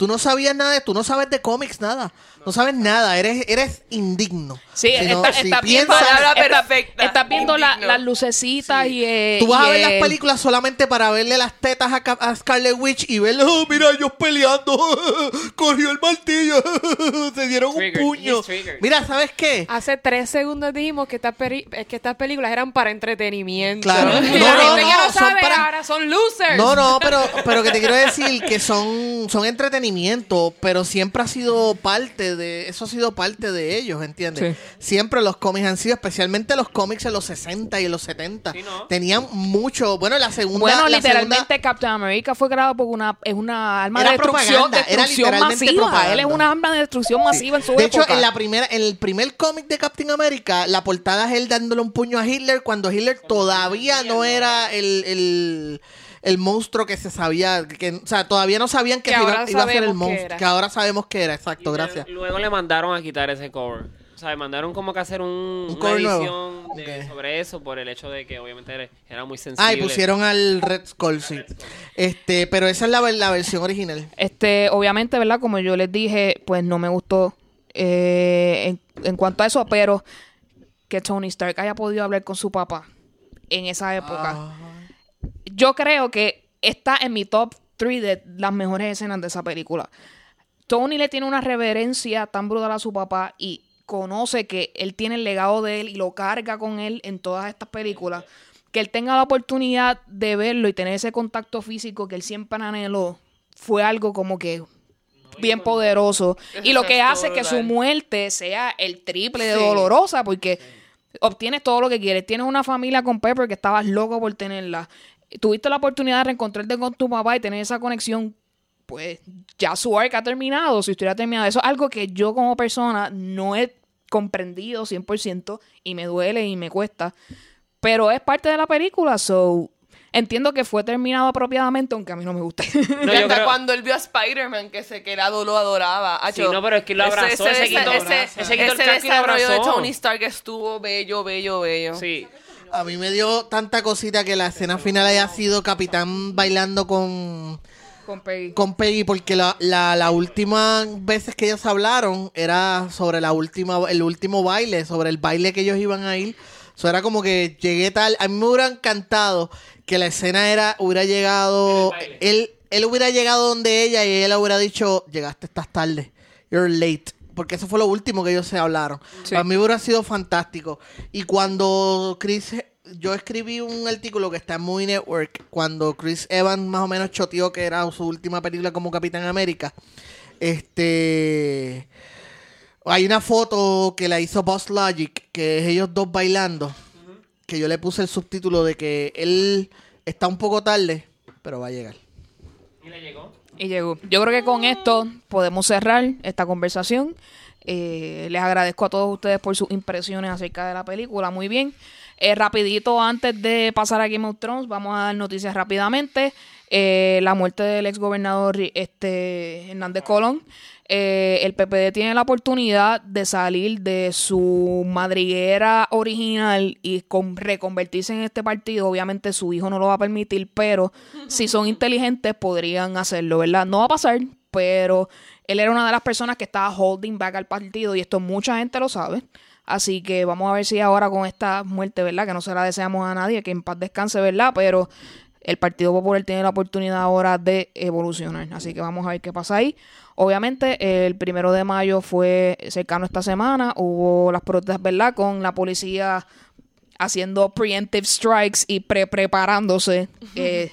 Tú no sabías nada tú no sabes de cómics nada. No sabes nada, eres, eres indigno. Sí, Si no- está, si está viendo, piensas- Palabra está- perfecta. estás viendo la- las lucecitas y, eh, Tú vas y a ver las el- películas solamente para verle las tetas a, a Scarlet Witch y ver, oh, mira, ellos peleando, cogió el martillo, se dieron Triggered. un puño. Mira, ¿sabes qué? Hace tres segundos dijimos que estas, peri- eh, que estas películas eran para entretenimiento. Claro. No, la no, no, no son para- ahora son losers. No, no, pero, pero que te quiero decir que son, son entretenimiento, pero siempre ha sido parte de, eso ha sido parte de ellos, ¿entiendes? Siempre los cómics han sido, especialmente los cómics en los 60 y en los 70, Sí, ¿no? tenían mucho, bueno, la segunda... Bueno, la literalmente segunda- Captain America fue creado por una es una arma Era de destrucción, propaganda, era destrucción literalmente masiva. propaganda. Él es una arma de destrucción masiva en su de hecho, en la primera, en el primer cómic de Captain America, la portada es él dándole un puño a Hitler cuando Hitler todavía no era el, el, el monstruo que se sabía, que, o sea, todavía no sabían que, Que se iba, a ser el monstruo, que ahora sabemos que era, Y exacto, le- gracias. Luego le mandaron a quitar ese cover. O sea, mandaron como que hacer un, una cover nuevo. edición de- sobre eso por el hecho de que obviamente era, muy sensible. Ah, y pusieron al Red Skull, sí. Este, pero esa es la, la versión original. Este, obviamente, ¿verdad? Como yo les dije, pues no me gustó eh, en, en cuanto a eso, pero que Tony Stark haya podido hablar con su papá en esa época. Yo creo que está en mi top 3 de las mejores escenas de esa película. Tony le tiene una reverencia tan brutal a su papá y conoce que él tiene el legado de él y lo carga con él en todas estas películas. Que él tenga la oportunidad de verlo y tener ese contacto físico que él siempre anheló fue algo como que bien poderoso. Y lo que hace que su muerte sea el triple de dolorosa porque obtienes todo lo que quieres. Tienes una familia con Pepper que estabas loco por tenerla. Tuviste la oportunidad de reencontrarte con tu papá y tener esa conexión. Pues ya su arc ha terminado, su historia ha terminado. Eso es algo que yo como persona no he comprendido 100% y me duele y me cuesta. Pero es parte de la película, so entiendo que fue terminado apropiadamente, aunque a mí no me gusta. No, y yo hasta creo- cuando él vio a Spider-Man, que se que lo adoraba. Sí, Acho, no, pero es que lo abrazó, ese, ese ese, ese- ese desarrollo de. Tony Stark estuvo bello, bello, bello. Sí. A mí me dio tanta cosita que la escena final haya sido Capitán bailando con, Con Peggy. con Peggy, porque la, la, la última veces que ellos hablaron era sobre la última, el último baile, sobre el baile que ellos iban a ir. Eso era como que llegué tal. A mí me hubiera encantado que la escena era, hubiera llegado, él, él hubiera llegado donde ella y ella hubiera dicho, llegaste, estás tarde, you're late. Porque eso fue lo último que ellos se hablaron. Sí. Para mí hubiera sido fantástico. Y cuando Chris, yo escribí un artículo que está en Movie Network, cuando Chris Evans más o menos choteó que era su última película como Capitán América. Este. Hay una foto que la hizo Boss Logic, que es ellos dos bailando. Que yo le puse el subtítulo de que él está un poco tarde, pero va a llegar. Y le llegó. Y llegó. Yo creo que con esto podemos cerrar esta conversación. Eh, les agradezco a todos ustedes por sus impresiones acerca de la película. Muy bien. Eh, rapidito, antes de pasar a Game of Thrones, vamos a dar noticias rápidamente. Eh, la muerte del ex gobernador este, Hernández Colón. Eh, el PPD tiene la oportunidad de salir de su madriguera original y con, reconvertirse en este partido. Obviamente su hijo no lo va a permitir, pero si son inteligentes podrían hacerlo, ¿verdad? No va a pasar, pero él era una de las personas que estaba holding back al partido y esto mucha gente lo sabe. Así que vamos a ver si ahora con esta muerte, ¿verdad? Que no se la deseamos a nadie, que en paz descanse, ¿verdad? Pero el Partido Popular tiene la oportunidad ahora de evolucionar. Así que vamos a ver qué pasa ahí. Obviamente, el primero de mayo fue cercano esta semana. Hubo las protestas, ¿verdad? Con la policía haciendo preemptive strikes y pre preparándose, eh,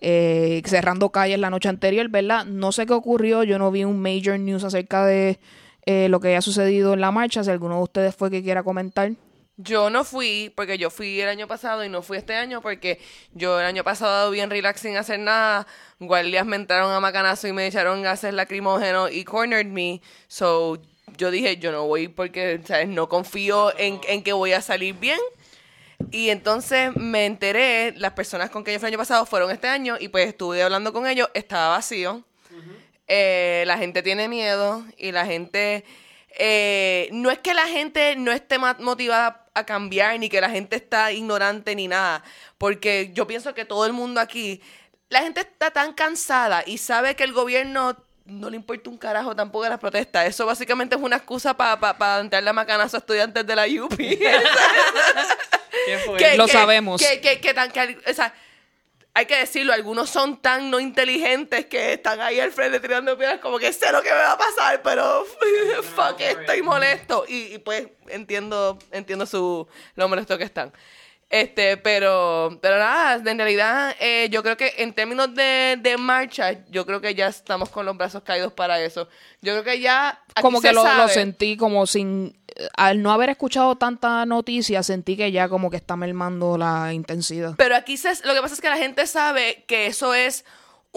eh, cerrando calles la noche anterior, ¿verdad? No sé qué ocurrió, yo no vi un major news acerca de eh, lo que haya sucedido en la marcha. Si alguno de ustedes fue que quiera comentar. Yo no fui, porque yo fui el año pasado y no fui este año porque yo el año pasado bien relax sin hacer nada. Guardias me entraron a macanazo y me echaron gases lacrimógenos y cornered me. So, yo dije, yo no voy porque, ¿sabes? No confío en, en que voy a salir bien. Y entonces me enteré, las personas con que yo fui el año pasado fueron este año y pues estuve hablando con ellos, estaba vacío. Eh, la gente tiene miedo y la gente... eh, no es que la gente no esté ma- motivada a cambiar, ni que la gente está ignorante, ni nada. Porque yo pienso que todo el mundo aquí, la gente está tan cansada y sabe que el gobierno no le importa un carajo tampoco las protestas. Eso básicamente es una excusa para pa, pa entrarle a macanazo a estudiantes de la UPI. ¿Qué fue? que- Lo que- sabemos. Que, que, que tan, que- o sea, hay que decirlo, algunos son tan no inteligentes que están ahí al frente tirando piedras como que sé lo que me va a pasar, pero fuck, estoy molesto. Y, y pues entiendo, entiendo su lo molesto que están. Este, pero, pero nada, en realidad, eh, yo creo que en términos de, de marcha, yo creo que ya estamos con los brazos caídos para eso. Yo creo que ya. aquí como que se lo, lo sabe- sentí como sin... Al no haber escuchado tanta noticia, sentí que ya como que está mermando la intensidad. Pero aquí se, lo que pasa es que la gente sabe que eso es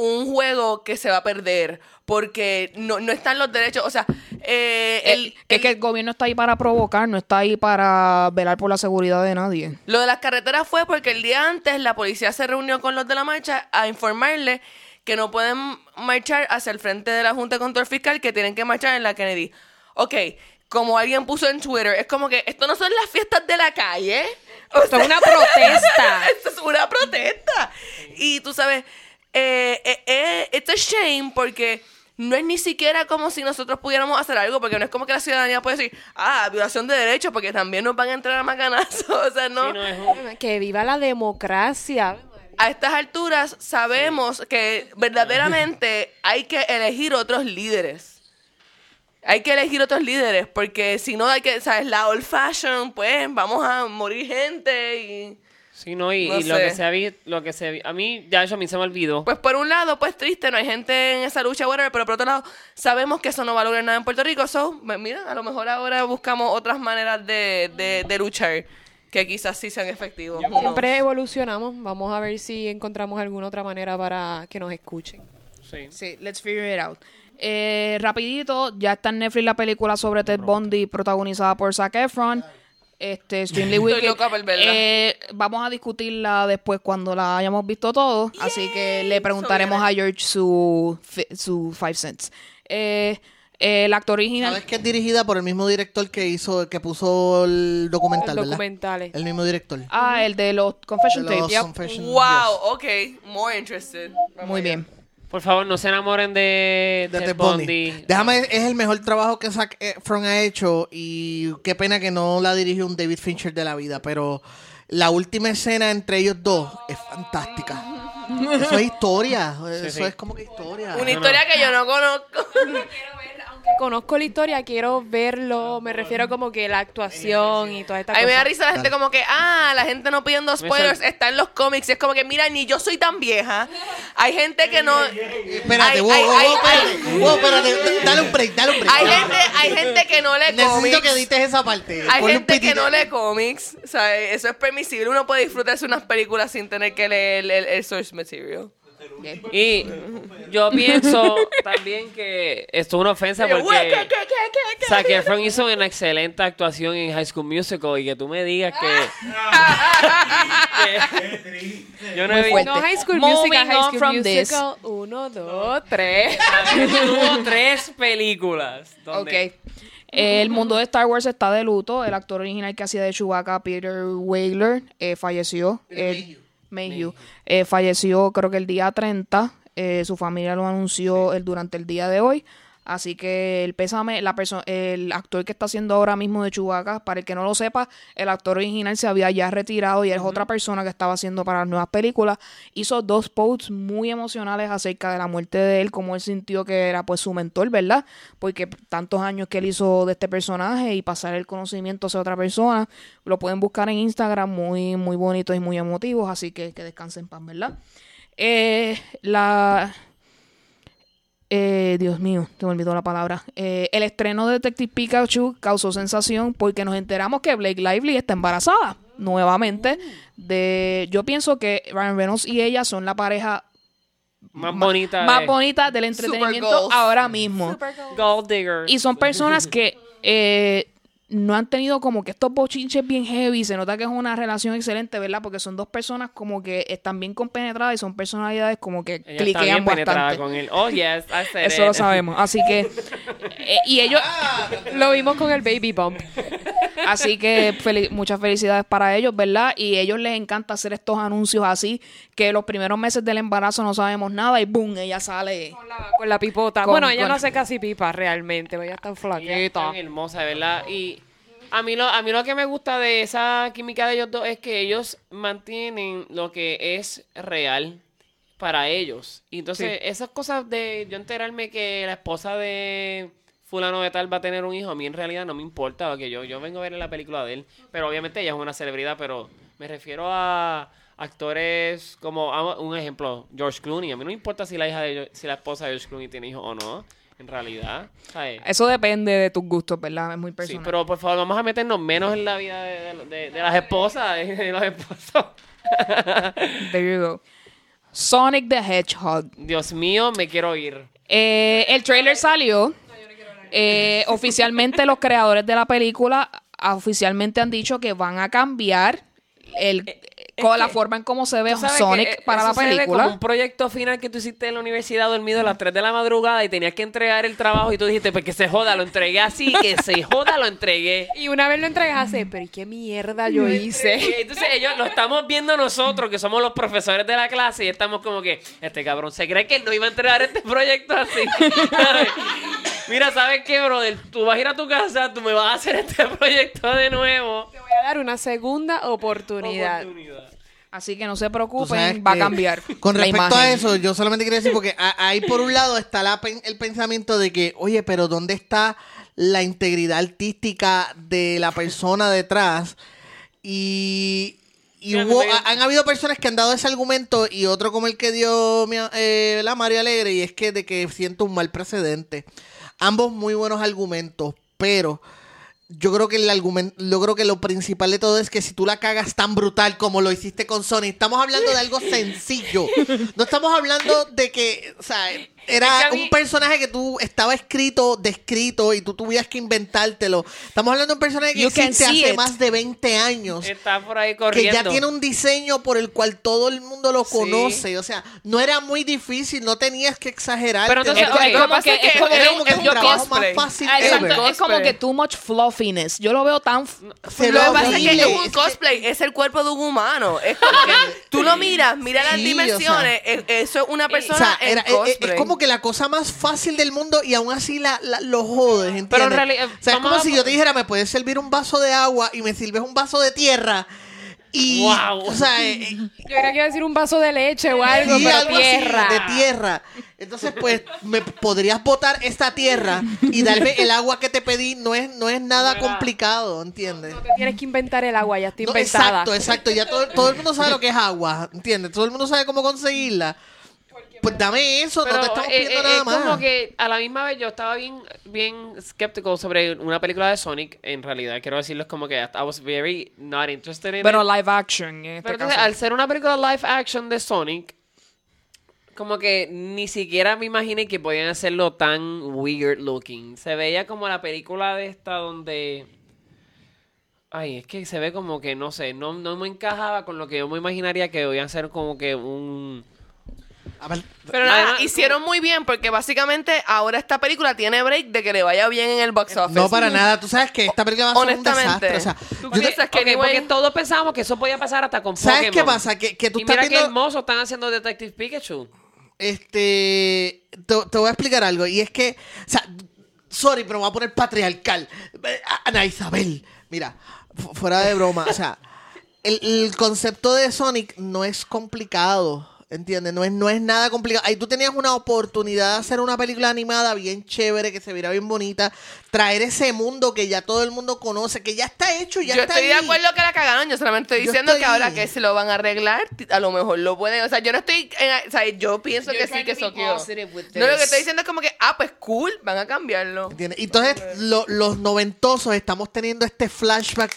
un juego que se va a perder porque no, no están los derechos, o sea, eh, el, El, que, el- que el gobierno está ahí para provocar, no está ahí para velar por la seguridad de nadie. lo de las carreteras fue porque el día antes la policía se reunió con los de la marcha a informarle que no pueden marchar hacia el frente de la Junta de Control Fiscal, que tienen que marchar en la Kennedy. Ok, como alguien puso en Twitter, es como que esto no son las fiestas de la calle. O Esto es una protesta. Esto es una protesta. Y tú sabes, eh, eh, eh, it's a shame porque no es ni siquiera como si nosotros pudiéramos hacer algo, porque no es como que la ciudadanía puede decir, ah, violación de derechos, porque también nos van a entrar a macanazo. O sea, no. Sí, no, es un- Que viva la democracia. A estas alturas sabemos que verdaderamente hay que elegir otros líderes. Hay que elegir otros líderes, porque si no hay que, ¿sabes? La old fashion, pues vamos a morir gente y... Sí, no, y, No y lo que se ha visto, lo que se a mí, ya eso a mí se me olvidó. Pues por un lado, pues triste, no hay gente en esa lucha, whatever, pero por otro lado, sabemos que eso no va a lograr nada en Puerto Rico. So, mira, a lo mejor ahora buscamos otras maneras de, de, de luchar que quizás sí sean efectivos. Siempre evolucionamos. Vamos a ver si encontramos alguna otra manera para que nos escuchen. Sí. Sí, let's figure it out. Eh, rapidito, ya está en Netflix la película sobre Ted Bundy protagonizada por Zac Efron. Este, Extremely Estoy Wicked. loca por verla. Eh, vamos a discutirla después cuando la hayamos visto todo. Así que le preguntaremos a George su, su five cents. Eh, eh, el actor original. ¿Sabes que es dirigida por el mismo director que hizo, que puso el documental, Los ¿verdad? documentales. El mismo director. Ah, el de los Confession Tapes. yep. Wow, ok, more interested. Vamos Muy allá. bien. Por favor, no se enamoren de, de Ted Ted Bundy. Bundy. Déjame, es el mejor trabajo que Zac Efron ha hecho y qué pena que no la dirigió un David Fincher de la vida, pero la última escena entre ellos dos es fantástica. Eso es historia, eso sí. es como que historia. Una historia que yo no conozco. Conozco la historia, quiero verlo. Me refiero como que la actuación y toda esta A mí me da cosa. risa la gente como que, ah, la gente no pidiendo spoilers, está en los cómics. Y es como que, mira, ni yo soy tan vieja. Hay gente que no... Espérate, wow, wow, espérate, dale un break, dale un break. Hay gente, hay gente que no lee Necesito cómics. que edites esa parte. Hay gente que no lee cómics. O sea, eso es permisible. Uno puede disfrutarse unas películas sin tener que leer el, el- el source material. Y yo pienso también que esto es una ofensa Yo, "Güey, ¿qué, porque qué, qué, qué, qué?" Zac Efron hizo una excelente actuación en High School Musical y que tú me digas que... que yo no he visto... No, High School Musical, High School from this. Musical. Uno, dos, tres. Tuvo tres películas. donde- Ok. El mundo de Star Wars está de luto. El actor original que hacía de Chewbacca, Peter Whaler, eh, falleció. Él- Mayhew. Eh, falleció creo que el día 30. Eh, su familia lo anunció el, durante el día de hoy. Así que el pésame, la el actor que está haciendo ahora mismo de Chewbacca, para el que no lo sepa, el actor original se había ya retirado y es otra persona que estaba haciendo para las nuevas películas. Hizo dos posts muy emocionales acerca de la muerte de él, como él sintió que era pues su mentor, ¿verdad? Porque tantos años que él hizo de este personaje y pasar el conocimiento hacia otra persona, lo pueden buscar en Instagram, muy, muy bonitos y muy emotivos, así que que descansen en paz, ¿verdad? Eh, la eh, Dios mío, te me olvidó la palabra. Eh, el estreno de Detective Pikachu causó sensación porque nos enteramos que Blake Lively está embarazada nuevamente. De, yo pienso que Ryan Reynolds y ella son la pareja Más bonita. más de- bonita del entretenimiento ahora mismo. Gold Digger. Y son personas que eh, no han tenido como que estos bochinches bien heavy. Se nota que es una relación excelente, ¿verdad? Porque son dos personas como que están bien compenetradas y son personalidades como que Ella está cliquean bien penetrada bastante. con él. Oh, yes, Eso lo sabemos. Así que. eh, y ellos. Lo vimos con el baby bump. Así que fel- muchas felicidades para ellos, ¿verdad? Y ellos les encanta hacer estos anuncios así, que los primeros meses del embarazo no sabemos nada y ¡boom! Ella sale. Con la, con la pipota. Con- bueno, ella con- no hace casi pipa realmente, ella está Ella es flaquita. tan hermosa, ¿verdad? Y a mí, lo, a mí lo que me gusta de esa química de ellos dos es que ellos mantienen lo que es real para ellos. Y entonces, esas cosas de yo enterarme que la esposa de fulano de tal va a tener un hijo, a mí en realidad no me importa, porque yo, yo vengo a ver la película de él, pero obviamente ella es una celebridad, pero me refiero a actores como un ejemplo, George Clooney. A mí no me importa si la hija de si la esposa de George Clooney tiene hijo o no, en realidad. ¿sabes? Eso depende de tus gustos, ¿verdad? Es muy Sí, personal. pero por favor, vamos a meternos menos en la vida de, de- de- de las esposas, de, de los esposos. There you go. Sonic the Hedgehog. Dios mío, me quiero ir. Eh, el trailer salió. Eh, oficialmente los creadores de la película ah, oficialmente han dicho que van a cambiar el, con la forma en cómo se ve Sonic que, eh, para la eso se ve película. como un proyecto final que tú hiciste en la universidad dormido a las 3 de la madrugada y tenías que entregar el trabajo y tú dijiste, pues que se joda, lo entregué así, que se joda, lo entregué. Y una vez lo entregaste, pero ¿y qué mierda yo hice? Y entonces ellos lo estamos viendo nosotros, que somos los profesores de la clase, y estamos como que, este cabrón se cree que él no iba a entregar este proyecto así. Mira, ¿sabes qué, brother? Tú vas a ir a tu casa, tú me vas a hacer este proyecto de nuevo. Te voy a dar una segunda oportunidad. Oportunidad. Así que no se preocupen, va a cambiar. Con la respecto a eso, yo solamente quería decir, porque ahí por un lado está la pen- el pensamiento de que, oye, pero ¿dónde está la integridad artística de la persona detrás? Y, y Mira, hubo, ha- han habido personas que han dado ese argumento y otro como el que dio mi, eh, la María Alegre, y es que de que siento un mal precedente. Ambos muy buenos argumentos, pero yo creo que el argumento, yo creo que lo principal de todo es que si tú la cagas tan brutal como lo hiciste con Sony, estamos hablando de algo sencillo. No estamos hablando de que, o sea, era Es que a mí- un personaje que tú estaba escrito, descrito y tú tuvieras que inventártelo. Estamos hablando de un personaje que You existe hace it. más de 20 años. Está por ahí Que corriendo. ya tiene un diseño por el cual todo el mundo lo Sí. conoce. O sea, no era muy difícil, no tenías que exagerar. Pero entonces, Es, ok, es lo como pasa que, es que es como que- como que es- un yo trabajo pienso- más fácil Ah, exacto, ever. es como que too much fluffiness. Yo lo veo tan Se Lo que pasa es que es un Es que- cosplay, es el cuerpo de un humano. Es como que tú lo miras, mira las dimensiones, es- eso es una O persona sea, en era- es- es, cosplay. es como que la cosa más fácil del mundo y aún así la, la- lo jodes, ¿entiendes? Pero en realidad, o sea, es como a- si yo te dijera, me puedes servir un vaso de agua y me sirves un vaso de tierra y... Wow. O sea, eh, eh, Yo creía que iba a decir un vaso de leche o algo, sí, pero algo así, tierra. de tierra. Entonces, pues, me podrías botar esta tierra y darme el agua que te pedí. No es, no es nada complicado, ¿entiendes? No te tienes que inventar el agua, ya está No, inventada. exacto, exacto. Ya todo, todo el mundo sabe lo que es agua, ¿entiendes? Todo el mundo sabe cómo conseguirla. Pues dame eso, Pero no te estamos eh, pidiendo eh, nada es más. como que a la misma vez yo estaba bien, bien escéptico sobre una película de Sonic. En realidad, quiero decirles como que I was very not interested in Pero it. live action en este Pero entonces, caso. al ser una película live action de Sonic, como que ni siquiera me imaginé que podían hacerlo tan weird looking. Se veía como la película de esta donde... Ay, es que se ve como que, no sé, no, no me encajaba con lo que yo me imaginaría que podían ser como que un... A ver, Pero nada, Además, hicieron muy bien porque básicamente ahora esta película tiene break de que le vaya bien en el box office. No, para nada. Tú sabes que esta película va a ser un Honestamente. desastre. O sea, ¿Tú yo- piensas que Ok, anyway- porque todos pensábamos que eso podía pasar hasta con ¿Sabes Pokémon. qué pasa? Que, que tú y estás mira qué viendo... hermoso están haciendo Detective Pikachu. Este... Te, te voy a explicar algo. Y es que... O sea, sorry, pero me voy a poner patriarcal. Eh, Ana Isabel. Mira, fu- fuera de broma. O sea, el, el concepto de Sonic no es complicado. ¿Entiendes? No es, no es nada complicado. Ahí tú tenías una oportunidad de hacer una película animada bien chévere, que se viera bien bonita. Traer ese mundo que ya todo el mundo conoce, que ya está hecho, ya yo está estoy de acuerdo que la cagaron. Yo solamente estoy Yo diciendo estoy- que ahora que se lo van a arreglar, a lo mejor lo pueden. O sea, yo no estoy. en- o sea, yo pienso que sí, que eso. No, lo que estoy diciendo es como que, ah, pues cool, van a cambiarlo. ¿Entiendes? Y Entonces, lo- los noventosos estamos teniendo este flashback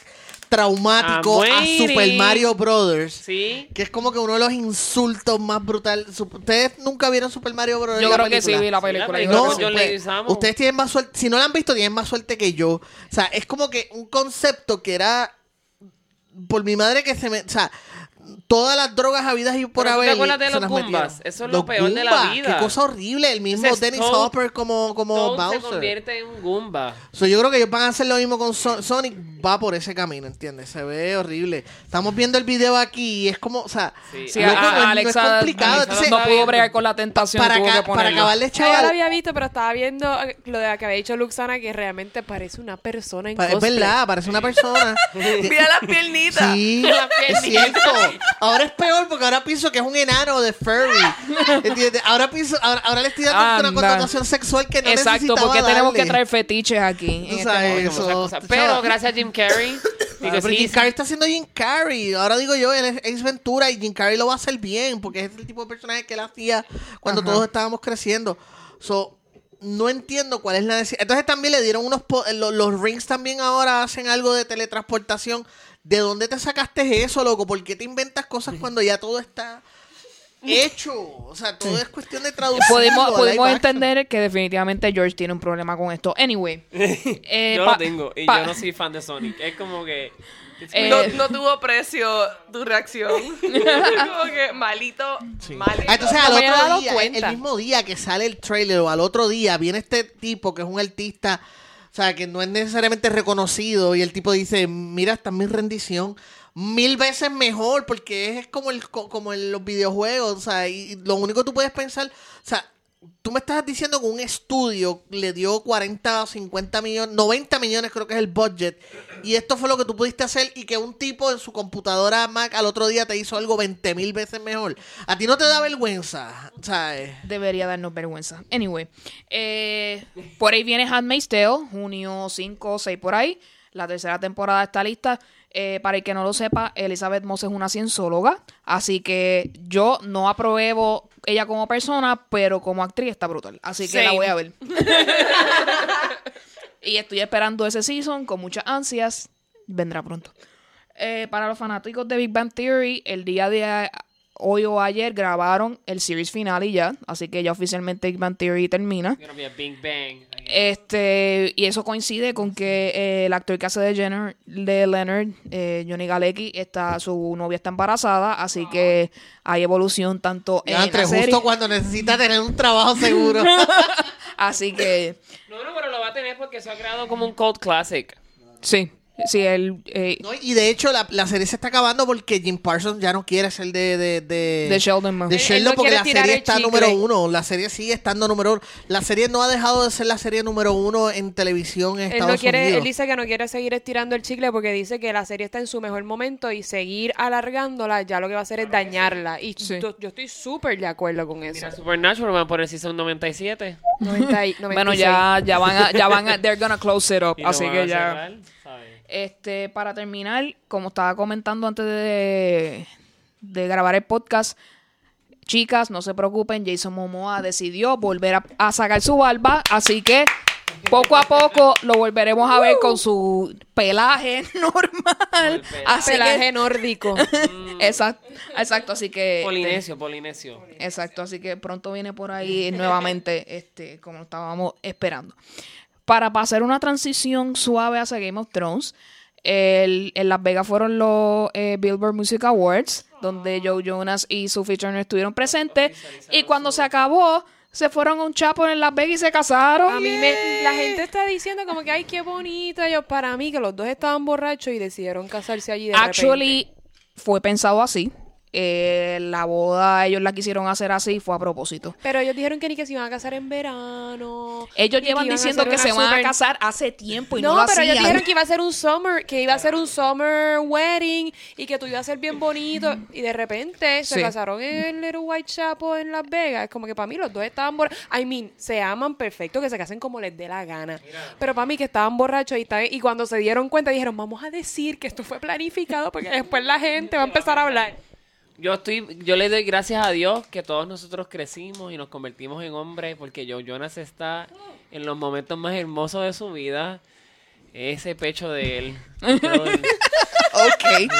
traumático a Amazing. Super Mario Brothers. Sí. Que es como que uno de los insultos más brutales. ¿Ustedes nunca vieron Super Mario Brothers? Yo la creo que sí película? vi la Sí, la película. yo película creo No, que sí. John pues, ustedes tienen más suerte. Si no la han visto, tienen más suerte que yo. O sea, es como que un concepto que era. Por mi madre que se me. O sea, todas las drogas habidas y por Pero ¿tú te haber. acuerdas de se los las Goombas? metieron. Eso es lo Los peor de la vida. Qué cosa horrible. El mismo Entonces, Dennis Toad- Hopper como, como Todo se Bowser. convierte en un Goomba. So, yo creo que ellos van a hacer lo mismo con Son- Sonic. Va por ese camino, ¿entiendes? Se ve horrible. Estamos viendo el video aquí y es como, o sea, Sí. Sí, loco, a- no es- no es Alexa, complicado. Alexa Entonces, no pudo bregar con la tentación. para, tuvo ca- que para acabarle, Ah, ya lo chaval. había visto, pero estaba viendo eh, lo de que había dicho Luxana que realmente parece una persona en Pa- Es cosplay. verdad, parece una persona. Mira las piernitas. Sí, La es cierto. Ahora es peor porque ahora pienso que es un enano de furry. ¿Entiendes? Ahora pienso, ahora, ahora le estoy dando una Anda. connotación sexual que no Exacto, necesitaba porque tenemos que darle. traer fetiches aquí. en Tú este sabes, momento. eso. Chaval. Pero gracias a Jim Carrey. Ah, pero Jim Carrey está haciendo Jim Carrey. Ahora digo yo, él es Ace Ventura y Jim Carrey lo va a hacer bien porque es el tipo de personaje que él hacía cuando Ajá. todos estábamos creciendo. So, no entiendo cuál es la necesidad. Entonces también le dieron unos... po- eh, lo- los rings también ahora hacen algo de teletransportación. ¿De dónde te sacaste eso, loco? ¿Por qué te inventas cosas cuando ya todo está hecho? O sea, todo es cuestión de traducción. Pudimos entender que definitivamente George tiene un problema con esto. Anyway. eh, yo pa- lo tengo y pa- yo no soy fan de Sonic. Es como que. Eh, No, no tuvo precio tu reacción. Como que malito, malito. Ah, entonces al otro día, el- cuenta. el mismo día que sale el trailer o al otro día viene este tipo que es un artista, o sea, que no es necesariamente reconocido y el tipo dice, mira, esta es mi rendición mil veces mejor porque es como el co- como en los videojuegos, o sea, y lo único que tú puedes pensar, o sea, tú me estás diciendo que un estudio le dio 40 o 50 millones, 90 millones creo que es el budget, y esto fue lo que tú pudiste hacer y que un tipo en su computadora Mac al otro día te hizo algo 20 mil veces mejor. A ti no te da vergüenza, ¿sabes? Debería darnos vergüenza. Anyway, eh, por ahí viene Handmaid's Tale, junio 5 o 6 por ahí. La tercera temporada está lista. Eh, para el que no lo sepa, Elizabeth Moss es una cienzóloga, así que yo no apruebo ella como persona, pero como actriz está brutal. Así que la voy a ver. y estoy esperando ese season con muchas ansias. Vendrá pronto. Eh, para los fanáticos de Big Bang Theory, el día de hoy o ayer grabaron el series final y ya. Así que ya oficialmente Big Bang Theory termina. Big Bang. Este, y eso coincide con que eh, el actor que hace de, Jenner, de Leonard, eh, Johnny Galecki, está, su novia está embarazada, así que hay evolución tanto en entre la serie. justo cuando necesita tener un trabajo seguro. Así que, No, no, pero lo va a tener porque se ha creado como un cult classic. sí, sí, él, eh, No, y de hecho la, la serie se está acabando porque Jim Parsons ya no quiere ser de... De, de, de Sheldon Man. de Sheldon no porque la serie está chicle. número uno. La serie sigue estando número uno. La serie no ha dejado de ser la serie número uno en televisión en Él Estados no quiere, Unidos. él dice que no quiere seguir estirando el chicle porque dice que la serie está en su mejor momento y seguir alargándola ya lo que va a hacer es dañarla. Y Sí. yo, yo estoy súper de acuerdo con eso. Mira, Supernatural va por el season 97. 90 y- Bueno, 96. ya, ya van a, ya van a, they're gonna close it up, así que ya. Este, para terminar, como estaba comentando antes de, de grabar el podcast, chicas, no se preocupen, Jason Momoa decidió volver a, a sacar su barba, así que poco a poco lo volveremos a ver con su pelaje normal. Así Pelaje que, nórdico. exacto, exacto, así que Polinesio, Polinesio. Exacto, así que pronto viene por ahí nuevamente, este, como estábamos esperando. Para pasar una transición suave hacia Game of Thrones, el- en Las Vegas fueron los eh, Billboard Music Awards, donde Joe Jonas y Sophie Turner estuvieron presentes, y cuando se acabó, se fueron a un chapo en Las Vegas y se casaron. A mí me, la gente está diciendo como que ay qué bonito. Yo para mí que los dos estaban borrachos y decidieron casarse allí de Actually, fue pensado así. Eh, la boda ellos la quisieron hacer así, fue a propósito. Pero ellos dijeron que ni que se iban a casar en verano. Ellos y que llevan diciendo que se van a casar hace tiempo y no, no, lo pero ellos dijeron que iba a ser un summer, que iba a ser un summer wedding y que tú ibas a ser bien bonito y de repente se Sí. casaron en el Little White Chapel en Las Vegas. Es como que para mí los dos estaban borrachos. I mean, se aman perfecto, que se casen como les dé la gana. Pero para mí que estaban borrachos y, estaban- y cuando se dieron cuenta dijeron, vamos a decir que esto fue planificado porque después la gente va a empezar a hablar. Yo estoy, yo le doy gracias a Dios que todos nosotros crecimos y nos convertimos en hombres porque Joe Jonas está en los momentos más hermosos de su vida. Ese pecho de él. Ok.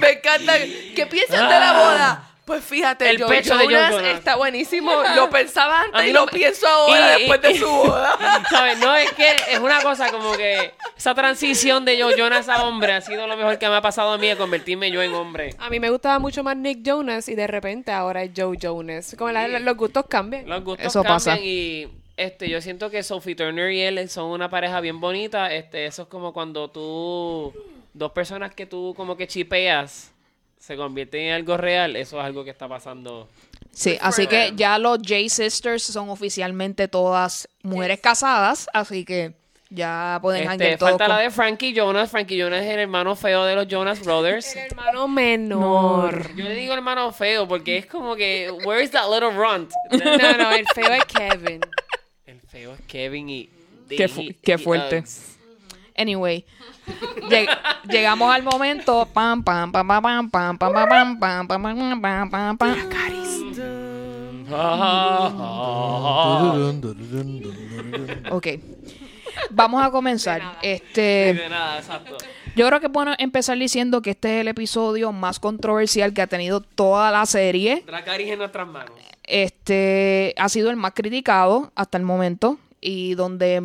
Me encanta. ¿Qué piensas de la boda? Pues fíjate, El Joe pecho de Joe Jonas Jonas. está buenísimo. Lo pensaba antes y lo me- pienso ahora Y- después de su boda. ¿Sabes? No, es que es una cosa como que esa transición de yo, Jonas a hombre ha sido lo mejor que me ha pasado a mí de convertirme yo en hombre. A mí me gustaba mucho más Nick Jonas y de repente ahora es Joe Jonas. Como la- los gustos cambian. Los gustos Eso cambian pasa. y este yo siento que Sophie Turner y él son una pareja bien bonita. Este, eso es como cuando tú dos personas que tú como que chipeas se convierten en algo real, eso es algo que está pasando. Sí, así que ya los J Sisters son oficialmente todas mujeres casadas, así que ya pueden Este, todos falta la con- de Frankie Jonas. Frankie Jonas es el hermano feo de los Jonas Brothers. El hermano menor. Yo le digo hermano feo porque es como que, where is that little runt? No, no, el feo es Kevin. El feo es Kevin y... Qué fu- y- qué fuerte. Uggs. Anyway, lleg- llegamos al momento pam pam pam pam pam pam pam pam pam pam pam pam pam pam Ok. Vamos a comenzar. Este De nada, exacto. Yo creo que es bueno empezar diciendo que este es el episodio más controversial que ha tenido toda la serie. Dracarys en nuestras manos. Este ha sido el más criticado hasta el momento y donde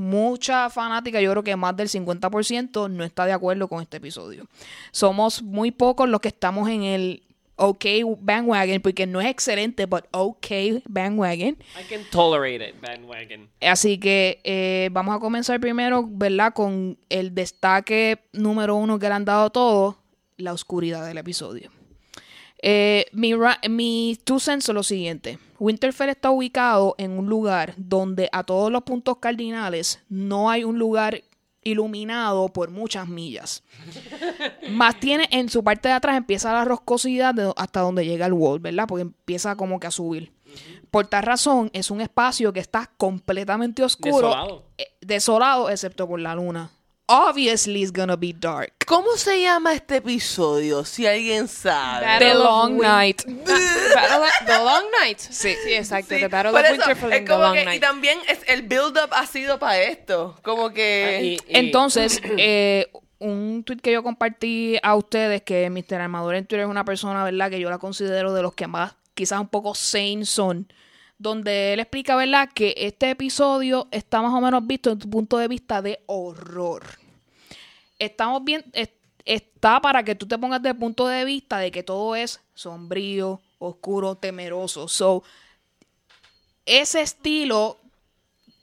mucha fanática, yo creo que más del 50% no está de acuerdo con este episodio. Somos muy pocos los que estamos en el OK bandwagon porque no es excelente, but OK bandwagon. I can tolerate it, bandwagon. Así que eh, vamos a comenzar primero, ¿verdad? Con el destaque número uno que le han dado todos, la oscuridad del episodio. Eh, mi, mi two cents son lo siguiente. Winterfell está ubicado en un lugar donde a todos los puntos cardinales no hay un lugar iluminado por muchas millas. Más tiene en su parte de atrás empieza la roscosidad de- hasta donde llega el wall, ¿verdad? Porque empieza como que a subir. Por tal razón, es un espacio que está completamente oscuro, Desolado. eh, desolado, excepto por la luna. Obviously, it's gonna be dark. ¿Cómo se llama este episodio? Si alguien sabe. Battle The Long Win- Night. Battle of- The Long Night. Sí, sí exacto. Sí, The Battle por of eso, Winterfell es The como Long que, y también es, el build-up ha sido para esto. Como que... Ah, y- y- Entonces, eh, un tweet que yo compartí a ustedes, que Mr. Armador en Twitter es una persona, ¿verdad? Que yo la considero de los que más, quizás un poco sane son. Donde él explica, ¿verdad? Que este episodio está más o menos visto desde tu punto de vista de horror. Estamos bien, es- está para que tú te pongas de punto de vista de que todo es sombrío, oscuro, temeroso. So, ese estilo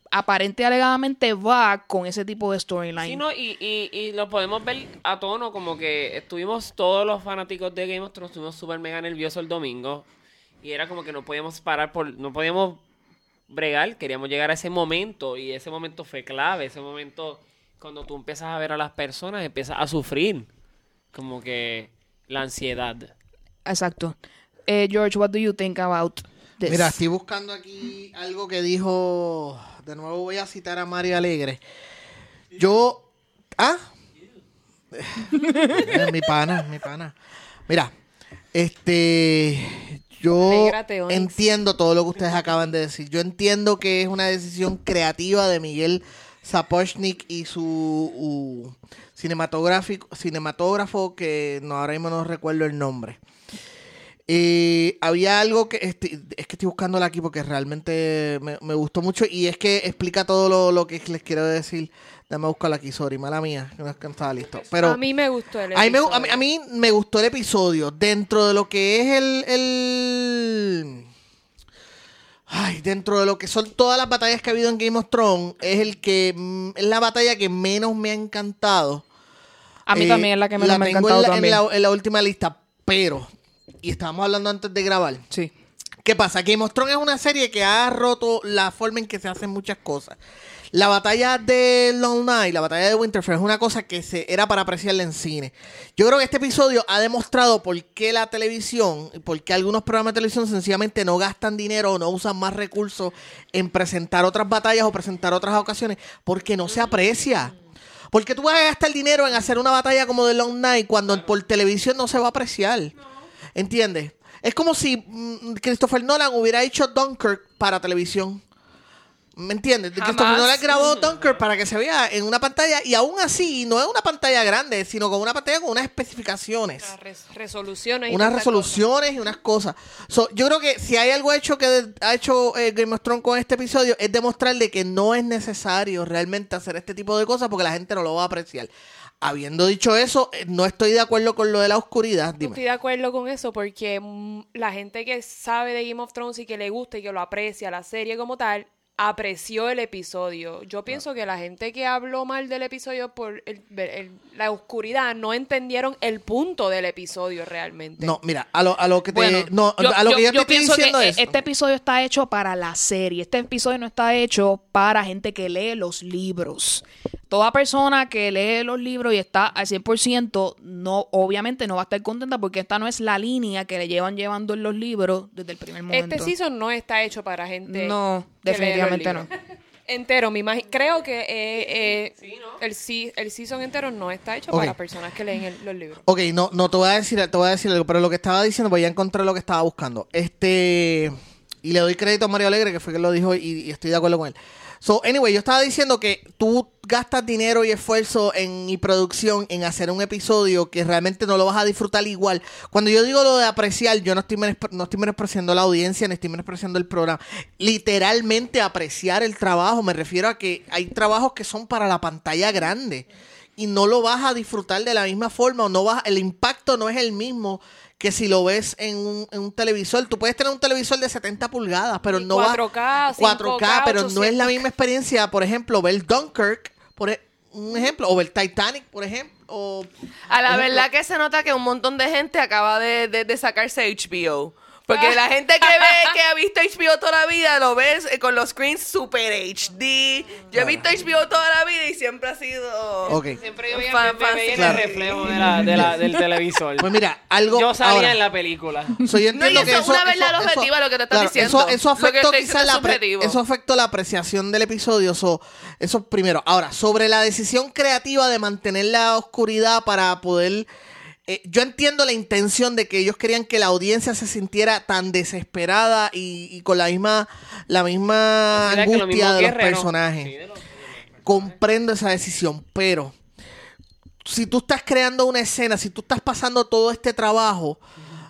aparente alegadamente va con ese tipo de storyline. Sí, no, y, y, y lo podemos ver a tono como que estuvimos todos los fanáticos de Game of Thrones, estuvimos súper mega nerviosos el domingo y era como que no podíamos parar por, no podíamos bregar, queríamos llegar a ese momento y ese momento fue clave, ese momento cuando tú empiezas a ver a las personas, empiezas a sufrir como que la ansiedad. Exacto. Eh, George, what do you think about this? Mira, estoy buscando aquí algo que dijo. De nuevo voy a citar a Mario Alegre. Yo. ¿Ah? Mi pana, mi pana. Mira, este. Yo entiendo todo lo que ustedes acaban de decir. Yo entiendo que es una decisión creativa de Miguel Sapochnik y su uh, cinematográfico, cinematógrafo que no, ahora mismo no recuerdo el nombre. Eh, había algo que este, es que estoy buscándola aquí porque realmente me, me gustó mucho y es que explica todo lo, lo que les quiero decir. Dame a buscarla aquí, sorry, mala mía, que no estaba listo. Pero a mí me gustó el a mí, me, episodio. a, mí, a mí me gustó el episodio. Dentro de lo que es el, el. Ay, dentro de lo que son todas las batallas que ha habido en Game of Thrones, es el que. mm, Es la batalla que menos me ha encantado. a mí Eh, también es la que menos me ha encantado en la, también. En la, en la última lista, pero. Y estábamos hablando antes de grabar. Sí. ¿Qué pasa? Game of Thrones es una serie que ha roto la forma en que se hacen muchas cosas. La batalla de Long Night, la batalla de Winterfell, es una cosa que se, era para apreciarla en cine. Yo creo que este episodio ha demostrado por qué la televisión, por qué algunos programas de televisión sencillamente no gastan dinero o no usan más recursos en presentar otras batallas o presentar otras ocasiones, porque no se aprecia. Porque tú vas a gastar dinero en hacer una batalla como de Long Night cuando por televisión no se va a apreciar. ¿Entiendes? Es como si mm, Christopher Nolan hubiera hecho Dunkirk para televisión. ¿Me entiendes? Jamás. Christopher Nolan grabó Dunkirk para que se vea en una pantalla y aún así no es una pantalla grande, sino con una pantalla con unas especificaciones. Res- resoluciones. y unas tantas resoluciones y unas cosas. So, yo creo que si hay algo hecho que ha hecho eh, Game of Thrones con este episodio es demostrarle que no es necesario realmente hacer este tipo de cosas porque la gente no lo va a apreciar. Habiendo dicho eso, eh, no estoy de acuerdo con lo de la oscuridad. No estoy de acuerdo con eso porque mm, la gente que sabe de Game of Thrones y que le gusta y que lo aprecia la serie como tal, apreció el episodio. Yo pienso que la gente que habló mal del episodio por el- el- la oscuridad no entendieron el punto del episodio realmente. No, mira, a lo, a lo que te, Bueno, no, a lo que yo, te estoy pienso diciendo que es este episodio está hecho para la serie. Este episodio no está hecho para gente que lee los libros. Toda persona que lee los libros y está al 100%, no, obviamente no va a estar contenta porque esta no es la línea que le llevan llevando en los libros desde el primer momento. Este season no está hecho para gente. No, definitivamente no. Entero, me imagi- Creo que eh, eh, el, se- el season entero no está hecho Ok. para personas que leen el- los libros. Ok, no, no te voy a decir, te voy a decir algo, pero lo que estaba diciendo, pues ya encontré lo que estaba buscando. Este, y le doy crédito a Mario Alegre, que fue quien lo dijo, y, y estoy de acuerdo con él. So, anyway, yo estaba diciendo que tú gastas dinero y esfuerzo en y producción en hacer un episodio que realmente no lo vas a disfrutar igual. Cuando yo digo lo de apreciar, yo no estoy, no estoy menospreciando la audiencia, ni estoy menospreciando el programa. Literalmente apreciar el trabajo, me refiero a que hay trabajos que son para la pantalla grande y no lo vas a disfrutar de la misma forma o no vas el impacto no es el mismo que si lo ves en un, en un televisor. Tú puedes tener un televisor de 70 pulgadas, pero Y no va 4K, 4K, 5K, pero no es la 800K. misma experiencia, por ejemplo, ver Dunkirk, por e- un ejemplo, o ver Titanic, por ejemplo, o A la ejemplo, verdad que se nota que un montón de gente acaba de, de- de sacarse HBO. Porque la gente que ve, que ha visto HBO toda la vida, lo ves eh, con los screens super HD. Yo he visto HBO toda la vida y siempre ha sido Ok. Siempre yo veía, fan- me- me veía en Claro. el reflejo de la, de la- del televisor. Pues mira, algo yo salía ahora, en la película. so, yo No, y entiendo eso que es una verdad objetiva, lo que te estás claro, diciendo. Eso, eso afectó quizás la subjetivo. eso afectó la apreciación del episodio. so, eso primero. Ahora, sobre la decisión creativa de mantener la oscuridad para poder eh, yo entiendo la intención de que ellos querían que la audiencia se sintiera tan desesperada y, y con la misma la misma Era lo angustia mismo de los personajes. De los- Comprendo esa decisión, pero si tú estás creando una escena, si tú estás pasando todo este trabajo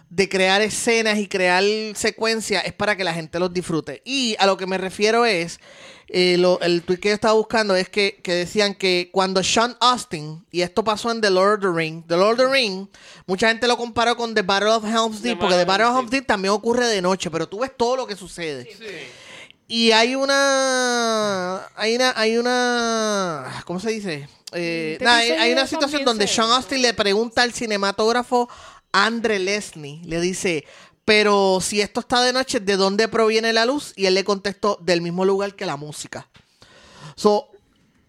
de crear escenas y crear secuencias, es para que la gente los disfrute. Y a lo que me refiero es, eh, lo- el tweet que yo estaba buscando es que, que decían que cuando Sean Austin, y esto pasó en The Lord of the Ring, The Lord of the Ring, mucha gente lo comparó con The Battle of Helm's Deep, porque The Battle of Helm's Deep también ocurre de noche, pero tú ves todo lo que sucede. Y hay una. Hay una. Hay una. ¿Cómo se dice? Eh, nada, hay, una situación donde. Sean Austin le pregunta al cinematógrafo Andre Lesney. Le dice. Pero si esto está de noche, ¿de dónde proviene la luz? Y él le contestó, del mismo lugar que la música. So,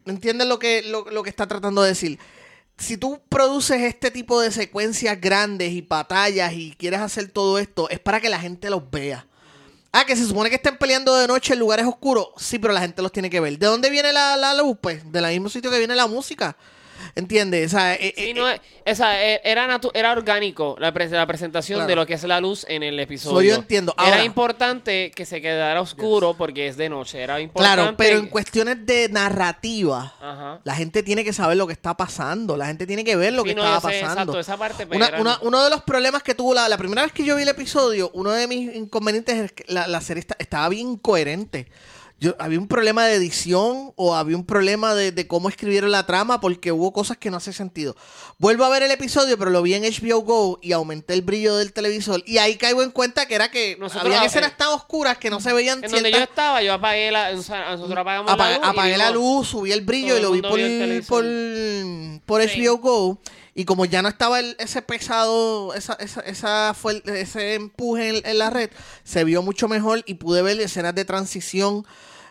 ¿entienden lo que, lo, lo que está tratando de decir? Si tú produces este tipo de secuencias grandes y batallas y quieres hacer todo esto, es para que la gente los vea. Ah, que se supone que estén peleando de noche en lugares oscuros. Sí, pero la gente los tiene que ver. ¿De dónde viene la, la luz? Pues del mismo sitio que viene la música. ¿Entiendes? O sea, eh, Sí, eh, no, es- esa, eh, era, natu- era orgánico la, pre- la presentación Claro. de lo que es la luz en el episodio. So, yo entiendo. Ahora- era importante que se quedara oscuro porque es de noche. Era importante. claro, pero en cuestiones de narrativa, Ajá. la gente tiene que saber lo que está pasando. La gente tiene que ver lo Sí, que no, estaba sé, pasando. exacto, esa parte, pues, Una- era- una- uno de los problemas que tuvo la, la primera vez que yo vi el episodio, uno de mis inconvenientes es que la, la serie esta- estaba bien incoherente. Yo, había un problema de edición o había un problema de, de cómo escribieron la trama porque hubo cosas que no hacen sentido. Vuelvo a ver el episodio, pero lo vi en HBO Go y aumenté el brillo del televisor y ahí caigo en cuenta que era que Nosotros, había eh, escenas tan oscuras que no se veían En donde yo ciertas- estaba, yo apagué la. o sea, nosotros apagamos Apagué, la luz. apagué la luz, subí el brillo y lo vi por, por, por Sí. HBO Go. Y como ya no estaba el- ese pesado, esa, esa, esa ese empuje en la red, se vio mucho mejor y pude ver escenas de transición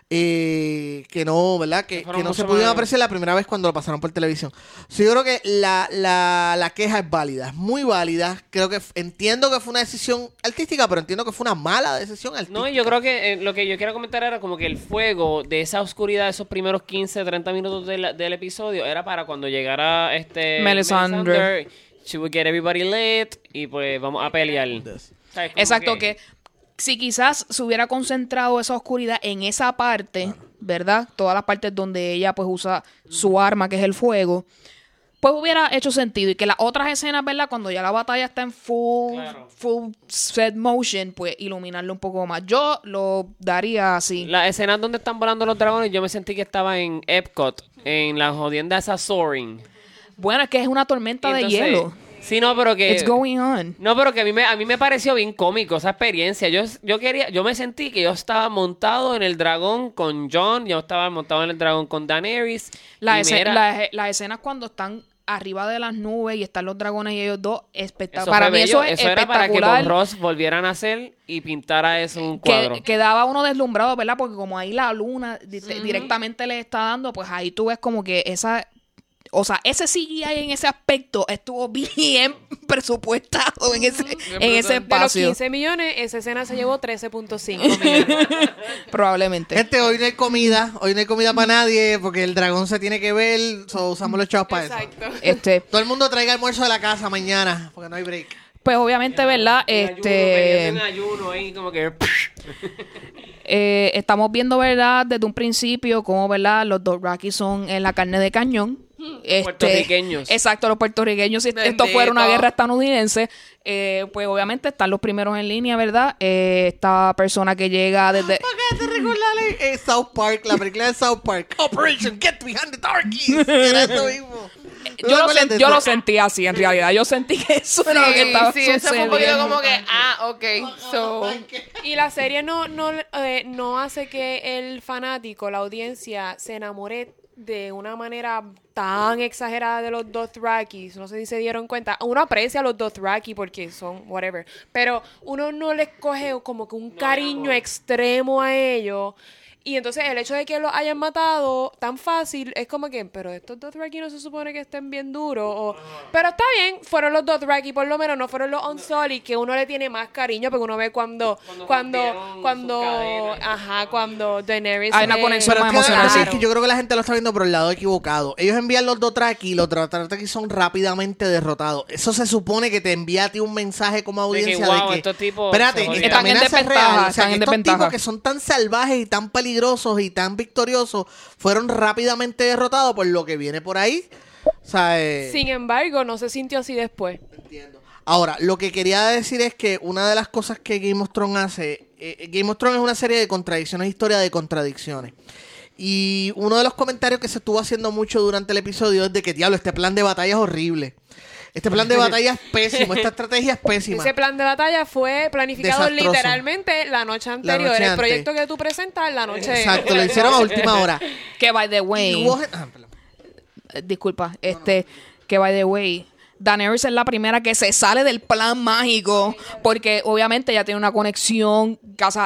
eh, que no, ¿verdad? Que, Que fueron que no se pudieron apreciar la primera vez cuando lo pasaron por televisión. So, yo creo que la, la, la queja es válida, es muy válida. Creo que entiendo que fue una decisión artística, pero entiendo que fue una mala decisión artística. No, yo creo que eh, lo que yo quiero comentar era como que el fuego de esa oscuridad, esos primeros 15, 30 minutos del, del episodio, era para cuando llegara este Melisandre. Melisandre, She would get everybody lit y pues vamos a pelear. Exacto, que si quizás se hubiera concentrado esa oscuridad en esa parte, ¿verdad? Todas las partes donde ella pues usa su arma, que es el fuego, pues hubiera hecho sentido. Y que las otras escenas, ¿verdad? Cuando ya la batalla está en full, Claro. full set motion, pues iluminarlo un poco más. Yo lo daría así. Las escenas donde están volando los dragones, yo me sentí que estaba en Epcot, en la jodienda esa Soaring. Bueno, es que es una tormenta de hielo. Sí, no, pero que... It's going on. No, pero que a mí me, a mí me pareció bien cómico esa experiencia. Yo, yo quería, yo me sentí que yo estaba montado en el dragón con John, yo estaba montado en el dragón con Daenerys. La y escena- mira, las, las escenas cuando están arriba de las nubes y están los dragones y ellos dos, eso espectacular. Para mí bello. eso es era para que espectacular. con Ross volvieran a hacer y pintara eso un cuadro. que quedaba uno deslumbrado, ¿verdad? Porque como ahí la luna di- directamente le está dando, pues ahí tú ves como que esa... O sea, ese CGI en ese aspecto estuvo bien presupuestado en ese, en ese De los espacio. 15 millones, esa escena se llevó 13.5 millones. Probablemente. Gente, hoy no hay comida, hoy no hay comida para nadie porque el dragón se tiene que ver, so usamos los chavos para eso. Exacto. Este, Todo el mundo traiga almuerzo de la casa mañana porque no hay break. pues obviamente, ¿verdad? Este... en ayuno ahí como que... Eh, estamos viendo, ¿verdad? Desde un principio cómo, ¿verdad? Los Dothraki son en la carne de cañón. Este, Puertorriqueños. Exacto, los puertorriqueños. Si esto fuera una guerra estadounidense, eh, pues obviamente están los primeros en línea, ¿verdad? Eh, esta persona que llega desde... ¿Para qué te recordarle eh, South Park, la película de South Park? Operation Get Behind the Darkies. Era eso mismo. ¿Tú Yo lo, sen- yo lo sentí así, en realidad. Yo sentí que eso era lo que estaba sí, eso fue un poquito sucediendo. como que, ah, ok, so... Y la serie no, no, eh, no hace que el fanático, la audiencia, se enamore de una manera tan exagerada de los Dothrakis. No sé si se dieron cuenta. Uno aprecia a los Dothraki porque son whatever. Pero uno no les coge como que un cariño extremo a ellos. Y entonces el hecho de que los hayan matado tan fácil es como que, pero estos Dothraki no se supone que estén bien duros. o- pero está bien, fueron los Dothraki, por lo menos no fueron los Unsullied, que uno le tiene más cariño porque uno ve cuando, Cuando cuando, cuando, ajá, cuando Daenerys. Hay una conexión Pero más es que, emocional. es Claro. que yo creo que la gente lo está viendo por el lado equivocado. Ellos envían los Dothraki y los Dothraki son rápidamente derrotados. Eso se supone que te envía a ti un mensaje como De que, audiencia wow, de que, estos tipos espérate, esta amenaza es real. O sea, están que en estos tipos que son tan salvajes y tan peligrosos y tan victoriosos fueron rápidamente derrotados por lo que viene por ahí. O sea, eh, Sin embargo, no se sintió así después. Ahora, lo que quería decir es que una de las cosas que Game of Thrones hace, eh, Game of Thrones es una serie de contradicciones, historia de contradicciones. Y uno de los comentarios que se estuvo haciendo mucho durante el episodio es de que, diablo, este plan de batalla es horrible. Este plan de batalla es pésimo, esta estrategia es pésima. Ese plan de batalla fue planificado Desastroso. literalmente la noche anterior. noche el antes. proyecto que tú presentas la noche. Exacto, lo hicieron a última hora. Que, by the way... hubo ah. Eh, disculpa, este, que by the way, Daenerys es la primera que se sale del plan mágico porque obviamente ella tiene una conexión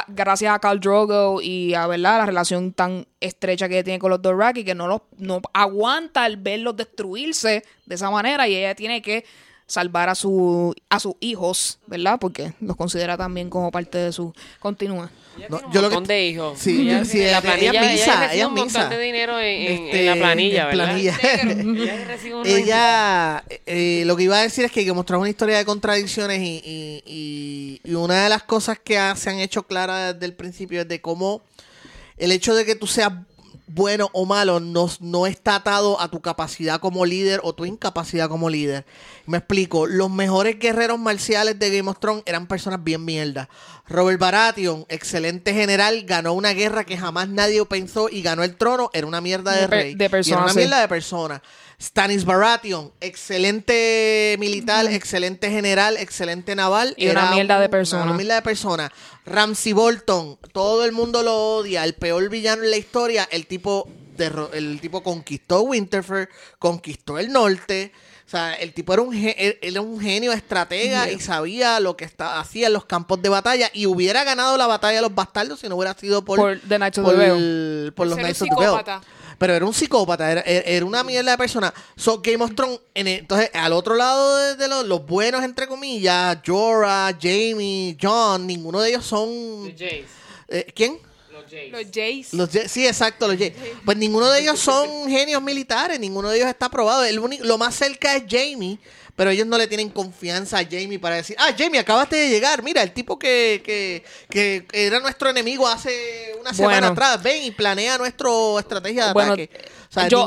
gracias a Khal Drogo y a verdad la relación tan estrecha que tiene con los Dothraki que no los no aguanta el verlos destruirse de esa manera y ella tiene que salvar a su a sus hijos, ¿verdad? Porque los considera también como parte de su continúa. Ella No, yo lo que- montón de hijos. Sí, ella, la ella- planilla, ella misa, ella es un montón misa. de dinero en, en Este, la planilla, en ¿verdad? planilla. ella Ella, eh, lo que iba a decir es que, que mostraba una historia de contradicciones y, y- y- y una de las cosas que ha- se han hecho claras desde el principio es de cómo el hecho de que tú seas bueno o malo no, no está atado a tu capacidad como líder o tu incapacidad como líder. Me explico, los mejores guerreros marciales de Game of Thrones eran personas bien mierda. Robert Baratheon, excelente general, ganó una guerra que jamás nadie pensó y ganó el trono, era una mierda de De rey. de Y era persona, una sí. mierda de persona. Stanis Baratheon, excelente militar, excelente general, excelente naval. Y una era mierda de persona. Una mierda de persona. Ramsey Bolton, todo el mundo lo odia, el peor villano en la historia. El tipo, derro- el tipo conquistó Winterfell, conquistó el norte. O sea, el tipo era un, era un genio estratega y sabía lo que está, hacía en los campos de batalla y hubiera ganado la batalla de los bastardos si no hubiera sido por, Por The Knights of por the Vale. el- por Por los Knights of the. Pero era un psicópata, era, era- era una mierda de persona. So, Game of Thrones, en el- entonces, al otro lado de, de los, los buenos, entre comillas, Jorah, Jamie, John, ninguno de ellos son... Los Jays. eh, ¿Quién? Los Jays. Los Jays. Los Ye- sí, exacto, los Ye- Pues ninguno de ellos son genios militares, ninguno de ellos está aprobado. El único, lo más cerca es Jamie, pero ellos no le tienen confianza a Jamie para decir, ah, Jamie, acabaste de llegar, mira, el tipo que, que, que era nuestro enemigo hace una semana Bueno. atrás, ven y planea nuestra estrategia de Bueno, ataque. O sea, yo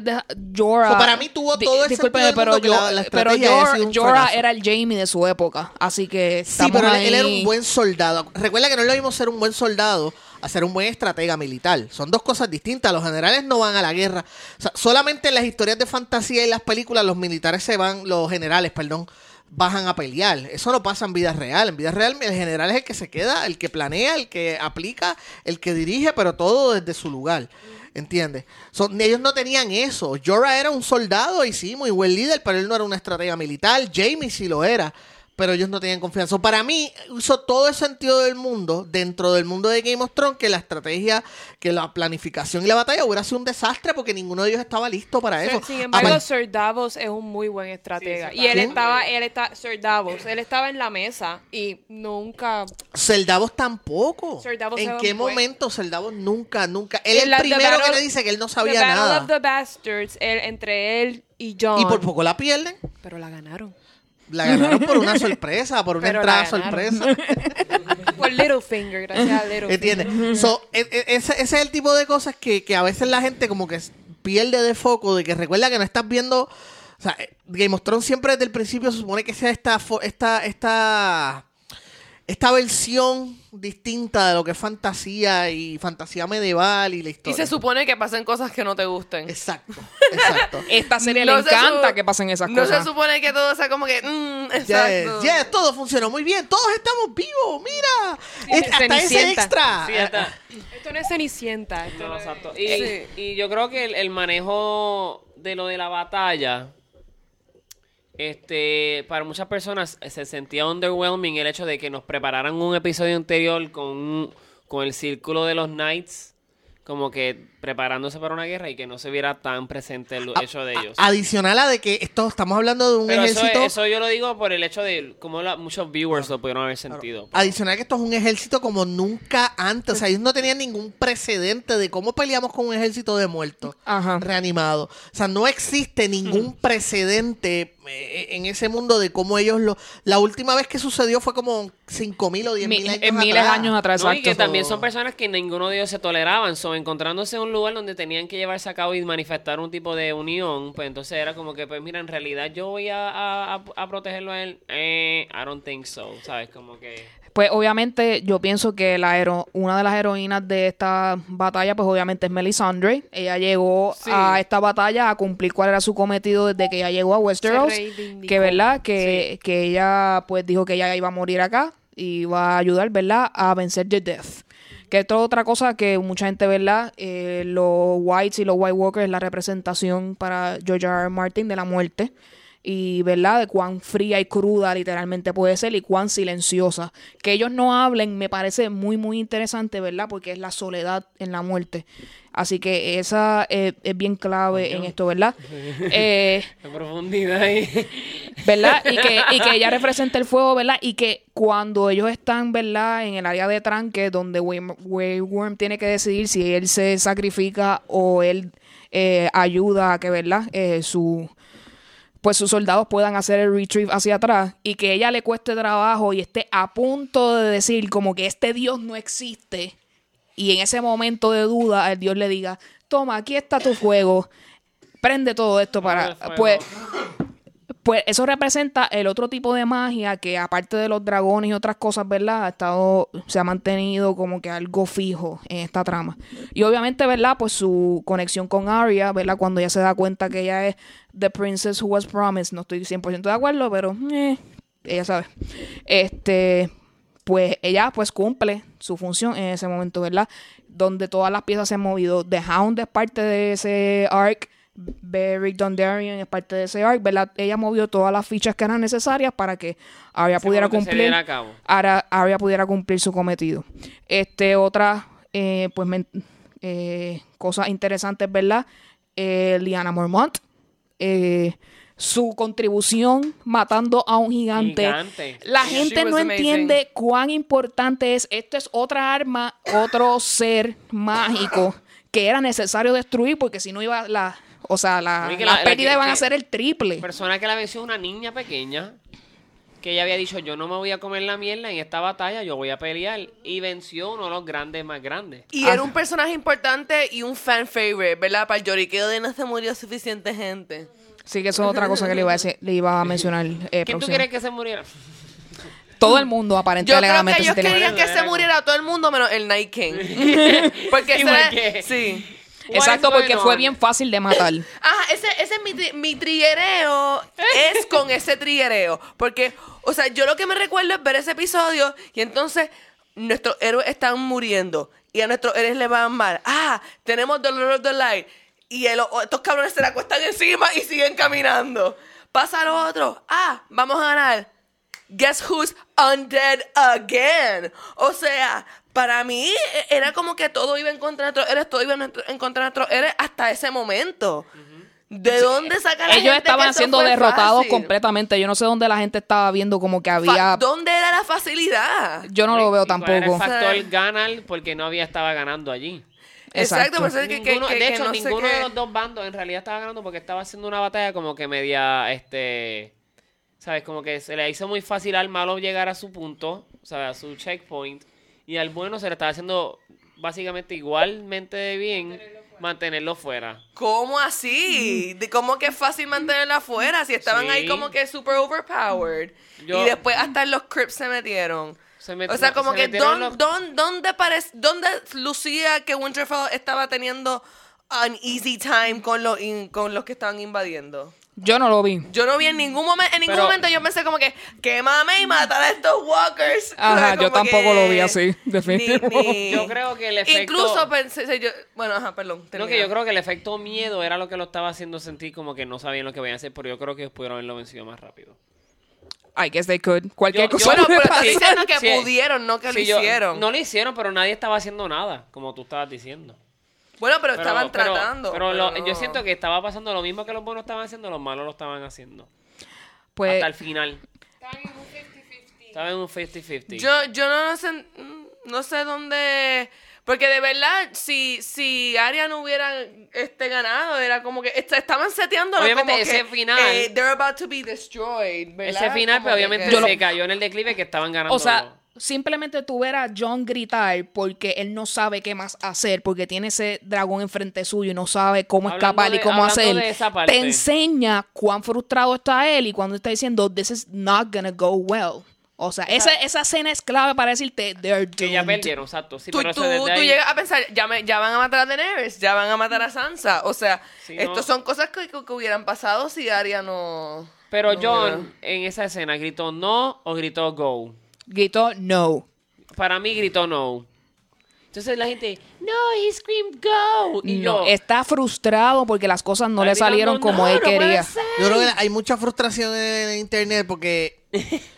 de Jorah. Para mí tuvo todo del pero, yo, la- la pero Jorah, Jorah era el Jamie de su época, así que Sí, pero él, ahí. él era un buen soldado. Recuerda que no lo mismo ser un buen soldado a ser un buen estratega militar. Son dos cosas distintas. Los generales no van a la guerra. Solamente en las historias de fantasía y las películas los militares se van, los generales, perdón, bajan a pelear. Eso no pasa en vida real. En vida real el general es el que se queda, el que planea, el que aplica, el que dirige, pero todo desde su lugar. ¿Entiendes? Son, ellos no tenían eso. Jorah era un soldado y sí, muy buen líder, pero él no era una estratega militar. Jamie sí lo era, pero ellos no tenían confianza. Para mí, hizo todo el sentido del mundo, dentro del mundo de Game of Thrones, que la estrategia, que la planificación y la batalla hubiera sido un desastre porque ninguno de ellos estaba listo para eso. Sin embargo, Sir Davos es un muy buen estratega. Sí, y él estaba, él está, Sir Davos, él estaba en la mesa y nunca. Sir Davos tampoco. Sir Davos ¿En qué un buen- momento Sir Davos nunca, nunca? Él es el primero que le dice que él no sabía the nada. of the Bastards, él- entre él y John. Y por poco la pierden. Pero la ganaron. La ganaron por una sorpresa, por una Pero entrada la ganaron. sorpresa. Por Littlefinger, gracias a Littlefinger. ¿Entiendes? So, e- e- ese, ese es el tipo de cosas que, que a veces la gente como que pierde de foco, de que recuerda que no estás viendo... O sea, eh, Game of Thrones siempre desde el principio se supone que sea esta, fo- esta, esta, esta versión distinta de lo que es fantasía y fantasía medieval y la Y historia. se supone que pasen cosas que no te gusten. Exacto, exacto. Esta serie No le se encanta que pasen esas no cosas. se supone que todo sea como que. mm, exacto. yes, todo funcionó muy bien. Todos estamos vivos, mira. Es- hasta ese Cenicienta. extra. Sí, Esto no es Cenicienta. esto No, no es- exacto. Y, Sí. y yo creo que el, el manejo de lo de la batalla, este, para muchas personas se sentía underwhelming el hecho de que nos prepararan un episodio anterior con, con el círculo de los knights, como que preparándose para una guerra y que no se viera tan presente el hecho de ellos. A- adicional a de que esto estamos hablando de un Pero ejército. eso yo lo digo por el hecho de cómo la- muchos viewers lo pudieron haber sentido. Adicional que esto es un ejército como nunca antes. O sea, ellos no tenían ningún precedente de cómo peleamos con un ejército de muertos Ajá. reanimados. O sea, no existe ningún precedente eh, en ese mundo de cómo ellos lo... La última vez que sucedió fue como 5.000 o 10.000 Mi- años en miles de atrás. años atrás, No, y que también son personas que ninguno de ellos se toleraban, son encontrándose en un lugar donde tenían que llevarse a cabo y manifestar un tipo de unión, pues entonces era como que, pues mira, en realidad yo voy a, a- a- protegerlo a él, eh, I don't think so, ¿sabes? Como que... Pues obviamente yo pienso que la hero- una de las heroínas de esta batalla, pues obviamente es Melisandre. Ella llegó Sí. a esta batalla a cumplir cuál era su cometido desde que ella llegó a Westeros. Que verdad, que, que ella pues dijo que ella iba a morir acá y iba a ayudar, ¿verdad? A vencer The Death. Que esto es otra cosa que mucha gente, ¿verdad? Eh, los Whites y los White Walkers es la representación para George R. R. Martin de la muerte. Y, ¿verdad? De cuán fría y cruda literalmente puede ser y cuán silenciosa. Que ellos no hablen me parece muy, muy interesante, ¿verdad? Porque es la soledad en la muerte. Así que esa eh, es bien clave en esto, ¿verdad? Eh, La profundidad ahí. ¿verdad? Y que, y que ella representa el fuego, ¿verdad? Y que cuando ellos están, ¿verdad? En el área de tranque, donde Wayne- Grey Worm tiene que decidir si él se sacrifica o él eh, ayuda a que, ¿verdad? Eh, su pues sus soldados puedan hacer el retrieve hacia atrás y que ella le cueste trabajo y esté a punto de decir como que este Dios no existe y en ese momento de duda el Dios le diga, toma, aquí está tu fuego, prende todo esto para... Pues, pues eso representa el otro tipo de magia que aparte de los dragones y otras cosas, ¿verdad? Ha estado, se ha mantenido como que algo fijo en esta trama. Y obviamente, ¿verdad? Pues su conexión con Arya, ¿verdad? Cuando ella se da cuenta que ella es The Princess Who Was Promised. No estoy 100% de acuerdo, pero eh, ella sabe. Este, pues ella pues cumple su función en ese momento, ¿verdad? Donde todas las piezas se han movido. The Hound es parte de ese arc. Beric Dondarrion es parte de ese arc, ¿verdad? Ella movió todas las fichas que eran necesarias para que Arya Ese pudiera cumplir diera a cabo. Arya, Arya pudiera cumplir su cometido. Este, otra, eh, pues, eh, cosas interesantes, ¿verdad? Eh, Liana Mormont, eh, su contribución matando a un gigante. Gigante. La gente no amazing. entiende cuán importante es. Esto es otra arma, otro ser mágico que era necesario destruir porque si no iba la, o sea, la, las la- la pérdidas que- iban a ser el triple. persona que la venció una niña pequeña que ella había dicho, yo no me voy a comer la mierda en esta batalla, yo voy a pelear. Y venció uno de los grandes más grandes. Y era un personaje importante y un fan favorite, ¿verdad? Para el lloriqueo de no se murió suficiente gente. Sí, que eso es otra cosa que le iba a, decir- le iba a mencionar. Eh, ¿Quién tú crees que se muriera? Todo el mundo Yo aparentemente creo que ellos querían que se muriera todo el mundo menos el Night King. Porque. Sí. Exacto, porque fue on? bien fácil de matar. Ajá, ese, ese es mi, tri- mi triguereo. es con ese triguereo. Porque, o sea, yo lo que me recuerdo es ver ese episodio y entonces nuestros héroes están muriendo y a nuestros héroes les van mal. Ah, tenemos Lord of the Light. Y el- estos cabrones se la acuestan encima y siguen caminando. Pasa lo otro. Ah, vamos a ganar. Guess who's undead again? O sea, para mí e- era como que todo iba en contra de nuestros héroes, todo iba en contra de nuestros héroes hasta ese momento. ¿De dónde saca la Ellos gente estaban que siendo derrotados fácil? completamente. Yo no sé dónde la gente estaba viendo como que Fa- había... ¿Dónde era la facilidad? Yo no lo veo ¿Y cuál era tampoco. el factor ganar porque no había estaba ganando allí. Exacto, eso es que, que- Ninguno- que- de que hecho, no ninguno de los dos bandos en realidad estaba ganando porque estaba haciendo una batalla como que media, este, ¿sabes? Como que se le hizo muy fácil al malo llegar a su punto, o sea, a su checkpoint, y al bueno se le estaba haciendo básicamente igualmente de bien mantenerlo fuera. ¿Cómo así? ¿De ¿Cómo que es fácil mantenerla afuera? Si estaban Sí. ahí como que super overpowered. Yo- y después hasta en los crips se metieron. Se met- o sea, como se que metieron ¿dón- los- dón- ¿dónde, parece, ¿dónde lucía que Winterfell estaba teniendo an easy time con los, in- con los que estaban invadiendo? Yo no lo vi. Yo no vi en ningún momento, en ningún Pero- momento yo pensé como que, quémame y matar a estos walkers. Ajá, yo tampoco que lo vi así, ni- definitivamente. ni- Yo creo que el efecto... Incluso pensé, yo, bueno, ajá, perdón. No, que yo creo que el efecto miedo era lo que lo estaba haciendo sentir como que no sabían lo que iban a hacer, pero yo creo que ellos pudieron haberlo vencido más rápido. I guess they could. Cualquier Yo- cosa yo- Bueno, puede pero pasar. Diciendo que sí. pudieron, no que Sí, lo yo- hicieron. No lo hicieron, pero nadie estaba haciendo nada, como tú estabas diciendo. bueno, pero, Pero- estaban pero- tratando. Pero, pero lo- no. yo siento que estaba pasando lo mismo que los buenos estaban haciendo, los malos lo estaban haciendo. Pues, hasta el final. Estaba en un 50-50. Yo, yo no sé, no sé dónde... Porque de verdad, si, si Arya no hubiera este, ganado, era como que est- estaban seteando Obviamente, como ese que, final- eh, they're about to be destroyed, ¿verdad? Ese final, Como pero que- obviamente que- Yo lo- se cayó en el declive que estaban ganando. o sea, simplemente tú ver a John gritar porque él no sabe qué más hacer, porque tiene ese dragón enfrente suyo y no sabe cómo Hablando escapar y cómo hacer. de esa parte. Te enseña cuán frustrado está él y cuando está diciendo, this is not gonna go well. O sea, esa, esa escena es clave para decirte, they're que ya doomed. perdieron, exacto. Sí, Tú, pero tú- tú ahí- llegas a pensar, ya, me- ya van a matar a Daenerys, ya van a matar a Sansa. O sea, Sí, estos no. son cosas que, que- que hubieran pasado si Arya no... Pero no John, en esa escena, ¿gritó no o gritó go? Gritó, no. Para mí gritó no. Entonces la gente, no, he screamed go. Y No, yo, está frustrado porque las cosas no le salieron como "No, él quería. ser". Yo creo que hay mucha frustración en internet porque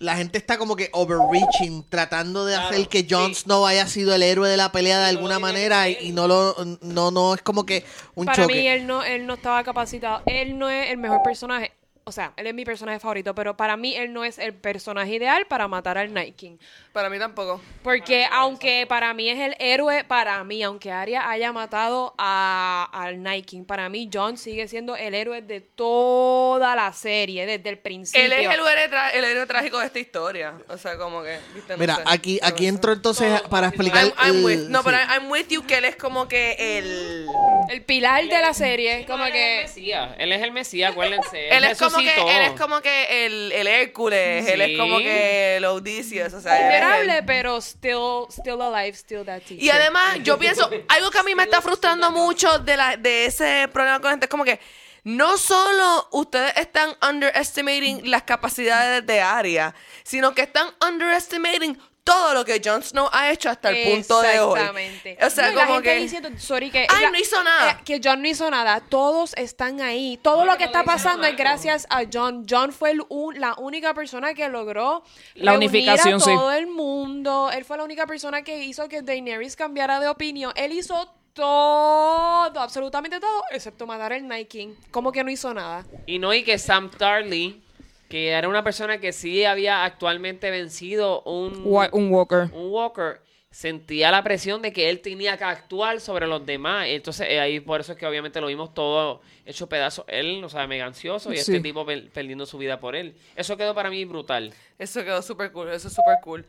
la gente está como que overreaching, tratando de Claro, hacer que Jon sí. Snow haya sido el héroe de la pelea de alguna manera y, no lo no no es como que un Para choque. mí él no, él no estaba capacitado. Él no es el mejor personaje. O sea, él es mi personaje favorito, pero para mí él no es el personaje ideal para matar al Night King. Para mí tampoco. Porque aunque para mí es el héroe, para mí, aunque Arya haya matado a, al Night King, para mí John sigue siendo el héroe de toda la serie, desde el principio. Él es el héroe, tra- el héroe trágico de esta historia. O sea, como que... ¿viste? No Mira, sé. aquí aquí entro entonces para explicar I'm, I'm with, no, sí. pero I'm with you que él es como que el... El pilar de la serie, como él es el que... Mesías, él es el Mesías, acuérdense. Él es como que, él es como que el, el Hércules, él Sí. es como que el Odysseus, o sea, él es el- Vulnerable, pero still, still alive, still that teacher. Y además, yo pienso, algo que a mí me está frustrando mucho de, la, de ese problema con gente es como que no solo ustedes están underestimating las capacidades de Arya, sino que están underestimating todo lo que Jon Snow ha hecho hasta el punto de hoy. Exactamente. O sea, No, y la como gente que... diciendo, sorry, que... Ay, la- no hizo nada. eh, que John no hizo nada. Todos están ahí. Todo lo que está pasando es gracias a John. John fue el un- la única persona que logró La unificación, a sí. todo el mundo. Él fue la única persona que hizo que Daenerys cambiara de opinión. Él hizo todo, absolutamente todo, excepto matar al Night King. Como que no hizo nada. Y no, y que Sam Tarly, que era una persona que sí había actualmente vencido un, Un Walker. un Walker, sentía la presión de que él tenía que actuar sobre los demás. Entonces, eh, ahí por eso es que obviamente lo vimos todo hecho pedazos. Él, o sea, mega ansioso y Sí. este tipo per- perdiendo su vida por él. Eso quedó para mí brutal. Eso quedó súper cool, eso es súper cool.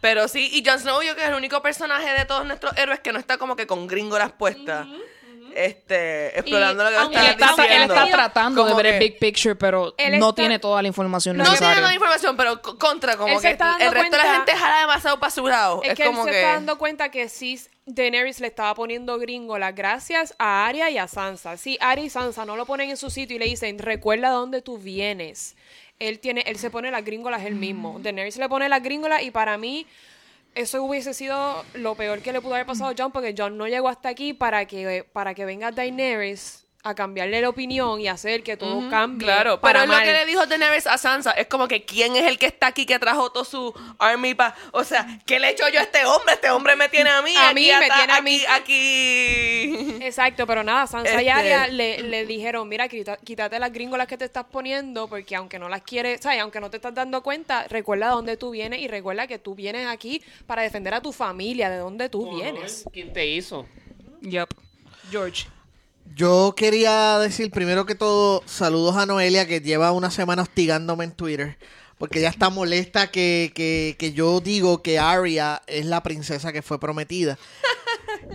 Pero sí, y Jon Snow yo que es el único personaje de todos nuestros héroes que no está como que con gringolas puestas. Este, explorando lo que Él está, él diciendo. está tratando de ver el big picture, pero Él no está- tiene toda la información No tiene necesaria. toda la información, pero co- contra, como Él que está dando el resto de la gente jala demasiado para su lado. Es, Es, que como él se que. está dando cuenta que sí Daenerys le estaba poniendo gringolas gracias a Arya y a Sansa. Si Arya y Sansa no lo ponen en su sitio y le dicen, recuerda dónde tú vienes. Él tiene, él se pone las gringolas él mismo. Daenerys le pone las gringolas y para mí eso hubiese sido lo peor que le pudo haber pasado a John porque John no llegó hasta aquí para que, para que venga Daenerys a cambiarle la opinión y hacer que todo cambie. Claro, pero para es lo que le dijo Daenerys a Sansa. Es como que quién es el que está aquí que trajo todo su army pa... O sea, ¿qué le he hecho yo a este hombre? Este hombre me tiene a mí. A aquí mí, me tiene a aquí, mí. Aquí. Exacto, pero nada, Sansa y Este- Arya le, le dijeron, mira, quita- quítate las gringolas que te estás poniendo, porque aunque no las quieres, ¿sabes? Aunque no te estás dando cuenta, recuerda dónde tú vienes y recuerda que tú vienes aquí para defender a tu familia, de dónde tú vienes. ¿Quién te hizo? Yep. George. Yo quería decir primero que todo, saludos a Noelia que lleva una semana hostigándome en Twitter. Porque ella está molesta que, que, que yo digo que Arya es la princesa que fue prometida.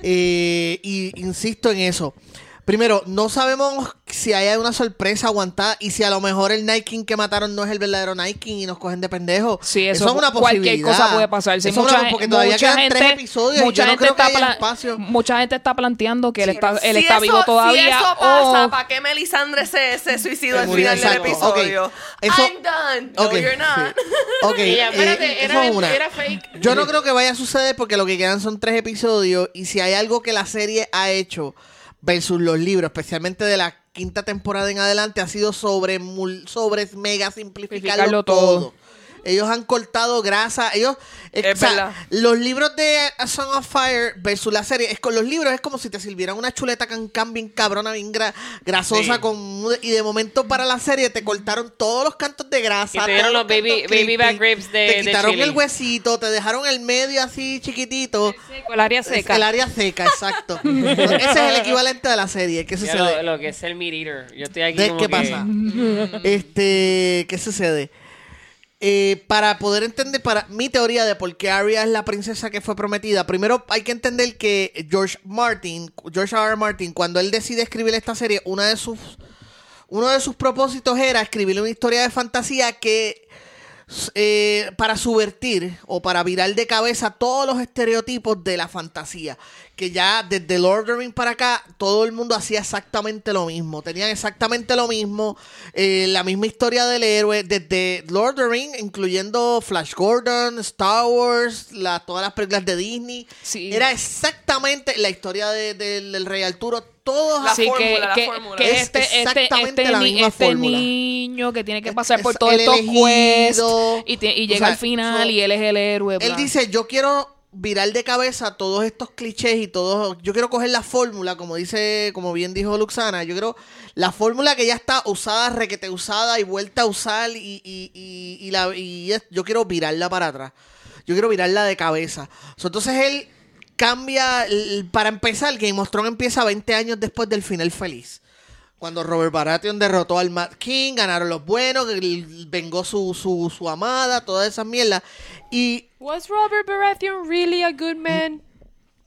Eh, y insisto en eso. Primero, no sabemos si hay una sorpresa aguantada y si a lo mejor el Night King que mataron no es el verdadero Night King y nos cogen de pendejos. Sí, eso, es una cualquier posibilidad. cosa puede pasar. Sí, Eso es mucha, una- porque todavía mucha quedan gente, tres episodios mucha y yo no gente creo que está haya pla- espacio. Mucha gente está planteando que él está, él Si está eso- vivo todavía. Si eso pasa, o- ¿para qué Melisandre se, se suicidó al final del exacto. Ok. episodio? Eso- I'm done. No, you're not. sí. Ok, Ella, eh, espérate, eso era, es una. era fake. Yo no creo que vaya a suceder porque lo que quedan son tres episodios y si hay algo que la serie ha hecho versus los libros, especialmente de la quinta temporada en adelante, ha sido sobre, sobre mega simplificarlo Simplificarlo todo. todo. Ellos han cortado grasa, ellos... eh, Es o sea, verdad. los libros de A Song of Fire versus la serie, es con los libros es como si te sirvieran una chuleta can can bien cabrona, bien gra- grasosa, Sí. con y de momento para la serie te cortaron todos los cantos de grasa. Y te dieron los baby- baby back ribs de- Te de quitaron chili. el huesito, te dejaron el medio así chiquitito. Seco, el área seca. El área seca, exacto. Ese es el equivalente de la serie. ¿Qué sucede? lo, lo que es el meat eater. Yo estoy aquí ¿De como ¿Qué que- pasa? este, ¿qué sucede? Eh, para poder entender, para mi teoría de por qué Arya es la princesa que fue prometida, primero hay que entender que George Martin, George R. Martin, cuando él decide escribir esta serie, una de sus, uno de sus propósitos era escribir una historia de fantasía que eh, para subvertir o para virar de cabeza todos los estereotipos de la fantasía. Que ya desde Lord of the Rings para acá, todo el mundo hacía exactamente lo mismo. Tenían exactamente lo mismo. eh, la misma historia del héroe. Desde Lord of the Rings, incluyendo Flash Gordon, Star Wars, la- todas las películas de Disney. Sí. Era exactamente la historia de- del- del Rey Arturo. Todos La que, fórmula, la fórmula. que Es este, este, exactamente este, la misma este fórmula. niño que tiene que Es- pasar por todos estos quests y, llega sea, al final so- y él es el héroe. Él dice, yo quiero virar de cabeza todos estos clichés y todos, yo quiero coger la fórmula, como dice, como bien dijo Luxana, yo quiero la fórmula que ya está usada, requete usada y vuelta a usar y, y, y, y la, y es- yo quiero virarla para atrás. Yo quiero virarla de cabeza. So, entonces él cambia, para empezar, Game of Thrones empieza 20 años después del final feliz. Cuando Robert Baratheon derrotó al Mad King, ganaron los buenos, vengó su, su, su amada, todas esas mierdas. Y Was Robert Baratheon really a good man?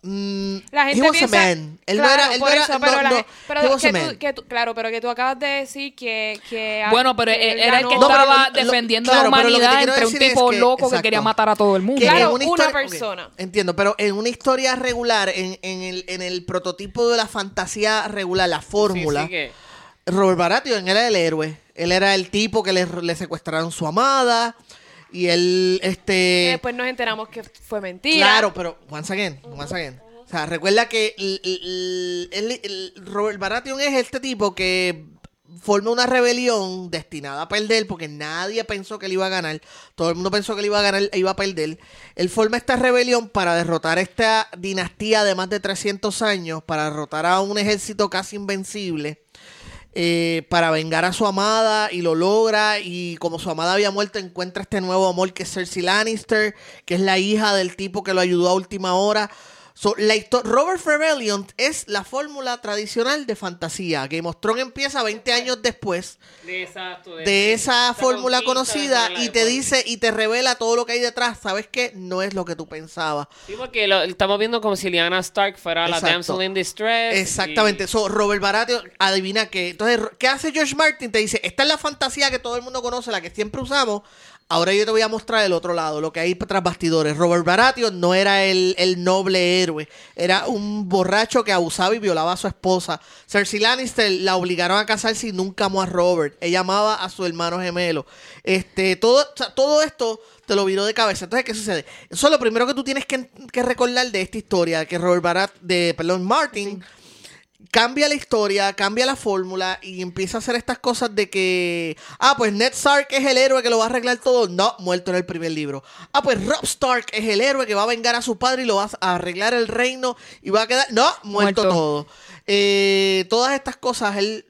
Mm, La gente he was piensa, a man. Él no Claro, era, él no era, eso, no, pero, la no, gen- pero he was a que, man. tú, que tú- claro, pero que tú acabas de decir que, que Bueno, pero que él él era el que No, pero estaba lo- lo- defendiendo claro, la pero que humanidad entre un es tipo que- loco que exacto. quería matar a todo el mundo. Que Claro, en una historia- persona. ok, entiendo, pero en una historia regular, en, en, el, en el prototipo de la fantasía regular, la fórmula, Sí, sí que- Robert Baratheon era el héroe. Él era el tipo que le, le secuestraron su amada. Y él, este... después nos enteramos que fue mentira. Claro, pero once again, once again. O sea, recuerda que el, el- el- el- Robert Baratheon es este tipo que forma una rebelión destinada a perder porque nadie pensó que él iba a ganar. Todo el mundo pensó que él iba a ganar e iba a perder. Él forma esta rebelión para derrotar esta dinastía de más de 300 años, para derrotar a un ejército casi invencible. Eh, para vengar a su amada y lo logra y como su amada había muerto encuentra este nuevo amor que es Cersei Lannister, que es la hija del tipo que lo ayudó a última hora. So, la Robert Rebellion es la fórmula tradicional de fantasía. Game of Thrones empieza 20 años después De, exacto, de esa fórmula conocida de la- y te dice y te revela todo lo que hay detrás. ¿Sabes qué? No es lo que tú pensabas. Sí, porque lo- estamos viendo como si Lyanna Stark fuera la Exacto. damsel in distress. Exactamente. y- So, Robert Baratheon adivina que. Entonces, ¿qué hace George Martin? Te dice, esta es la fantasía que todo el mundo conoce, la que siempre usamos. Ahora yo te voy a mostrar el otro lado, lo que hay tras bastidores. Robert Baratheon no era el, el noble héroe, era un borracho que abusaba y violaba a su esposa. Cersei Lannister la obligaron a casarse y nunca amó a Robert. Ella amaba a su hermano gemelo. Este, todo, todo esto te lo viró de cabeza. Entonces, ¿qué sucede? Eso es lo primero que tú tienes que, que recordar de esta historia, que Robert Barat, de, perdón, Martin cambia la historia, cambia la fórmula y empieza a hacer estas cosas de que, ah, pues Ned Stark es el héroe que lo va a arreglar todo. No, muerto en el primer libro. Ah, pues Rob Stark es el héroe que va a vengar a su padre y lo va a arreglar el reino y va a quedar, no, muerto, Muerto. todo. Eh, todas estas cosas, él,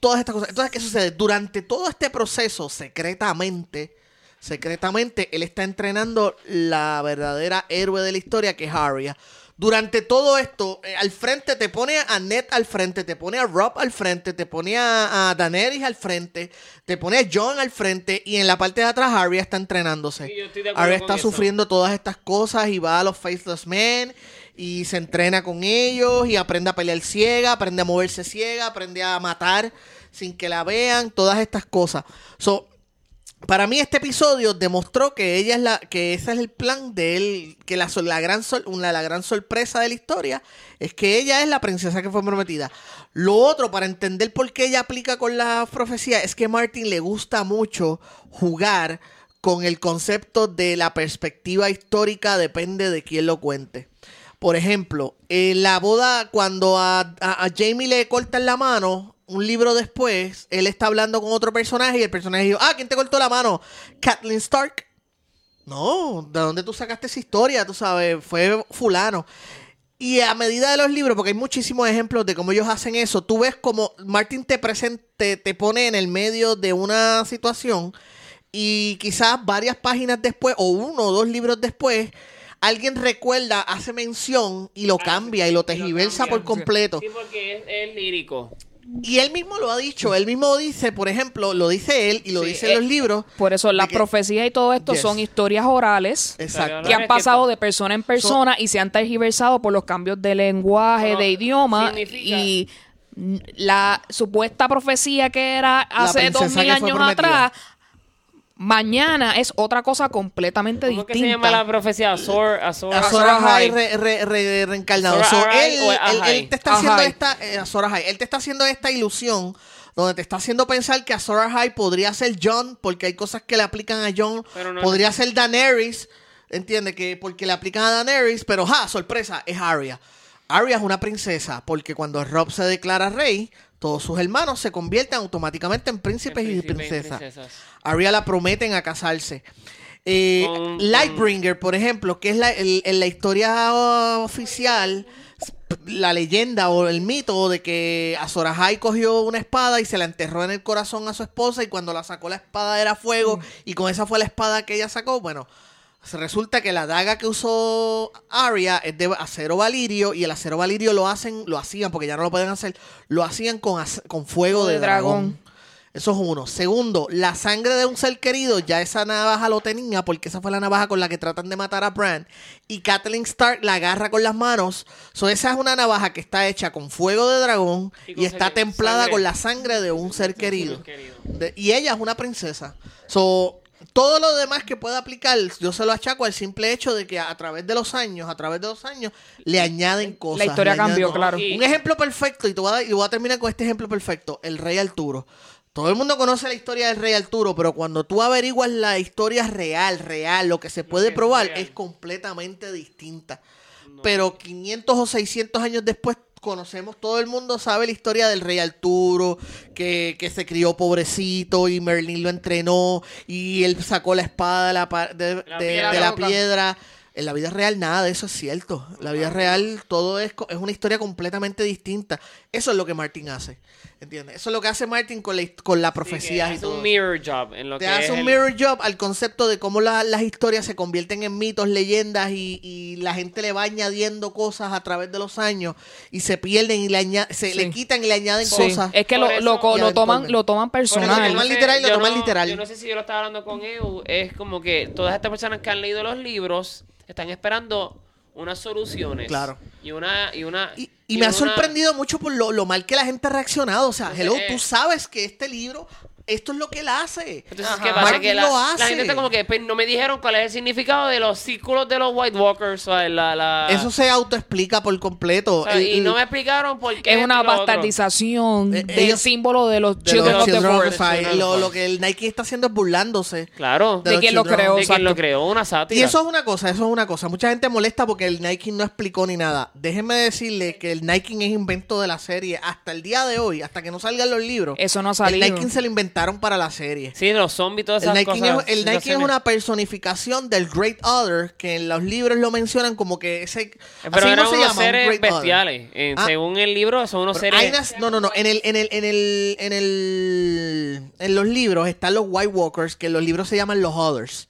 todas estas cosas. Entonces, ¿qué sucede? Durante todo este proceso, secretamente, secretamente, él está entrenando la verdadera héroe de la historia, que es Arya. Durante todo esto, eh, al frente te pone a Ned al frente, te pone a Rob al frente, te pone a, a Daenerys al frente, te pone a John al frente y en la parte de atrás Arya está entrenándose. Sí, Arya está eso. sufriendo todas estas cosas y va a los Faceless Men y se entrena con ellos y aprende a pelear ciega, aprende a moverse ciega, aprende a matar sin que la vean, todas estas cosas. So, para mí este episodio demostró que ella es la que ese es el plan de él que la, la gran sol- una la gran sorpresa de la historia es que ella es la princesa que fue prometida. Lo otro para entender por qué ella aplica con la profecía es que Martin le gusta mucho jugar con el concepto de la perspectiva histórica depende de quién lo cuente. Por ejemplo, en la boda, cuando a, a- a Jamie le cortan la mano, un libro después, él está hablando con otro personaje y el personaje dijo, ah, ¿quién te cortó la mano? Kathleen Stark. No, ¿de dónde tú sacaste esa historia? Tú sabes, fue fulano. Y a medida de los libros, porque hay muchísimos ejemplos de cómo ellos hacen eso, tú ves como Martin te presente, te pone en el medio de una situación y quizás varias páginas después o uno o dos libros después, alguien recuerda, hace mención y lo cambia y lo tejiversa por completo. Sí, porque es, es lírico. Y él mismo lo ha dicho, él mismo dice, por ejemplo, lo dice él y lo Sí, dice en eh, los libros. Por eso las profecías y todo esto Yes. son historias orales Exacto. que han pasado de persona en persona y se han tergiversado por los cambios de lenguaje, de idioma significa- y la supuesta profecía que era hace dos mil años prometida. atrás, mañana es otra cosa completamente ¿Cómo que distinta. se llama la profecía? Azor, Azor, Azor Azor Ahai re- re- re- reencarnado. Azor So, él, él- él te está haciendo Ahai. esta eh, Azor Ahai. él te está haciendo esta ilusión donde te está haciendo pensar que Azor Ahai podría ser John porque hay cosas que le aplican a John, Pero no- podría ser Daenerys, entiende que porque le aplican a Daenerys, pero ja, sorpresa, es Arya. Arya es una princesa porque cuando Rob se declara rey, todos sus hermanos se convierten automáticamente en príncipes y príncipe y princesas. princesas. Arya la prometen a casarse. Eh, Con- Lightbringer, por ejemplo, que es la, el- en la historia oficial, la leyenda o el mito de que Azor Ahai cogió una espada y se la enterró en el corazón a su esposa y cuando la sacó la espada era fuego y con esa fue la espada que ella sacó. Bueno, resulta que la daga que usó Arya es de acero valirio y el acero valirio lo hacen, lo hacían porque ya no lo pueden hacer, lo hacían con, con fuego de, De dragón. dragón. Eso es uno. Segundo, la sangre de un ser querido, ya esa navaja lo tenía, porque esa fue la navaja con la que tratan de matar a Bran. Y Kathleen Stark la agarra con las manos. So, esa es una navaja que está hecha con fuego de dragón Y está templada sangre. con la sangre de un ser querido. querido. De- y ella es una princesa. So, todo lo demás que pueda aplicar, yo se lo achaco al simple hecho de que a, través de los años, a través de los años, le añaden cosas. historia le añaden cambió, cosas. claro. Un ejemplo perfecto, y, te voy a, dar- y voy a terminar con este ejemplo perfecto, el rey Arturo. Todo el mundo conoce la historia del rey Arturo, pero cuando tú averiguas la historia real, real, lo que se puede probar, es completamente distinta. Pero 500 o 600 años después conocemos, todo el mundo sabe la historia del rey Arturo, que, que se crió pobrecito y Merlin lo entrenó y él sacó la espada de la, de, piedra de la loca. piedra. En la vida real nada de eso es cierto. En la vida real todo es, es una historia completamente distinta. Eso es lo que Martin hace. ¿Entiendes? Eso es lo que hace Martin con la, con la profecía y es todo. un mirror job en lo Te que hace es un el- mirror job al concepto de cómo la- las historias se convierten en mitos, leyendas y, y la gente le va añadiendo cosas a través de los años y se pierden y le, aña- se Sí. le quitan y le añaden Sí, cosas. es que lo, eso- lo, Y toman, lo toman personal. Lo toman literal y lo yo toman no- literal. Yo no sé si yo lo estaba hablando con EU. Es como que todas estas personas que han leído los libros están esperando unas soluciones. Claro. Y una. Y, una, Y, y me ha sorprendido mucho por lo, lo mal que la gente ha reaccionado. O sea, hello, eh, tú sabes que este libro, esto es lo que él hace. Entonces. ¿qué pasa? Que la, lo hace. la gente está como que pues, no me dijeron cuál es el significado de los círculos de los White Walkers. O sea, la, la- Eso se autoexplica por completo. o sea, El- y el- no me explicaron por qué. Es una bastardización Eh, del ellos- símbolo de los de Children los of the Forest. Lo, que el Nike está haciendo es burlándose. Claro. De De quien lo creó, de quien lo creó, una sátira. Y eso es una cosa, eso es una cosa. Mucha gente molesta porque el Nike no explicó ni nada. Déjenme decirle que el Nike es invento de la serie hasta el día de hoy, hasta que no salgan los libros. Eso no ha El salido. Nike se lo inventaron para la serie. Sí, los zombies, todas El esas Nike, cosas. es, el Nike lo es una personificación del Great Other, que en los libros lo mencionan como que ese... Pero eran unos llama, un seres bestiales. Eh, Ah. Según el libro, son unos seres. unas- no, no, no. En el, en el, en el, en el, en los libros están los White Walkers, que en los libros se llaman los Others.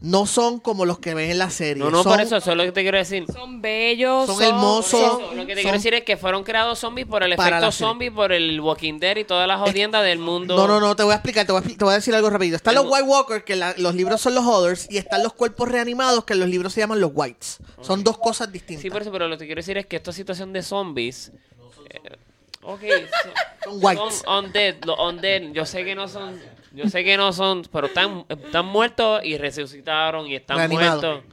No son como los que ven en la serie. No, no, son, por eso, eso es lo que te quiero decir. Son bellos. Son hermosos. Son- eso, lo que te son- quiero decir es que fueron creados zombies por el efecto zombie, por el Walking Dead y todas las jodiendas del mundo. No, no, no, te voy a explicar, te voy a, expli- te voy a decir algo rápido. Están los White Walkers, que la- los libros son los Others, y están los cuerpos reanimados, que en los libros se llaman los Whites. Son dos cosas distintas. Sí, por eso, pero lo que quiero decir es que esta situación de zombies. eh, ok, Son son, whites. son undead, los undead. Yo sé que no son. Yo sé que no son, pero están, están muertos y resucitaron y están Reanimados. muertos.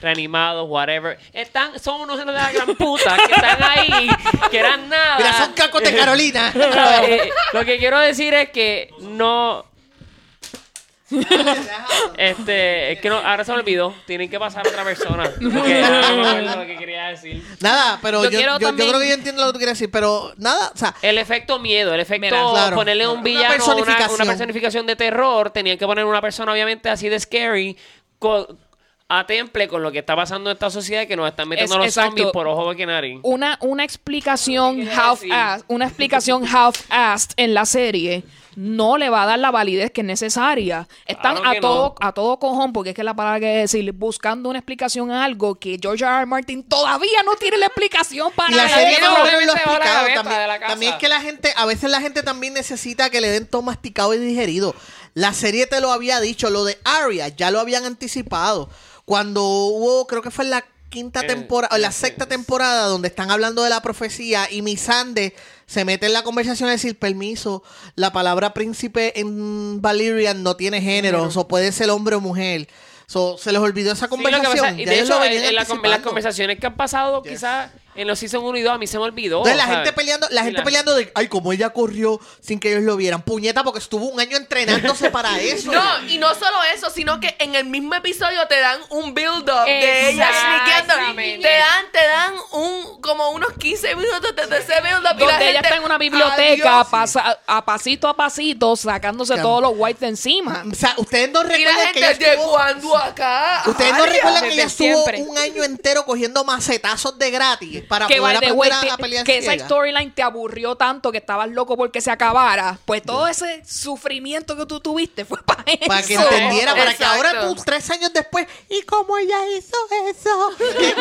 Reanimados, whatever. Están, son unos de la gran puta que están ahí, que eran nada. Mira, son cacos de Carolina. Eh, lo que quiero decir es que no. Este, es que no, ahora se me olvidó. Tienen que pasar a otra persona. Porque no me acuerdo lo que quería decir. nada, pero Yo yo, yo- yo también- creo que yo entiendo lo que tú quieres decir, pero nada, o sea, El efecto miedo, el efecto Mira, claro. ponerle un villano, una personificación. una personificación de terror, tenían que poner una persona obviamente así de scary, co- a temple con lo que está pasando en esta sociedad que nos están metiendo Es- los exacto. zombies por ojo de nariz. una, una explicación half-assed, una explicación half-assed en la serie no le va a dar la validez que es necesaria. Están Claro a todo no. a todo cojón, porque es que la palabra que decir, buscando una explicación a algo que George R. R. Martin todavía no tiene la explicación para Y la serie no, no lo explicado. También, de la casa. también es que la gente, a veces la gente también necesita que le den todo masticado y digerido. La serie te lo había dicho, lo de Arya, ya lo habían anticipado. Cuando hubo, creo que fue en la quinta temporada, o la sexta temporada, donde están hablando de la profecía y Misande se mete en la conversación a decir, permiso, la palabra príncipe en Valyrian no tiene género, o puede ser hombre o mujer. So, se les olvidó esa Sí, lo que conversación. pasa- y de lo hecho, en, la- en las conversaciones que han pasado, Yes. quizás en los Season 1 y 2, a mí se me olvidó. Entonces la ¿sabes? gente peleando, la gente peleando de, ay, como ella corrió sin que ellos lo vieran. Puñeta, porque estuvo un año entrenándose para eso. No, y no solo eso, sino que en el mismo episodio te dan un build-up de ella sneakeando. Te dan, te dan un, como unos 15 minutos de ese build-up. y la donde ella gente, está en una biblioteca "Adiós". pasa- a pasito a pasito sacándose Cam- todos los whites de encima. O sea, ustedes no Y la recuerdan que gente, ella ¿de estuvo... cuándo acá? Ustedes no recuerdan que ella estuvo siempre. un año entero cogiendo macetazos de gratis para que, poder aprender a, te- a pelear que esa storyline te aburrió tanto que estabas loco porque se acabara. Pues todo ese sufrimiento que tú tuviste fue para eso. Para que entendiera, para que ahora tú, tres años después, ¿y cómo ella hizo eso? ¿Qué,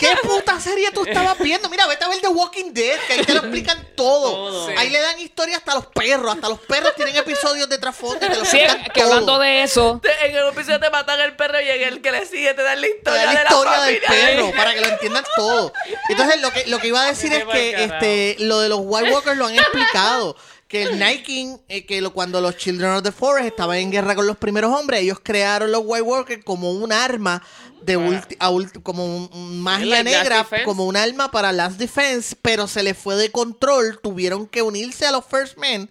qué puta serie tú estabas viendo? Mira, vete a ver The Walking Dead, que ahí te lo explican todo. Todo. Sí. Ahí le dan historia hasta a los perros, hasta los perros tienen episodios de trasfondo te lo Sí, explican que todo. hablando de eso, Te- En el episodio te matan el perro y en el que le sigue te dan la Te historia, da la de historia la del perro para que lo entiendan todo. Entonces, lo que, lo que iba a decir es que este, lo de los White Walkers lo han explicado. Que el Nike, eh, que lo- cuando los Children of the Forest estaban en guerra con los primeros hombres, ellos crearon los White Walkers como un arma de ulti- a ulti- como un- magia negra, como un arma para Last Defense, pero se les fue de control, tuvieron que unirse a los First Men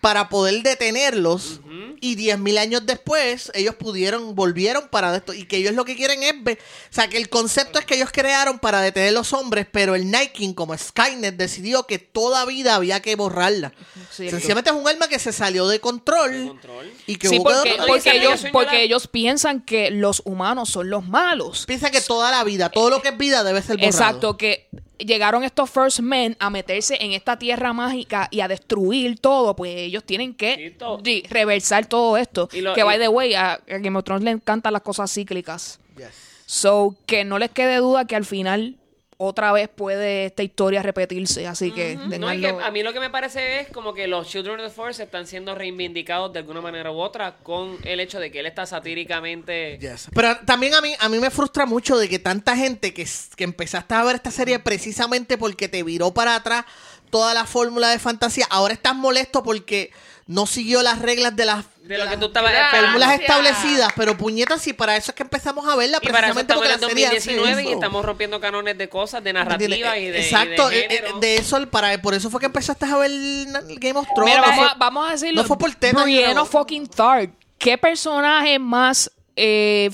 para poder detenerlos y 10.000 años después ellos pudieron, volvieron para esto y que ellos lo que quieren es ver, o sea que el concepto es que ellos crearon para detener los hombres, pero el Nike como Skynet decidió que toda vida había que borrarla. Cierto. Sencillamente es un arma que se salió de control, control. y que sí, hubo que porque, porque ellos, porque ellos piensan que los humanos son los malos. piensa que toda la vida, todo lo que es vida debe ser borrado. Exacto, que llegaron estos First Men a meterse en esta tierra mágica y a destruir todo, pues ellos tienen Sí, que todo. reversar todo esto. Y lo- que, y- by the way, a, a Game of Thrones le encantan las cosas cíclicas. Yes. So, que no les quede duda que al final otra vez puede esta historia repetirse. Así que, No, y que a mí lo que me parece es como que los Children of the Force están siendo reivindicados de alguna manera u otra con el hecho de que él está satíricamente... Yes. Pero también a mí, a mí me frustra mucho de que tanta gente que, que empezaste a ver esta serie precisamente porque te viró para atrás toda la fórmula de fantasía, ahora estás molesto porque no siguió las reglas de las De lo que tú estabas fórmulas establecidas, pero puñetas, y para eso es que empezamos a verla, Y para eso precisamente estamos en porque la serie hace 2019 y eso. estamos rompiendo canones de cosas, de narrativa y de, y de Exacto, eh, eh, de eso, para, por eso fue que empezaste a ver el Game of Thrones. Mira, No vamos, fue- a, vamos a decirlo. no fue por teta, Brienne no. fucking Tharp. ¿Qué personaje más, eh,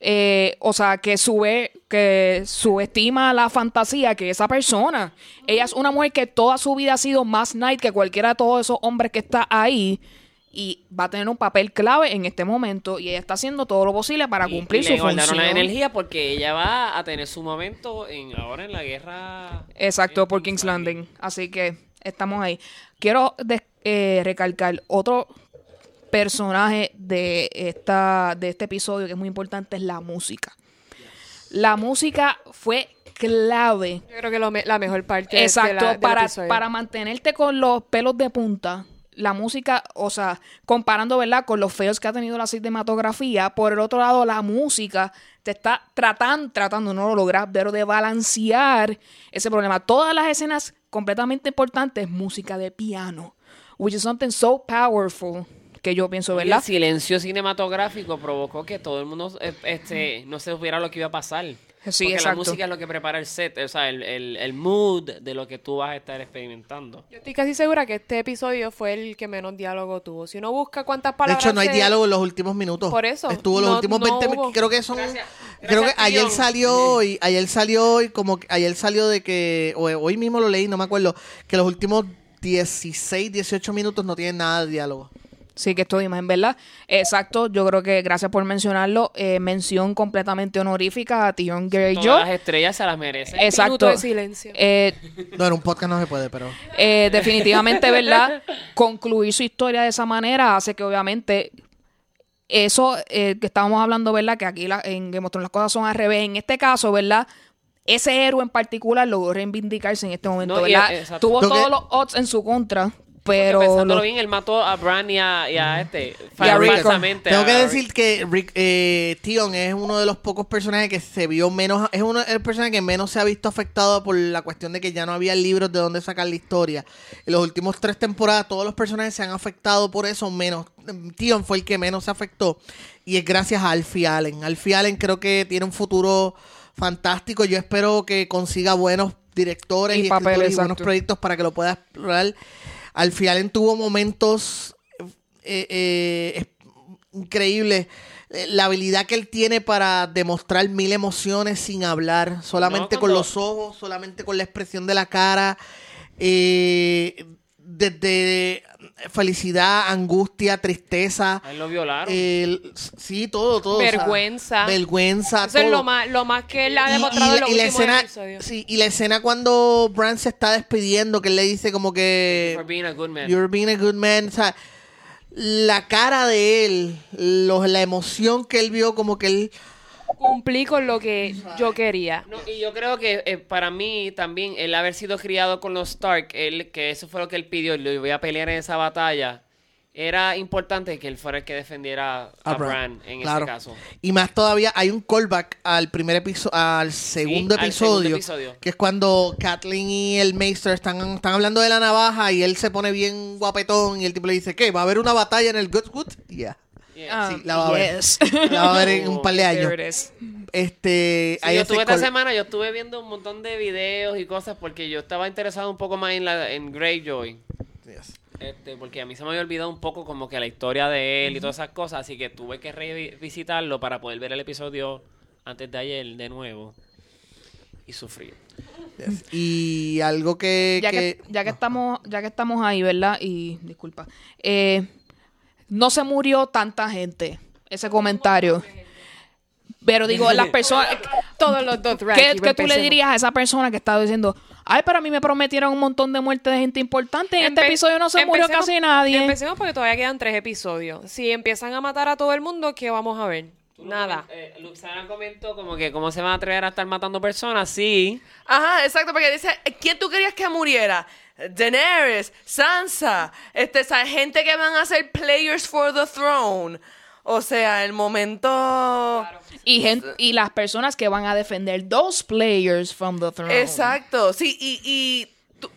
eh, o sea, que sube, que subestima la fantasía que esa persona? Ella es una mujer que toda su vida ha sido más night que cualquiera de todos esos hombres que está ahí. Y va a tener un papel clave en este momento. Y ella está haciendo todo lo posible para Y- cumplir y su le función. la energía porque ella va a tener su momento en ahora en la guerra. Exacto, por King's Landing. Así que estamos ahí. Quiero eh, recalcar otro personaje de esta de este episodio que es muy importante es la música. La música fue clave. Yo creo que lo me- la mejor parte de Exacto, la- del para, episodio. para mantenerte con los pelos de punta. La música, o sea, comparando, ¿verdad? Con los feos que ha tenido la cinematografía, por el otro lado, la música te está tratando, tratando, no lo logras, pero de balancear ese problema. Todas las escenas completamente importantes, música de piano, which is something so powerful que yo pienso, Y el ¿verdad? silencio cinematográfico provocó que todo el mundo eh, este, no se supiera lo que iba a pasar. Sí, Porque exacto. la música es lo que prepara el set, o sea, el, el, el mood de lo que tú vas a estar experimentando. Yo estoy casi segura que este episodio fue el que menos diálogo tuvo. Si uno busca cuántas De palabras. hecho, no hay se- diálogo en los últimos minutos. Por eso, Estuvo los últimos no 20 hubo. Creo que son. Gracias. creo que ayer salió hoy. Ayer salió hoy. Como que ayer salió de que. O hoy mismo lo leí, no me acuerdo. Que los últimos 16, 18 minutos no tienen nada de diálogo. Sí, que esto imagen, ¿verdad? Exacto, yo creo que gracias por mencionarlo. Eh, mención completamente honorífica a Tion Greyjoy. Todas las estrellas se las merecen. Exacto. Minuto de silencio. Eh, No, en un podcast no se puede, pero. eh, definitivamente, ¿verdad? Concluir su historia de esa manera hace que obviamente eso eh, que estábamos hablando, ¿verdad? Que aquí la- en Game of Thrones las cosas son al revés. En este caso, ¿verdad? Ese héroe en particular logró reivindicarse en este momento, No, ¿verdad? exacto. Tuvo Lo que- todos los odds en su contra, pero... Pensándolo lo- bien, él mató a Bran y a, y a este. Y a falsamente. Tengo a que Rick. decir que Rick, eh, Tion es uno de los pocos personajes que se vio menos. Es uno el personaje que menos se ha visto afectado por la cuestión de que ya no había libros de dónde sacar la historia. En los últimos tres temporadas, todos los personajes se han afectado por eso, menos. Tion fue el que menos se afectó. Y es gracias a Alfie Allen. Alfie Allen creo que tiene un futuro fantástico. Yo espero que consiga buenos directores Y y, papeles, escritores y buenos proyectos para que lo pueda explorar. Alfie Allen tuvo momentos eh, eh, es increíble eh, la habilidad que él tiene para demostrar mil emociones sin hablar, solamente No, con los ojos, solamente con la expresión de la cara, eh, desde felicidad, angustia, tristeza, A él lo violaron. el- sí, todo, todo. o sea, Vergüenza. vergüenza, Eso es todo. lo más, lo más que él ha Y- demostrado y, en los y la escena, episodios. sí, y la escena cuando Bran se está despidiendo, que él le dice como que For being a good man. You're being a good man. O sea, la cara de él, los- la emoción que él vio, como que él. Cumplí con lo que yo quería. No, y yo creo que eh, para mí también el haber sido criado con los Stark, él, que eso fue lo que él pidió, y lo voy a pelear en esa batalla, era importante que él fuera el que defendiera a, Bran, en Claro. ese caso. Y más todavía, hay un callback al primer episodio, al segundo, al episodio, segundo episodio. que es cuando Kathleen y el Maester están, están hablando de la navaja y él se pone bien guapetón y el tipo le dice, ¿qué? ¿Va a haber una batalla en el Goodwood? Yeah. Yeah. Ah, Sí, la va a ver. yes. La va a ver en un par de años. Este, Sí, yo estuve esta semana, yo estuve viendo un montón de videos y cosas porque yo estaba interesado un poco más en la en Greyjoy. Yes. Este, porque a mí se me había olvidado un poco como que la historia de él y todas esas cosas, así que tuve que revisitarlo para poder ver el episodio antes de ayer de nuevo y sufrir. Yes. Y algo que... ya que, ya que estamos ya que estamos ahí verdad y disculpa eh, no se murió tanta gente ese comentario Pero digo, las personas... Todos los Dothraki. ¿Qué, qué tú le dirías a esa persona que estaba diciendo, ay, pero a mí me prometieron un montón de muertes de gente importante en este episodio no se murió casi nadie? Empecemos porque todavía quedan tres episodios. Si empiezan a matar a todo el mundo, ¿qué vamos a ver? Nada. Eh, Luxana comentó como que cómo se van a atrever a estar matando personas. Sí. Ajá, exacto, porque dice, ¿quién tú querías que muriera? Daenerys, Sansa, este, esa gente que van a ser players for the throne. O sea, el momento... Y, gen- y las personas que van a defender those players from the throne. Exacto, sí, y, y tú,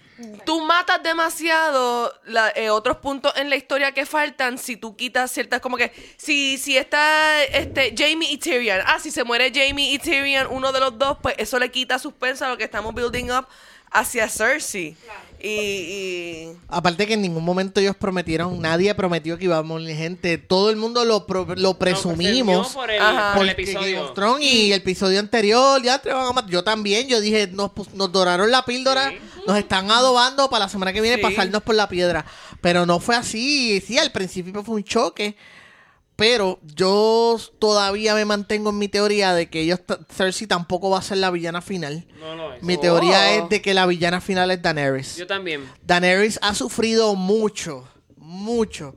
tú matas demasiado la- eh, otros puntos en la historia que faltan si tú quitas ciertas, como que, si, si está este, Jamie y Tyrion, ah, si se muere Jamie y Tyrion, uno de los dos, pues eso le quita suspensa a lo que estamos building up hacia Cersei. Y, y- Aparte que en ningún momento ellos prometieron, nadie prometió que iba a morir gente. Todo el mundo lo, pro- lo presumimos. No, por el, Ajá. por el porque Game episodio. y, el episodio anterior, ya te van a matar. Yo también, yo dije, nos, pus- nos doraron la píldora, nos están adobando para la semana que viene Sí. pasarnos por la piedra. Pero no fue así. Sí, al principio fue un choque. Pero yo todavía me mantengo en mi teoría de que ellos, Cersei tampoco va a ser la villana final. No, no es. Mi teoría Oh. es de que la villana final es Daenerys. Yo también. Daenerys ha sufrido mucho, mucho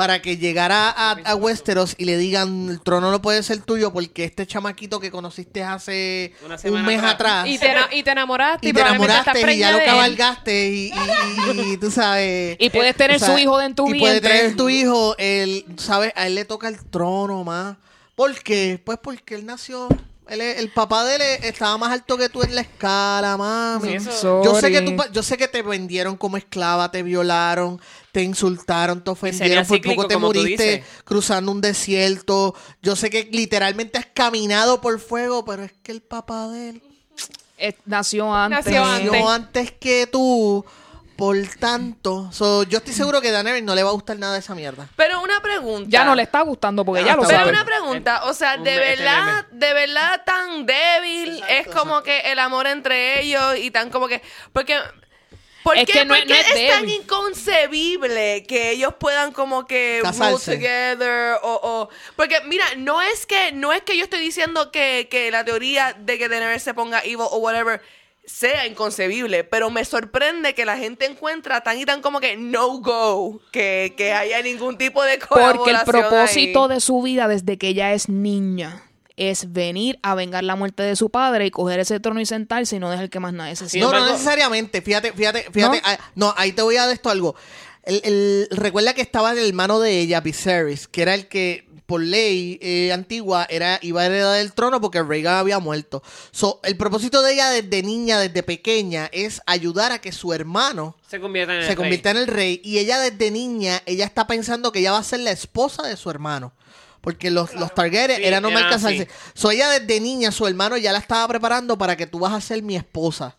para que llegara a, a Westeros y le digan el trono no puede ser tuyo porque este chamaquito que conociste hace Una un semana mes atrás. atrás Y te, y te enamoraste y, y te enamoraste y ya lo cabalgaste y, y- y- y tú sabes Y puedes tener sabes, su hijo de en tu y puedes vientre. tener tu hijo él sabes a él le toca el trono más ¿por qué? pues porque él nació él es- el papá de él es- estaba más alto que tú en la escala mami Sí, yo sé que tú, pa- yo sé que te vendieron como esclava, te violaron, te insultaron, te ofendieron, por cíclico, poco te moriste cruzando un desierto. Yo sé que literalmente has caminado por fuego, pero es que el papá de él Eh, nació antes. Nació nació antes. antes que tú. Por tanto, so, yo estoy seguro que a Daenerys no le va a gustar nada de esa mierda. pero pregunta. Ya no le está gustando porque Ya ya lo Pero sabe. una pregunta, o sea, de verdad, de verdad tan débil es como que el amor entre ellos y tan como que, porque, ¿por Es qué, que no por es- qué no es es tan inconcebible que ellos puedan como que Casarse. together o, o- porque mira, no es que no es que yo estoy diciendo que, que la teoría de que Daenerys se ponga evil o whatever sea inconcebible, pero me sorprende que la gente encuentra tan y tan como que no go, que, que haya ningún tipo de Porque el colaboración propósito ahí. de su vida desde que ella es niña es venir a vengar la muerte de su padre y coger ese trono y sentarse y no dejar que más nadie se sienta. no, no necesariamente. Fíjate, fíjate, fíjate. ¿No? ah, ¿No? ahí te voy a dar esto algo. El, el- recuerda que estaba el hermano de ella, Viserys, que era el que por ley eh, antigua era iba a heredar el trono porque Rhaegar había muerto. So, el propósito de ella desde niña, desde pequeña, es ayudar a que su hermano Se convierte en el se rey. convierta en el rey. Y ella desde niña, ella está pensando que ella va a ser la esposa de su hermano. Porque los, los Targaryen Sí, eran normal eran casarse. So ella desde niña, su hermano ya la estaba preparando para que tú vas a ser mi esposa.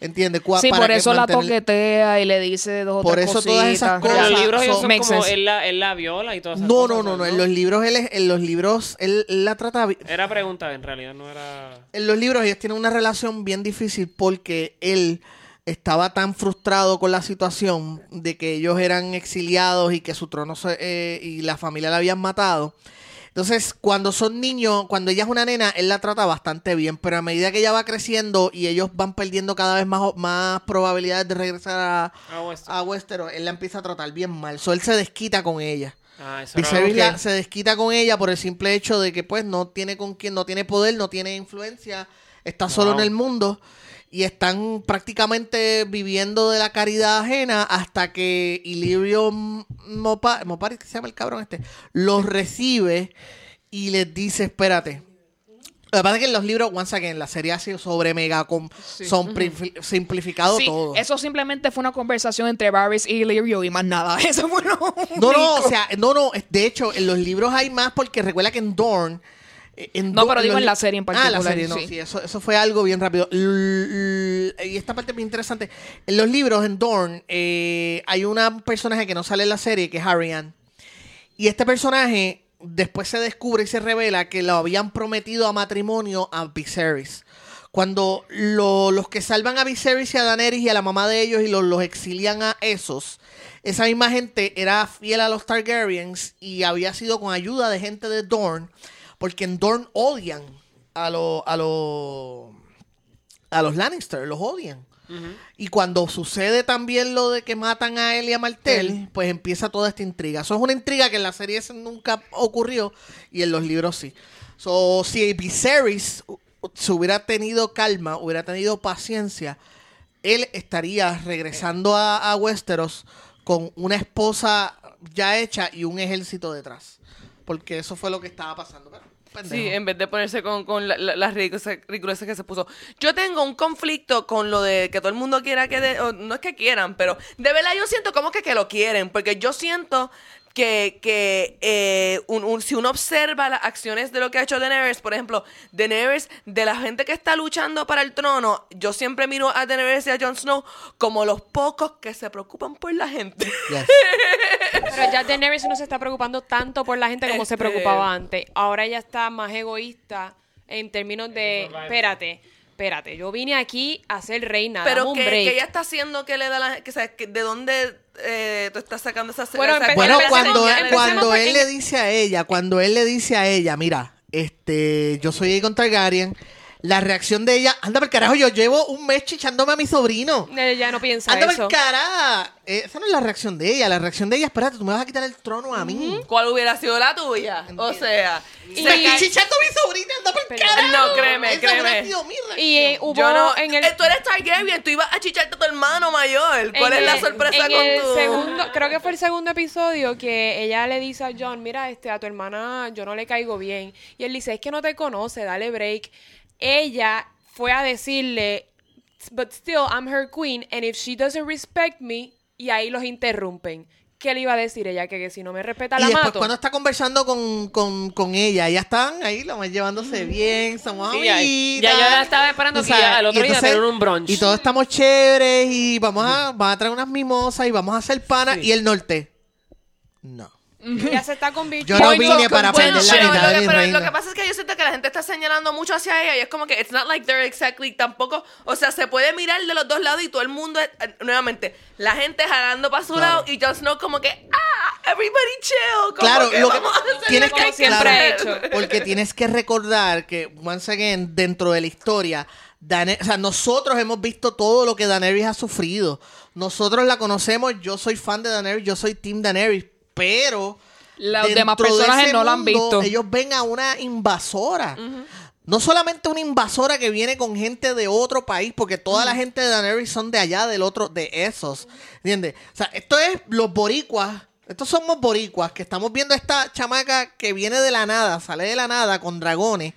¿Entiendes? Sí, para por eso la mantener- toquetea y le dice dos o Por tres eso todas esas cositas. Pero los cosas libros ellos son- como él la, él la viola y todas esas No, cosas. no, no, no. En los libros, él es- en los libros, él, él la trata Era pregunta, en realidad no era... En los libros ellos tienen una relación bien difícil porque él estaba tan frustrado con la situación de que ellos eran exiliados y que su trono se- eh, y la familia la habían matado. Entonces, cuando son niños, cuando ella es una nena, él la trata bastante bien, pero a medida que ella va creciendo y ellos van perdiendo cada vez más, más probabilidades de regresar a, Westeros. a Westeros, él la empieza a tratar bien mal. So, él se desquita con ella. Ah, eso Viserys se desquita con ella por el simple hecho de que pues no tiene con quien, no tiene poder, no tiene influencia, está solo en el mundo y están prácticamente viviendo de la caridad ajena hasta que Illyrio Mopar, Mopar ¿qué se llama el cabrón este, los recibe y les dice, espérate. Lo que pasa es que en los libros, once again, la serie ha sido sobre mega com- son pri- simplificado Sí, todo. eso simplemente fue una conversación entre Varys y Illyrio y más nada. Eso fue lo No, no, o sea, no, no, de hecho, en los libros hay más porque recuerda que en Dorn... En No, pero digo en la serie en Ah, la particular, serie, no, sí. sí, eso, eso fue algo bien rápido. L- y esta parte es bien interesante. En los libros, en Dorn, eh, hay un personaje que no sale en la serie, que es Arian. Y este personaje después se descubre y se revela que lo habían prometido a matrimonio a Viserys. Cuando lo- los que salvan a Viserys y a Daenerys y a la mamá de ellos y los, los exilian a esos, esa misma gente era fiel a los Targaryens y había sido con ayuda de gente de Dorne Porque en Dorne odian a los a los a los Lannister, los odian. Y cuando sucede también lo de que matan a él y a Martell, pues empieza toda esta intriga. Eso es una intriga que en la serie nunca ocurrió y en los libros sí. So, si Viserys se hubiera tenido calma, hubiera tenido paciencia, él estaría regresando a, a Westeros con una esposa ya hecha y un ejército detrás. Porque eso fue lo que estaba pasando. Pero. Sí, en vez de ponerse con, con la- la- las ridiculeces que se puso. Yo tengo un conflicto con lo de que todo el mundo quiera que... de- o no es que quieran, pero de verdad yo siento como que, que lo quieren. Porque yo siento que, que eh, un- un- si uno observa las acciones de lo que ha hecho Daenerys, por ejemplo, Daenerys, de la gente que está luchando para el trono, yo siempre miro a Daenerys y a Jon Snow como los pocos que se preocupan por la gente. Yes. Pero ya Daenerys no se está preocupando tanto por la gente como se Este- preocupaba antes. Ahora ella está más egoísta en términos de, espérate, espérate, yo vine aquí a ser reina, Pero un que, break. que ella está haciendo que le da la que, o sea, que de dónde eh, tú estás sacando esa Bueno, Bueno, ¿cuáles empecemos- cuando, empecemos cuando él le dice a ella, cuando él le dice a ella, mira, este, yo soy Aegon Targaryen, la reacción de ella, anda por carajo, yo llevo un mes chichándome a mi sobrino. Ella no piensa Anda eso. por carajo. Eh, esa no es la reacción de ella, la reacción de ella, espérate, tú me vas a quitar el trono a mí. ¿Cuál hubiera sido la tuya? O sea, Y- Me estoy chichando a mi sobrina, anda por Pero- carajo. No, créeme, Esa créeme. hubiera sido mi reacción. Y eh, hubo yo no. en el... tú eres Targaryen, tú ibas a chicharte a tu hermano mayor. ¿Cuál en es la sorpresa en con el tu.? segundo, creo que fue el segundo episodio que ella le dice a John, mira, este, a tu hermana yo no le caigo bien. Y él dice, es que no te conoce, dale break. Ella fue a decirle, but still, I'm her queen, and if she doesn't respect me, y ahí los interrumpen. ¿Qué le iba a decir ella? Que, que si no me respeta, Y la después mato. cuando está conversando con, con, con ella, ya están ahí, lo van llevándose bien, somos Sí, ya- yo la estaba esperando que ya al otro y día entonces- tener un brunch. Y todos estamos chéveres y vamos a, van a traer unas mimosas y vamos a hacer pana. Sí. Y el norte, no. Ella se está Yo convirtiendo. no en- vine para Bueno, aprender la pero, mitad lo de pero reina. lo que pasa es que yo siento que la gente está señalando mucho hacia ella y es como que it's not like they're exactly tampoco, o sea, se puede mirar de los dos lados y todo el mundo es- eh, nuevamente la gente jalando para su Claro. lado y Jon Snow como que ah, everybody chill, como Claro, que lo que vamos a hacer tienes lo que siempre ha hacer. hecho. Porque tienes que recordar que, once again, dentro de la historia, o sea, nosotros hemos visto todo lo que Daenerys ha sufrido. Nosotros la conocemos, yo soy fan de Daenerys, yo soy Team Daenerys, pero... Los dentro demás de personajes ese no la han visto. Ellos ven a una invasora. No solamente una invasora que viene con gente de otro país, porque toda la gente de Daenerys son de allá, del otro, de esos. ¿Entiendes? O sea, esto es los boricuas. Estos somos boricuas, que estamos viendo a esta chamaca que viene de la nada, sale de la nada con dragones.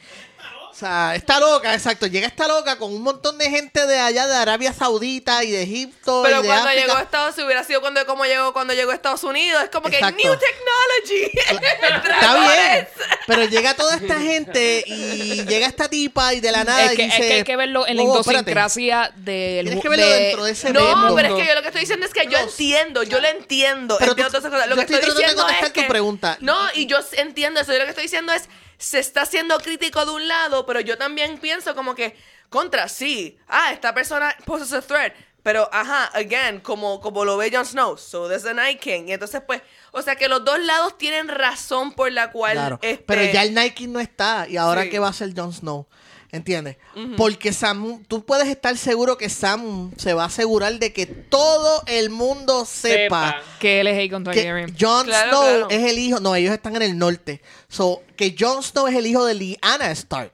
O sea, está loca, exacto. Llega esta loca con un montón de gente de allá de Arabia Saudita y de Egipto Pero y de cuando África. llegó a Estados Unidos, hubiera sido cuando, como llegó cuando llegó a Estados Unidos. Es como que new technology. Está bien, pero llega toda esta gente y llega esta tipa y de la nada Es que, y es que hay que verlo en la "Oh, espérate". idiosincrasia del Tienes mu- que verlo de- dentro de ese No, mundo. pero es que yo lo que estoy diciendo es que yo Los- entiendo, yo lo entiendo. Pero entiendo tú- todas esas cosas. Lo yo que estoy estoy tratando de diciendo contestar es tu pregunta. No, y yo entiendo eso. Yo lo que estoy diciendo es, se está siendo crítico de un lado, pero yo también pienso como que, contra, sí. Ah, esta persona poses a threat. Pero, ajá, again, como, como lo ve Jon Snow, so there's the Night King. Y entonces, pues, o sea que los dos lados tienen razón por la cual. Claro, este, pero ya el Nike no está y ahora Sí. qué va a hacer Jon Snow, ¿entiendes? Porque Sam, tú puedes estar seguro que Sam se va a asegurar de que todo el mundo sepa, Sepa. que él es Aegon que Targaryen. Jon Claro, Snow claro. es el hijo, no, ellos están en el norte, so que Jon Snow es el hijo de Lyanna Stark,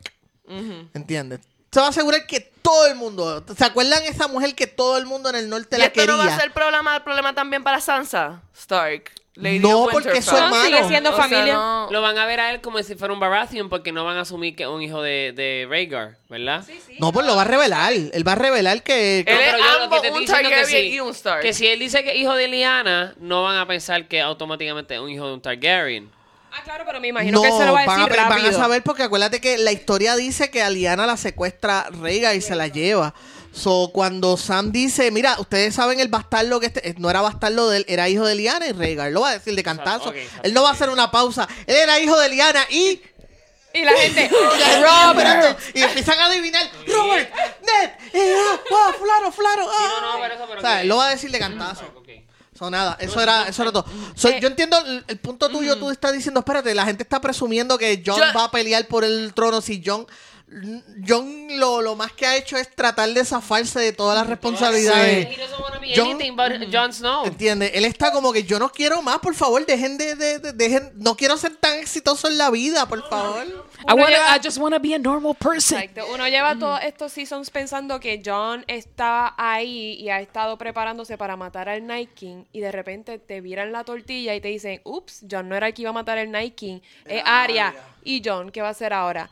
¿entiendes? Se va a asegurar que todo el mundo, ¿se acuerdan esa mujer que todo el mundo en el norte ¿Y la esto quería? no va a ser problema, problema también para Sansa Stark? Lady No, of porque es su hermano. Sigue siendo O sea, familia. no- Lo van a ver a él como si fuera un Baratheon porque no van a asumir que es un hijo de, de Rhaegar, ¿verdad? No, pues lo va a revelar, él va a revelar que... que- Él es Pero yo lo que ambos, te estoy un que Targaryen sí, y un Stark. Que si él dice que es hijo de Lyanna, no van a pensar que automáticamente es un hijo de un Targaryen. Ah, claro, pero me imagino que se lo va a van, decir van rápido. a saber porque acuérdate que la historia dice que a Liana la secuestra Rhaegar y se la lleva. So, cuando Sam dice, mira, ustedes saben el bastardo que este, no era bastardo de él, era hijo de Liana y Rhaegar, lo va a decir de cantazo. él no va a hacer una pausa. Él era hijo de Liana y Y la gente, espérate, y empiezan a adivinar, Robert, Ned, eh, ah, ah, fulano, fulano, ah. no, no, pero eso, pero o sea, que- él lo va a decir de cantazo. So, nada, eso era, eso era todo. So, Eh, yo entiendo el, el punto tuyo, tú estás diciendo, espérate, la gente está presumiendo que John Yo- va a pelear por el trono si John... John lo, lo más que ha hecho es tratar de zafarse de todas las responsabilidades. Be John- but Jon Snow. ¿Entiendes? Él está como que yo no quiero más, por favor, dejen de, de- de- dejen, no quiero ser tan exitoso en la vida, por favor. I, wanna, lleva- I just want to be a normal person. Exacto. Uno lleva todos estos seasons pensando que John está ahí y ha estado preparándose para matar al Night King y de repente te viran la tortilla y te dicen, ups, John no era el que iba a matar al Night King, es Arya. ¿Y John qué va a hacer ahora?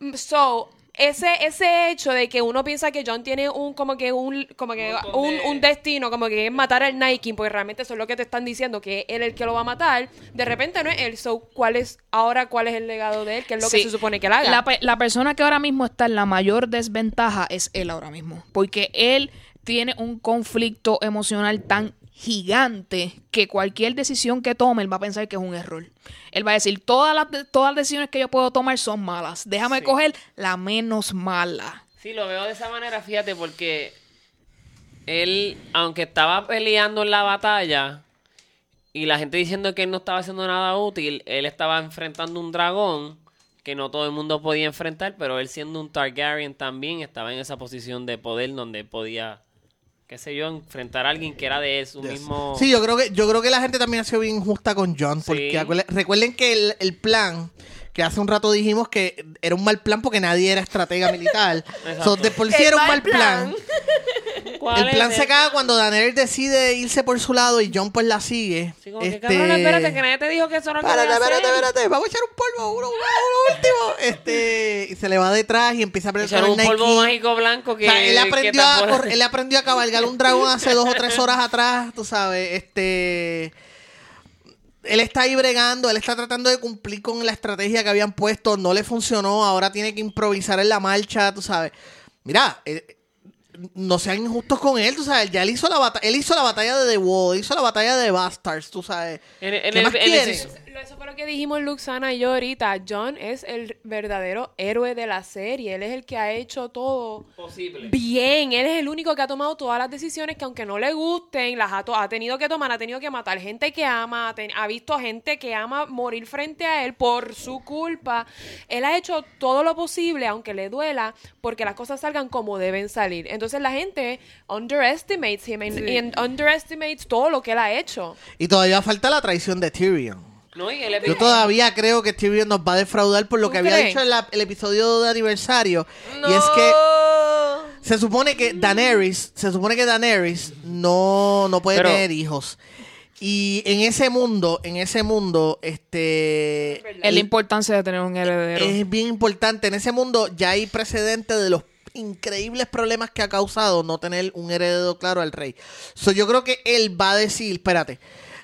Mm, So, ese, ese hecho de que uno piensa que John tiene un como que un como que un, un destino como que es matar al Night King porque realmente eso es lo que te están diciendo que él es el que lo va a matar de repente no es él. So cuál es ahora cuál es el legado de él qué es lo que se supone que él haga La, pe- la persona que ahora mismo está en la mayor desventaja es él ahora mismo. Porque él tiene un conflicto emocional tan gigante que cualquier decisión que tome, él va a pensar que es un error. Él va a decir, todas las, todas las decisiones que yo puedo tomar son malas. Déjame coger la menos mala. Sí, lo veo de esa manera, fíjate, porque él, aunque estaba peleando en la batalla y la gente diciendo que él no estaba haciendo nada útil, él estaba enfrentando un dragón que no todo el mundo podía enfrentar, pero él siendo un Targaryen también estaba en esa posición de poder donde podía, qué sé yo, enfrentar a alguien que era de su mismo... Sí, yo creo que yo creo que la gente también ha sido bien justa con John, porque Sí. recuerden que el, el plan que hace un rato dijimos que era un mal plan porque nadie era estratega militar. so, de por sí era un mal mal plan. ¿Cuál El es plan el- se caga cuando Daniel decide irse por su lado y John pues la sigue. Sí, como que, Este- cabrón, espérate, que nadie te dijo que eso no Espérate, quería espérate, hacer. espérate. Vamos a echar un polvo, uno, uno, uno último. Este, y se le va detrás y empieza a con un el polvo Nike. mágico blanco O que... sea, él que aprendió, a, tapó- correr- él aprendió a cabalgar un dragón hace dos o tres horas atrás, tú sabes, este... Él está ahí bregando, él está tratando de cumplir con la estrategia que habían puesto, no le funcionó, ahora tiene que improvisar en la marcha, tú sabes. Mira, eh, no sean injustos con él, tú sabes, ya él hizo la batalla, él hizo la batalla de The Wall, hizo la batalla de Bastards, tú sabes. En- en ¿Qué el- más en el- Eso fue lo que dijimos Luxana y yo ahorita. John es el verdadero héroe de la serie. Él es el que ha hecho todo Posible. bien. Él es el único que ha tomado todas las decisiones que aunque no le gusten, las ha, tenido que tomar. Ha tenido que matar gente que ama. Ha, visto a gente que ama morir frente a él por su culpa. Él ha hecho todo lo posible, aunque le duela, porque las cosas salgan como deben salir. Entonces la gente underestimates him and, and underestimates todo lo que él ha hecho. Y todavía falta la traición de Tyrion. No, y el Yo todavía creo que Tyrion nos va a defraudar por lo ¿Tú que había dicho en la- el episodio de aniversario. Y es que se supone que Daenerys, se supone que Daenerys no, no puede Pero- tener hijos. Y en ese mundo, en ese mundo, este Es la importancia de tener un heredero. es bien importante. En ese mundo ya hay precedente de los increíbles problemas que ha causado no tener un heredero claro al rey. So, yo creo que él va a decir, espérate,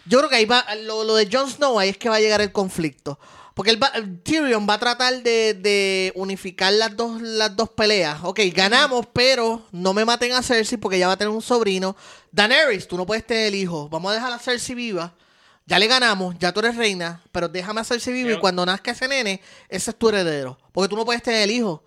yo creo que ahí va, lo, lo de Jon Snow ahí es que va a llegar el conflicto. Porque él va- Tyrion va a tratar de, de unificar las dos, las dos peleas. Ok, ganamos, pero no me maten a Cersei porque ya va a tener un sobrino. Daenerys, tú no puedes tener el hijo. Vamos a dejar a Cersei viva. Ya le ganamos, ya tú eres reina, pero déjame a Cersei viva y cuando nazca ese nene, ese es tu heredero. Porque tú no puedes tener el hijo.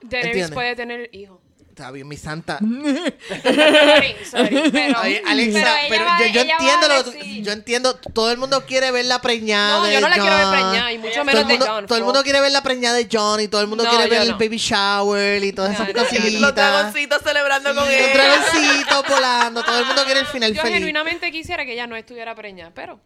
Daenerys ¿Entiendes? puede tener hijos. Está bien, mi santa. Sorry, sorry, pero, Oye, Alexa, pero va- yo, yo entiendo a lo decir- yo entiendo, todo el mundo quiere ver la preñada No, de yo no la quiero ver preñada, y mucho todo menos el de mundo, Jon, Todo el mundo quiere ver la preñada de John y todo el mundo No, quiere yo ver el no. baby shower y todas No, esas yo no. cositas. Los dragoncitos celebrando con Los él. dragoncitos volando, todo el mundo quiere el final Yo feliz. genuinamente quisiera que ella no estuviera preñada, pero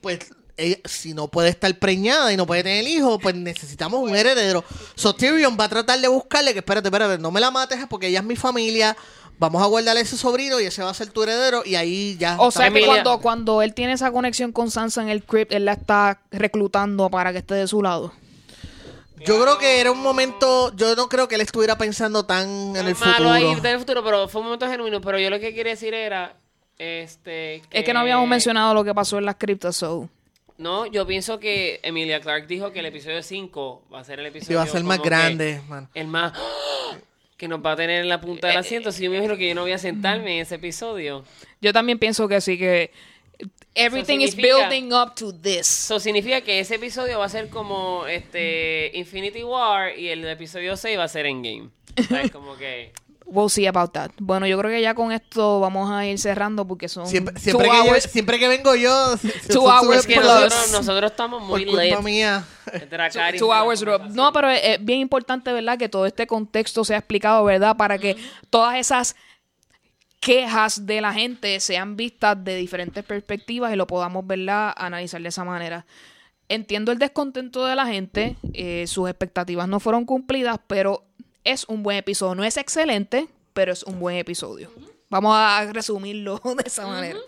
Pues ella- si no puede estar preñada y no puede tener hijos, pues necesitamos un heredero. So Tyrion va a tratar de buscarle que espérate, espérate, no me la mates porque ella es mi familia. Vamos a guardarle a ese sobrino y ese va a ser tu heredero y ahí ya. O sea que cuando, cuando él tiene esa conexión con Sansa en el crypt, él la está reclutando para que esté de su lado. Yo creo que era un momento, yo no creo que él estuviera pensando tan en el malo futuro. ahí en el futuro, pero fue un momento genuino. Pero yo lo que quería decir era, este... Es que no habíamos mencionado lo que pasó en las criptas, so. No, yo pienso que Emilia Clark dijo que el episodio 5 va a ser el episodio... Sí, va a ser más grande, man. El más... Que nos va a tener en la punta Eh, del asiento. Si yo me imagino que yo no voy a sentarme en ese episodio. Yo también pienso que sí, que everything is building up to this. Eso significa que ese episodio va a ser como este Infinity War y el episodio 6 va a ser Endgame. ¿Sabes? Como que... We'll see about that. Bueno, yo creo que ya con esto vamos a ir cerrando porque son Siempre, two que, yo- hours. siempre que vengo yo, Two hours que plus. nosotros, nosotros estamos por muy culpa late. mía. Dracari- Two hours. No, pero es, es bien importante, ¿verdad? Que todo este contexto sea explicado, ¿verdad? Para que todas esas quejas de la gente sean vistas de diferentes perspectivas y lo podamos, ¿verdad? Analizar de esa manera. Entiendo el descontento de la gente, eh, sus expectativas no fueron cumplidas, pero es un buen episodio. No es excelente, pero es un buen episodio. Vamos a resumirlo de esa manera.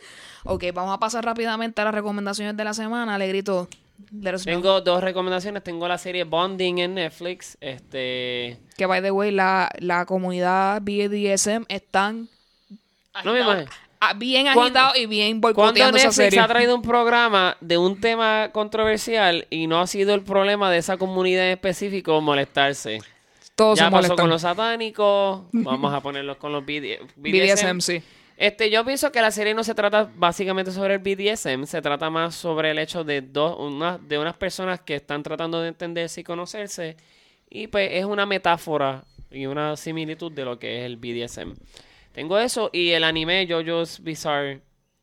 Ok, vamos a pasar rápidamente a las recomendaciones de la semana. Alegrito. Tengo dos recomendaciones. Tengo la serie Bonding en Netflix. Este. Que, by the way, la, la comunidad BDSM están No me imagino. ah, bien ¿Cuándo- agitados y bien boicoteando esa Netflix serie. ha traído un programa de un tema controversial y no ha sido el problema de esa comunidad en específico molestarse. Todos ya se pasó con los satánicos, vamos a ponerlos con los BD BDSM, sí. Este, yo pienso que la serie no se trata básicamente sobre el BDSM, se trata más sobre el hecho de dos, una, de unas personas que están tratando de entenderse y conocerse, y pues es una metáfora y una similitud de lo que es el BDSM. Tengo eso y el anime JoJo's Bizarre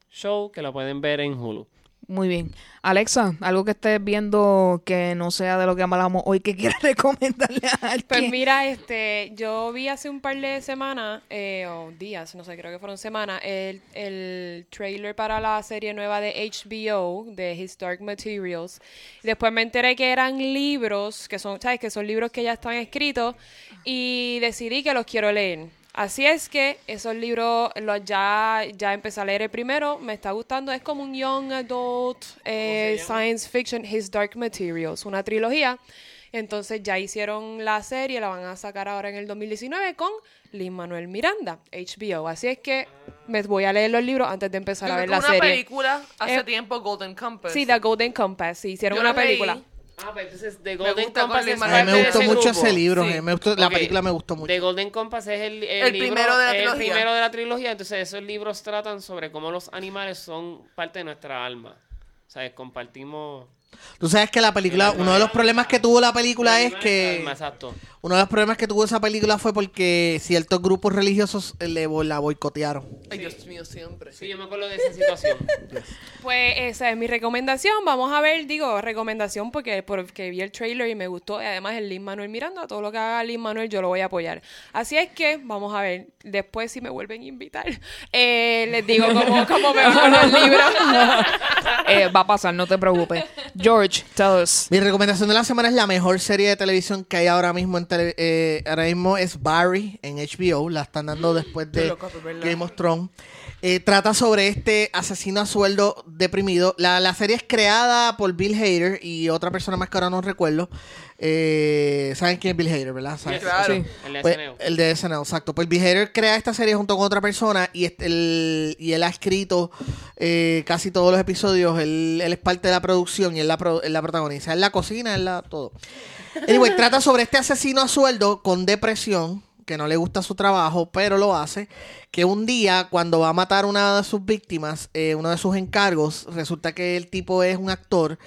Show, que lo pueden ver en Hulu. Muy bien. Alexa, algo que estés viendo que no sea de lo que hablamos hoy que quieras recomendarle a alguien. Pues mira, este, yo vi hace un par de semanas, eh, o días, no sé, creo que fueron semanas, el, el trailer para la serie nueva de HBO, de Historic Materials. Después me enteré que eran libros, que son, ¿sabes? Que son libros que ya están escritos, y decidí que los quiero leer. Así es que esos libros los ya, ya empecé a leer el primero, me está gustando, es como un young adult eh, science fiction, His Dark Materials, una trilogía. Entonces ya hicieron la serie, la van a sacar ahora en el 2019 con Lin Manuel Miranda, HBO. Así es que me voy a leer los libros antes de empezar Yo a ver la una serie. película hace Eh, tiempo, Golden Compass. Sí, The Golden Compass, sí, hicieron Yo una leí. Ah, pues entonces The Golden gusta Compass es A mí me gustó mucho grupo. ese libro. Sí. eh, me gustó- la película me gustó mucho. The Golden Compass es el, el, El libro- primero de la el trilogía. primero de la trilogía. Entonces, esos libros tratan sobre cómo los animales son parte de nuestra alma. O sea, compartimos. Tú sabes que la película, uno de los problemas que tuvo la película es que Exacto. uno de los problemas que tuvo esa película fue porque ciertos grupos religiosos eh, le la boicotearon. Ay, Dios mío, siempre. Sí, yo me acuerdo de esa situación. Pues esa es mi recomendación. Vamos a ver, digo, recomendación porque, porque vi el trailer y me gustó. Y además el Lin Manuel Miranda, todo lo que haga Lin Manuel yo lo voy a apoyar. Así es que vamos a ver. Después si me vuelven a invitar, eh, les digo cómo, cómo me va con los libros. Eh, va a pasar, no te preocupes. George, tell us. Mi recomendación de la semana es la mejor serie de televisión que hay ahora mismo en tele- eh, ahora mismo es Barry en HBO, la están dando después de. Game of Thrones. Eh, trata sobre este asesino a sueldo deprimido. La, la serie es creada por Bill Hader y otra persona más que ahora no recuerdo. Eh, ¿Saben quién es Bill Hader, verdad? ¿Saben? Claro. Sí. El de Pues, SNL. el de SNL, exacto. Pues Bill Hader crea esta serie junto con otra persona y, este- el- y él ha escrito eh, casi todos los episodios. Él, él es parte de la producción y él la, pro- él la protagoniza. Él la cocina, él la todo. Anyway, trata sobre este asesino a sueldo con depresión, que no le gusta su trabajo, pero lo hace. Que un día, cuando va a matar a una de sus víctimas, eh, uno de sus encargos, resulta que el tipo es un actor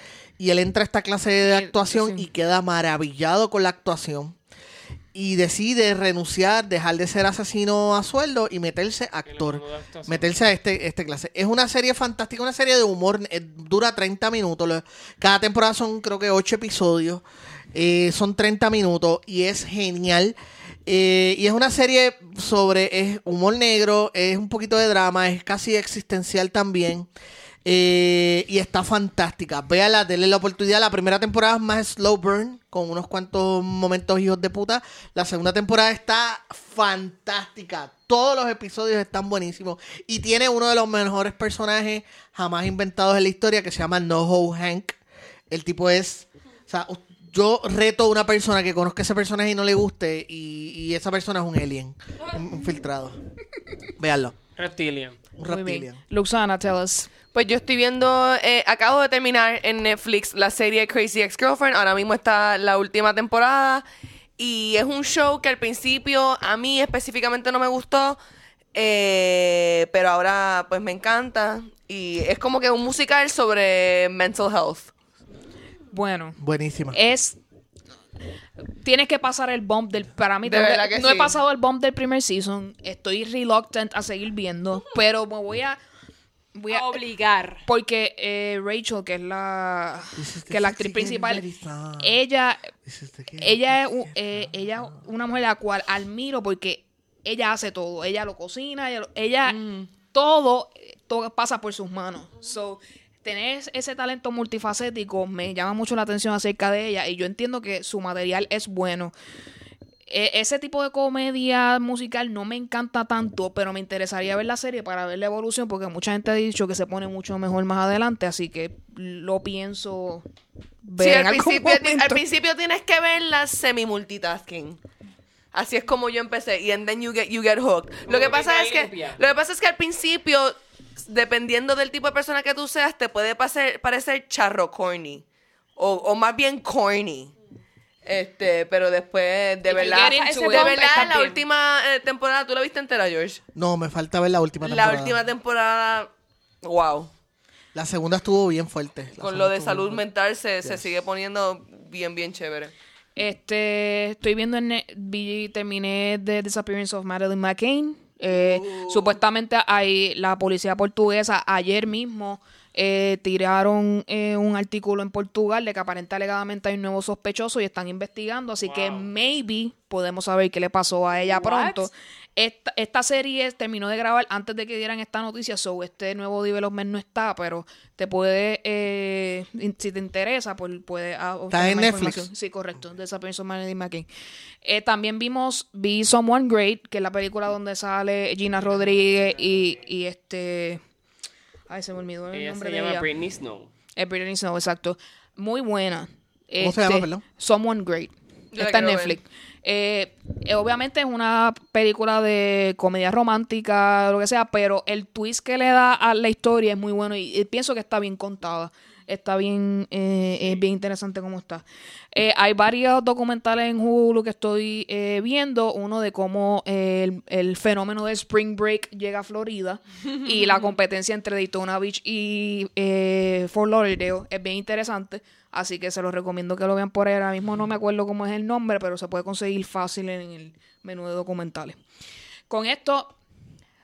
y él entra a esta clase de actuación sí. y queda maravillado con la actuación y decide renunciar, dejar de ser asesino a sueldo y meterse actor. Meterse a este, este clase. Es una serie fantástica, una serie de humor. eh, dura 30 minutos. Cada temporada son creo que 8 episodios. eh, son 30 minutos y es genial. Eh, y es una serie sobre es humor negro, es un poquito de drama, es casi existencial también. Eh, y está fantástica. Véala, denle la oportunidad. La primera temporada es más slow burn, con unos cuantos momentos hijos de puta. La segunda temporada está fantástica. Todos los episodios están buenísimos. Y tiene uno de los mejores personajes jamás inventados en la historia que se llama NoHo Hank. El tipo es. O sea, yo reto a una persona que conozca ese personaje y no le guste. Y, y esa persona es un alien. Un, un filtrado. Véanlo. Reptilian. Un reptilian. Luxana, tell us. Pues yo estoy viendo, eh, acabo de terminar en Netflix la serie Crazy Ex-Girlfriend. Ahora mismo está la última temporada. Y es un show que al principio a mí específicamente no me gustó. eh, pero ahora pues me encanta. Y es como que un musical sobre mental health. Bueno, Buenísima. es tienes que pasar el bump del. Para mí, De tengo que- verdad que no he pasado el bump del primer season. Estoy reluctant a seguir viendo, pero me voy a. Voy a Obligar. porque eh, Rachel, que es la the que es la actriz principal, song. ella is the kid. ella es eh, ella una mujer a la cual admiro porque ella hace todo. Ella lo cocina, ella, ella todo, eh, todo pasa por sus manos. So, tener ese talento multifacético me llama mucho la atención acerca de ella y yo entiendo que su material es bueno. E- ese tipo de comedia musical no me encanta tanto, pero me interesaría ver la serie para ver la evolución porque mucha gente ha dicho que se pone mucho mejor más adelante, así que lo pienso ver Sí, en al algún principio, al principio tienes que verla semi-multitasking. Así es como yo empecé. Y and then you get, you get hooked. Lo que pasa es que, lo que pasa es que al principio, dependiendo del tipo de persona que tú seas, te puede parecer, parecer charro corny. O, o más bien corny. Este, pero después, de you verdad, de verdad, la última eh, temporada, ¿tú la viste entera, George? No, me falta ver la última La temporada. última temporada, wow. La segunda estuvo bien fuerte. La Con lo de salud bien mental se, se sigue poniendo bien, bien chévere. Este, estoy viendo en vi, terminé The Disappearance of Madeline McCain. Eh, Supuestamente hay la policía portuguesa ayer mismo eh, tiraron eh, un artículo en Portugal de que aparentemente alegadamente hay un nuevo sospechoso y están investigando, así que maybe podemos saber qué le pasó a ella What? pronto. Esta, esta serie terminó de grabar antes de que dieran esta noticia, so este nuevo development no está, pero te puede, eh, si te interesa, pues puede ah, obtener en Netflix. información. Sí, correcto. Disappearance of Madeline McCain. Eh, también vimos, vi Someone Great, que es la película donde sale Gina Rodríguez y, y este... Ay, se me olvidó el Ella nombre se de llama ella. Britney Snow. Eh, Britney Snow, exacto. Muy buena. ¿Cómo se llama, Este, perdón? Someone Great. Yo Está en Netflix. Eh, eh, obviamente es una película de comedia romántica, lo que sea, pero el twist que le da a la historia es muy bueno y, y pienso que está bien contada. Está bien, eh, es bien interesante como está. Eh, hay varios documentales en Hulu que estoy eh, viendo. Uno de cómo eh, el, el fenómeno de Spring Break llega a Florida y la competencia entre Daytona Beach y eh, Fort Lauderdale es bien interesante. Así que se los recomiendo que lo vean por ahí. Ahora mismo no me acuerdo cómo es el nombre, pero se puede conseguir fácil en el menú de documentales. Con esto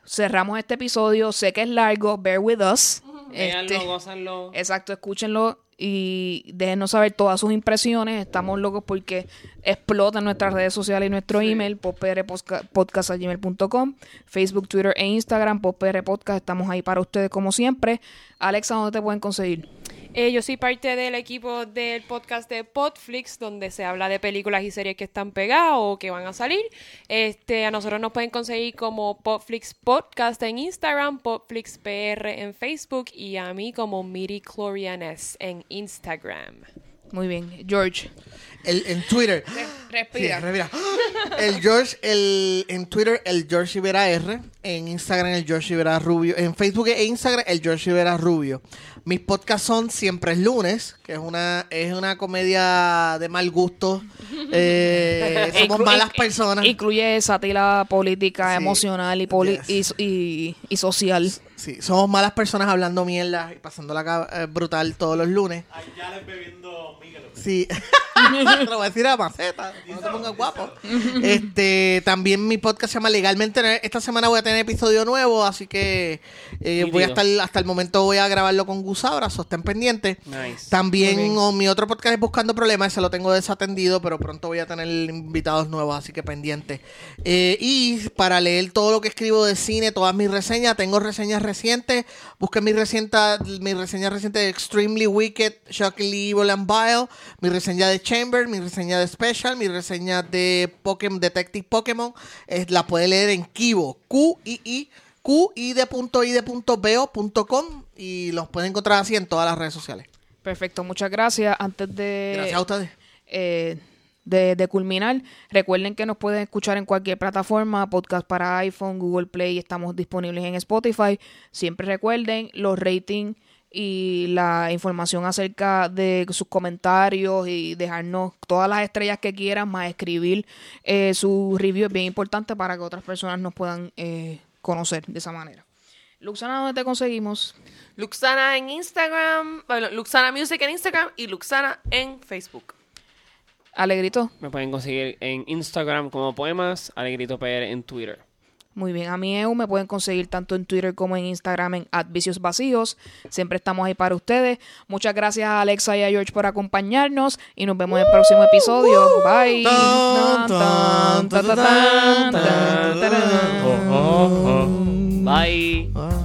cerramos este episodio. Sé que es largo, bear with us. Véanlo, Este, gózanlo. Exacto, escúchenlo y déjenos saber todas sus impresiones. Estamos locos porque explotan nuestras redes sociales y nuestro email, podprpodcast.gmail.com, Facebook, Twitter e Instagram, podprpodcast. Estamos ahí para ustedes como siempre. Alexa, ¿dónde te pueden conseguir? Eh, yo soy parte del equipo del podcast de Podflix, donde se habla de películas y series que están pegadas o que van a salir. Este, a nosotros nos pueden conseguir como Podflix Podcast en Instagram, Podflix PR en Facebook y a mí como Miri Clorianes en Instagram. Muy bien, George. El, en Twitter. Respira. Sí, respira. El George, el, en Twitter, el George Rivera R. En Instagram, el George Rivera Rubio. En Facebook e Instagram, el George Rivera Rubio. Mis podcasts son Siempre es lunes, que es una, es una comedia de mal gusto. Eh, somos malas personas. Incluye sátira política, Sí. emocional y, poli- Yes. y, y- y social. Sí, somos malas personas hablando mierda y pasándola eh, brutal todos los lunes. Allá les bebiendo Miguel. Sí. Lo voy a decir a Maceta. No te pongas guapo. Este, también mi podcast se llama Legalmente. Nerd. Esta semana voy a tener episodio nuevo, así que eh, voy a estar, hasta el momento voy a grabarlo con Gusabra, so estén pendientes. Nice. También mi otro podcast es Buscando Problemas, ese lo tengo desatendido, pero pronto voy a tener invitados nuevos, así que pendientes. Eh, y para leer todo lo que escribo de cine, todas mis reseñas, tengo reseñas recientes. Busquen mi, recienta, mi reseña reciente de Extremely Wicked, Shockingly Evil and Vile, mi reseña de Chamber, mi reseña de Special, mi reseña de Pokémon Detective Pokémon. eh, la puede leer en Kibo, Q I I Q I punto I punto com y los pueden encontrar así en todas las redes sociales. Perfecto, muchas gracias. Antes de... Gracias a ustedes. eh, de, culminar, recuerden que nos pueden escuchar en cualquier plataforma, podcast para iPhone, Google Play, estamos disponibles en Spotify. Siempre recuerden los ratings y la información acerca de sus comentarios y dejarnos todas las estrellas que quieran, más escribir eh, su review es bien importante para que otras personas nos puedan eh, conocer de esa manera. Luxana, ¿dónde te conseguimos? Luxana en Instagram, Luxana Music en Instagram y Luxana en Facebook. Alegrito. Me pueden conseguir en Instagram como Poemas, Alegrito PR en Twitter. Muy bien, a mí EU me pueden conseguir tanto en Twitter como en Instagram en Advicios Vacíos. Siempre estamos ahí para ustedes. Muchas gracias a Alexa y a George por acompañarnos y nos vemos en el próximo episodio. Bye. Bye. Ah.